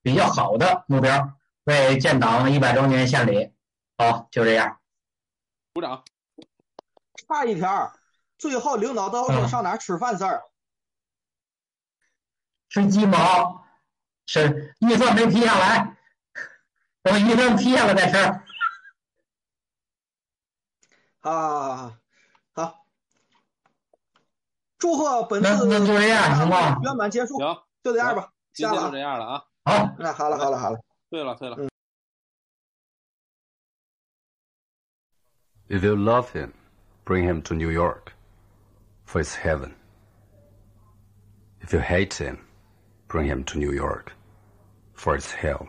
比较好的目标，为建党一百周年献礼。好，就这样。鼓掌。差一条，最后领导都说上哪吃饭事儿，吃鸡毛，是预算没批下来，等预算批下来再吃。好好好好好，祝贺本那次那就这样行吧圆满结束，行，就这样吧，下了啊今天就这。样了啊。好，那好了好了好了，对了对了， If you love him, bring him to New York, for it's heaven. If you hate him, bring him to New York, for it's hell.